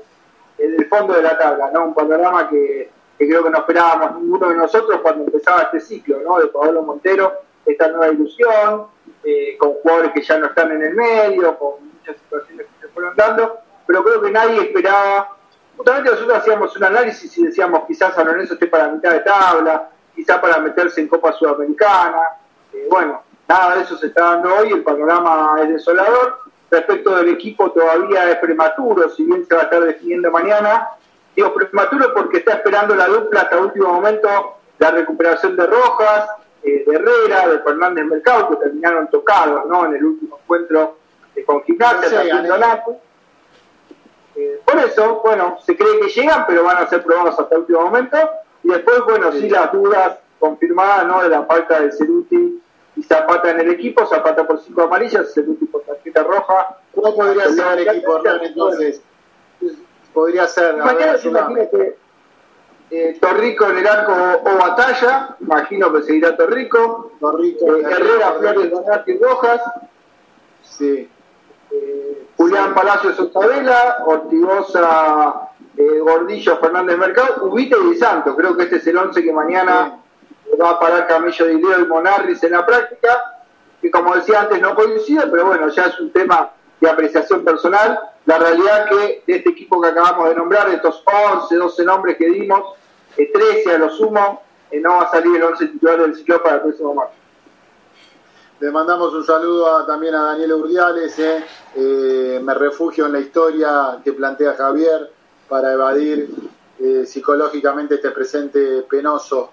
E: en el fondo de la tabla, ¿no? Un panorama que, creo que no esperábamos ninguno de nosotros cuando empezaba este ciclo, ¿no? De Pablo Montero, esta nueva ilusión, eh, con jugadores que ya no están en el medio, con muchas situaciones que se fueron dando, pero creo que nadie esperaba. Justamente nosotros hacíamos un análisis y decíamos quizás San Lorenzo esté para mitad de tabla, quizás para meterse en Copa Sudamericana. Eh, bueno, Nada de eso se está dando hoy, el panorama es desolador. Respecto del equipo todavía es prematuro, si bien se va a estar definiendo mañana. Digo prematuro porque está esperando la dupla hasta último momento la recuperación de Rojas, eh, de Herrera, de Fernández Mercado, que terminaron tocados ¿no? en el último encuentro eh, con Gimnasia, eh, por eso, bueno, se cree que llegan, pero van a ser probados hasta el último momento. Y después, bueno, sí, las dudas confirmadas ¿no? de la falta de Ceruti y Zapata en el equipo, Zapata por cinco amarillas, el último tarjeta roja.
D: ¿Cómo podría ser el equipo, Hernán, entonces? Podría ser...
E: Mañana se imagínate eh, Torrico en el arco o batalla, imagino que seguirá Torrico, Torrico eh, Herrera, Flores, Donati y Rojas, sí. eh, Julián Palacios Octavela, Ortigosa, eh, Gordillo, Fernández Mercado, Ubite y Santos, creo que este es el once que mañana va a parar Camillo de Leo y Monarris en la práctica, que como decía antes no coincide, pero bueno, ya es un tema de apreciación personal. La realidad que de este equipo que acabamos de nombrar, de estos 11, 12 nombres que dimos, 13 a lo sumo, eh, no va a salir el 11 titular del ciclo para el próximo marzo.
D: Le mandamos un saludo también a Daniel Urdiales. Eh. Eh, me refugio en la historia que plantea Javier para evadir psicológicamente este presente penoso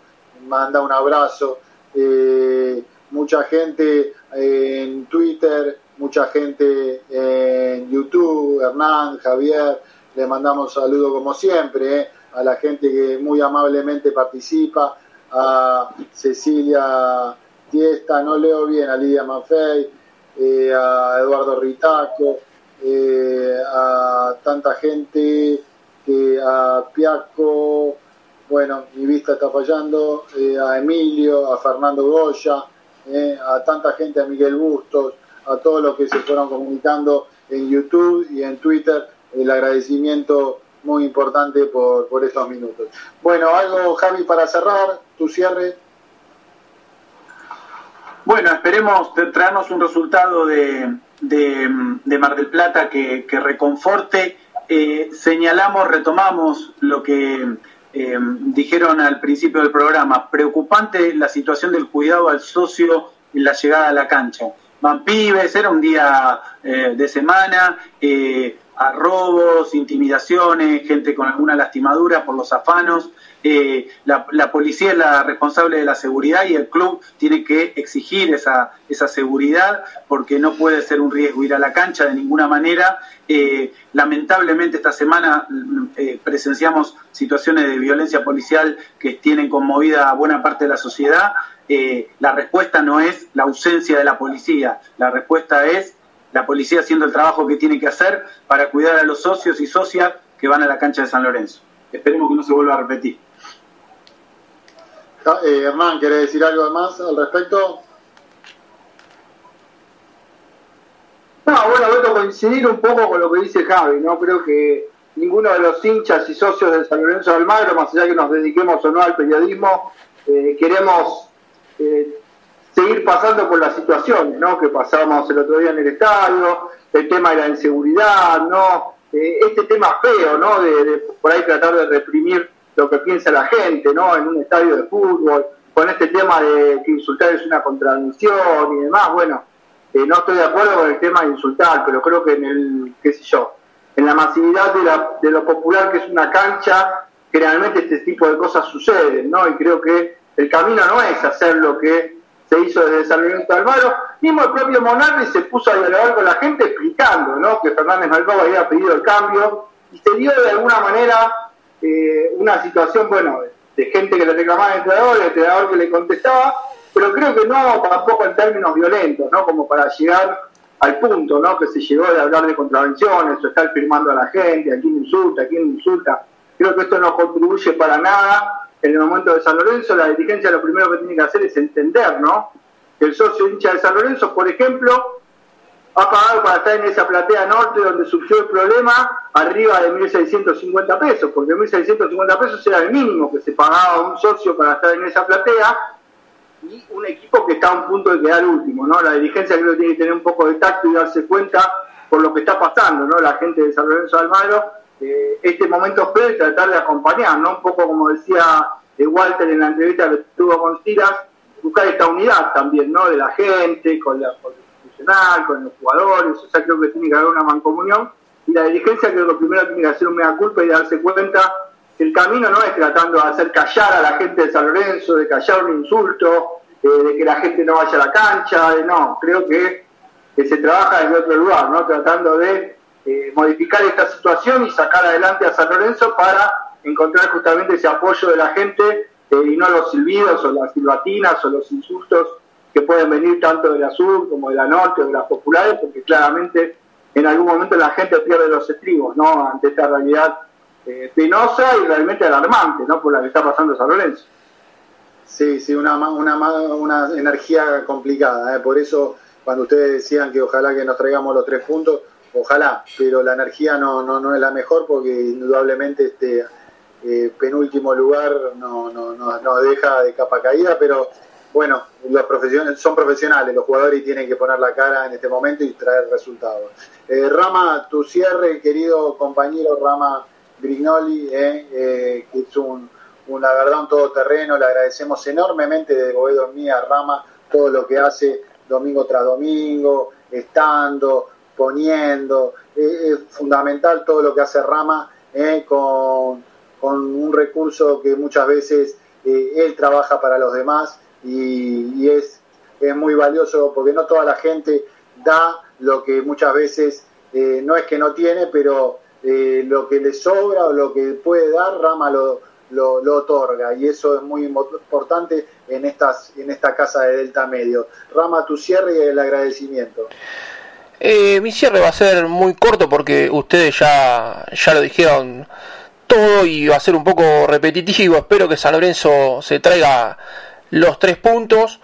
D: manda un abrazo. Eh, mucha gente en Twitter, mucha gente en YouTube, Hernán, Javier, le mandamos saludo como siempre eh, a la gente que muy amablemente participa, a Cecilia Tiesta, no leo bien, a Lidia Manfei, eh, a Eduardo Ritaco, a tanta gente, que a Piaco, bueno, mi vista está fallando, eh, a Emilio, a Fernando Goya, eh, a tanta gente, a Miguel Bustos, a todos los que se fueron comunicando en YouTube y en Twitter, el agradecimiento muy importante por, por estos minutos. Bueno, algo, Javi, para cerrar, tu cierre.
F: Bueno, esperemos traernos un resultado de, de, Mar del Plata que, que reconforte. Eh, señalamos, retomamos lo que eh, dijeron al principio del programa, preocupante la situación del cuidado al socio en la llegada a la cancha. Van pibes, era un día eh, de semana, eh, a robos, intimidaciones, gente con alguna lastimadura por los afanos. Eh, la, policía es la responsable de la seguridad y el club tiene que exigir esa, esa seguridad porque no puede ser un riesgo ir a la cancha de ninguna manera. Eh, lamentablemente esta semana eh, presenciamos situaciones de violencia policial que tienen conmovida a buena parte de la sociedad. la respuesta no es la ausencia de la policía, la respuesta es la policía haciendo el trabajo que tiene que hacer para cuidar a los socios y socias que van a la cancha de San Lorenzo. Esperemos que no se vuelva a repetir.
D: Eh, Hernán, ¿querés decir algo más al respecto?
E: No, bueno, a coincidir un poco con lo que dice Javi, ¿no? Creo que ninguno de los hinchas y socios de San Lorenzo de Almagro, más allá que nos dediquemos o no al periodismo, eh, queremos eh, seguir pasando por las situaciones, ¿no? Que pasamos el otro día en el estadio, el tema de la inseguridad, ¿no? Eh, este tema feo, ¿no? De, de, por ahí tratar de reprimir lo que piensa la gente, ¿no? En un estadio de fútbol, con este tema de que insultar es una contradicción y demás, bueno, eh, no estoy de acuerdo con el tema de insultar, pero creo que en el, qué sé yo, en la masividad de, la, de lo popular que es una cancha, generalmente este tipo de cosas suceden, ¿no? Y creo que el camino no es hacer lo que se hizo desde San Lorenzo de Almagro. Mismo el propio Monarri se puso a dialogar con la gente explicando, ¿no? Que Fernández Malcó había pedido el cambio y se dio de alguna manera eh, una situación, bueno, de gente que le reclamaba al entrenador, el entrenador que le contestaba, pero creo que no tampoco en términos violentos, ¿no? Como para llegar al punto, ¿no? Que se llegó de hablar de contravenciones o estar firmando a la gente, a quién insulta, a quién insulta. Creo que esto no contribuye para nada. En el momento de San Lorenzo, la dirigencia lo primero que tiene que hacer es entender, ¿no? Que el socio hincha de San Lorenzo, por ejemplo, ha pagado para estar en esa platea norte donde surgió el problema arriba de 1.650 pesos, porque 1.650 pesos era el mínimo que se pagaba a un socio para estar en esa platea y un equipo que está a un punto de quedar último, ¿no? La dirigencia creo que tiene que tener un poco de tacto y darse cuenta por lo que está pasando, ¿no? La gente de San Lorenzo de Almagro, eh, este momento fue y tratar de acompañar, ¿no? Un poco como decía eh, Walter en la entrevista que tuvo con Silas, buscar esta unidad también, ¿no? De la gente, con la institucional, con los jugadores, o sea, creo que tiene que haber una mancomunión y la dirigencia creo que primero tiene que hacer un mea culpa y darse cuenta el camino no es tratando de hacer callar a la gente de San Lorenzo, de callar un insulto, eh, de que la gente no vaya a la cancha, de, no, creo que, que, se trabaja desde otro lugar, ¿no? tratando de eh, modificar esta situación y sacar adelante a San Lorenzo para encontrar justamente ese apoyo de la gente eh, y no los silbidos o las silbatinas o los insultos que pueden venir tanto de la sur como de la norte o de las populares, porque claramente en algún momento la gente pierde los estribos ¿no? ante esta realidad eh, penosa y realmente alarmante, ¿no? Por la que está pasando San Lorenzo.
D: Sí, sí, una, una, una energía complicada. ¿eh? Por eso, cuando ustedes decían que ojalá que nos traigamos los tres puntos, ojalá, pero la energía no, no, no es la mejor porque indudablemente este eh, penúltimo lugar no, no, no, no deja de capa caída, pero bueno, los profesionales son profesionales, los jugadores tienen que poner la cara en este momento y traer resultados. Eh, Rama, tu cierre, querido compañero Rama Grignoli, eh, eh, que es un, un, la verdad un todoterreno, le agradecemos enormemente de Boedo Mía Rama todo lo que hace domingo tras domingo, estando, poniendo, eh, es fundamental todo lo que hace Rama con, con, un recurso que muchas veces él trabaja para los demás y, es, es, muy valioso porque no toda la gente da lo que muchas veces no es que no tiene, pero eh, lo que le sobra o lo que puede dar, Rama lo, lo, lo, otorga y eso es muy importante en, estas, en esta casa de Delta Medio. Rama, tu cierre y el agradecimiento.
G: Eh, mi cierre va a ser muy corto porque ustedes ya, ya lo dijeron todo y va a ser un poco repetitivo. Espero que San Lorenzo se traiga los tres puntos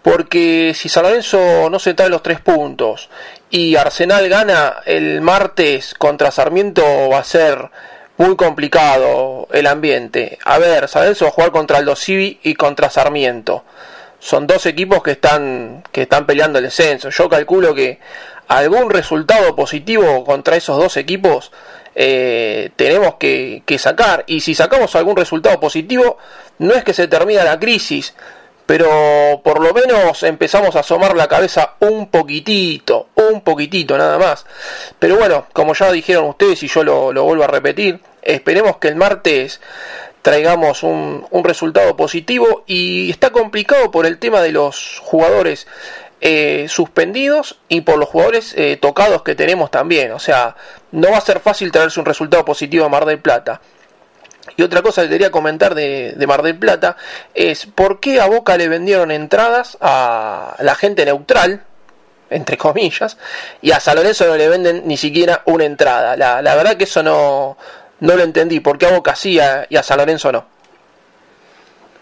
G: porque si San no se trae los tres puntos y Arsenal gana el martes contra Sarmiento va a ser muy complicado el ambiente. A ver, San va a jugar contra Aldo Civi y contra Sarmiento. Son dos equipos que están, que están peleando el descenso. Yo calculo que algún resultado positivo contra esos dos equipos eh, tenemos que, sacar. Y si sacamos algún resultado positivo, no es que se termina la crisis, pero por lo menos empezamos a asomar la cabeza un poquitito, un poquitito nada más. Pero bueno, como ya dijeron ustedes y yo lo, vuelvo a repetir, esperemos que el martes traigamos un, resultado positivo y está complicado por el tema de los jugadores eh, suspendidos y por los jugadores eh, tocados que tenemos también. O sea, no va a ser fácil traerse un resultado positivo a Mar del Plata. Y otra cosa que quería comentar de, de, Mar del Plata es por qué a Boca le vendieron entradas a la gente neutral, entre comillas, y a San Lorenzo no le venden ni siquiera una entrada. La, la verdad que eso no, no lo entendí, por qué a Boca sí y a San Lorenzo no.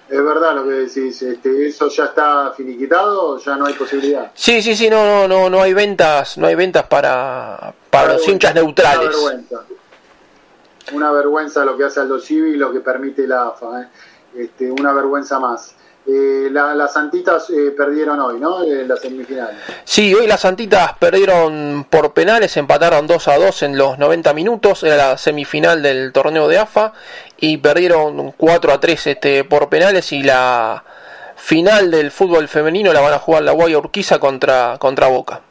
D: Es verdad lo que decís, este, eso ya está finiquitado, ya no hay posibilidad.
G: Sí, sí, sí, no, no, no, no hay ventas, no hay ventas para, para los hinchas neutrales.
D: Una vergüenza. Una vergüenza lo que hace Aldo Civi y lo que permite la AFA. ¿eh? Este, una vergüenza más. Eh, la- las Santitas eh, perdieron hoy, ¿no? En las semifinales.
G: Sí, hoy las Santitas perdieron por penales, empataron 2 a 2 en los 90 minutos, era la semifinal del torneo de AFA, y perdieron 4 a 3 este, por penales y la final del fútbol femenino la van a jugar la Guaya Urquiza contra, contra Boca.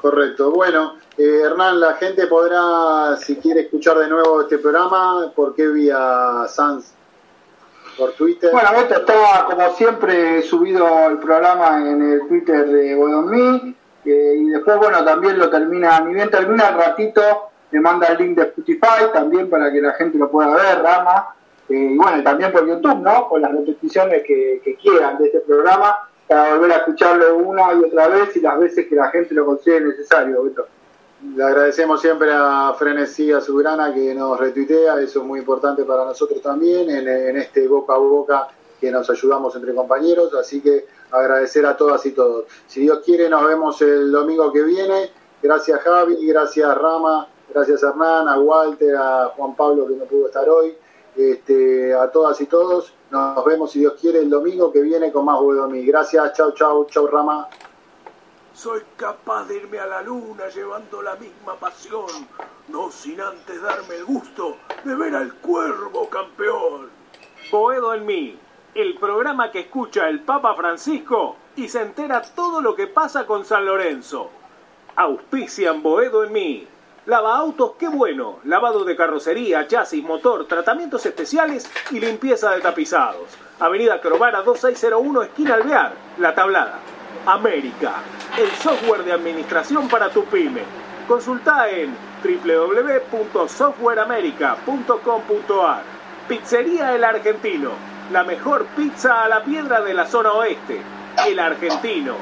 D: Correcto. Bueno, eh, Hernán, la gente podrá, si quiere escuchar de nuevo este programa, ¿por qué vía Sans? Por Twitter.
E: Bueno, esto está como siempre subido el programa en el Twitter de Bodomí eh, y después, bueno, también lo termina, ni bien termina el ratito, me manda el link de Spotify también para que la gente lo pueda ver, Rama, eh, y bueno, también por YouTube, ¿no? Con las repeticiones que, que quieran de este programa para volver a escucharlo una y otra vez y las veces que la gente lo considere necesario, Beto.
D: Le agradecemos siempre a Frenesí a Subrana que nos retuitea, eso es muy importante para nosotros también, en, en este boca a boca que nos ayudamos entre compañeros, así que agradecer a todas y todos. Si Dios quiere, nos vemos el domingo que viene. Gracias Javi, gracias Rama, gracias Hernán, a Walter, a Juan Pablo que no pudo estar hoy, este, a todas y todos. Nos vemos, si Dios quiere, el domingo que viene con más Bodomí. Gracias, chau, chau, chau Rama.
A: Soy capaz de irme a la luna llevando la misma pasión, no sin antes darme el gusto de ver al cuervo campeón. Boedo en mí, el programa que escucha el Papa Francisco y se entera todo lo que pasa con San Lorenzo. Auspician Boedo en mí. Lava autos, qué bueno. Lavado de carrocería, chasis, motor, tratamientos especiales y limpieza de tapizados. Avenida Crovara 2601, esquina Alvear, La Tablada. América, el software de administración para tu pyme. Consulta en www.softwareamerica.com.ar. Pizzería El Argentino, la mejor pizza a la piedra de la zona oeste. El Argentino,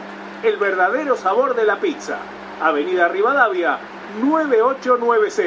A: el verdadero sabor de la pizza. Avenida Rivadavia 9890.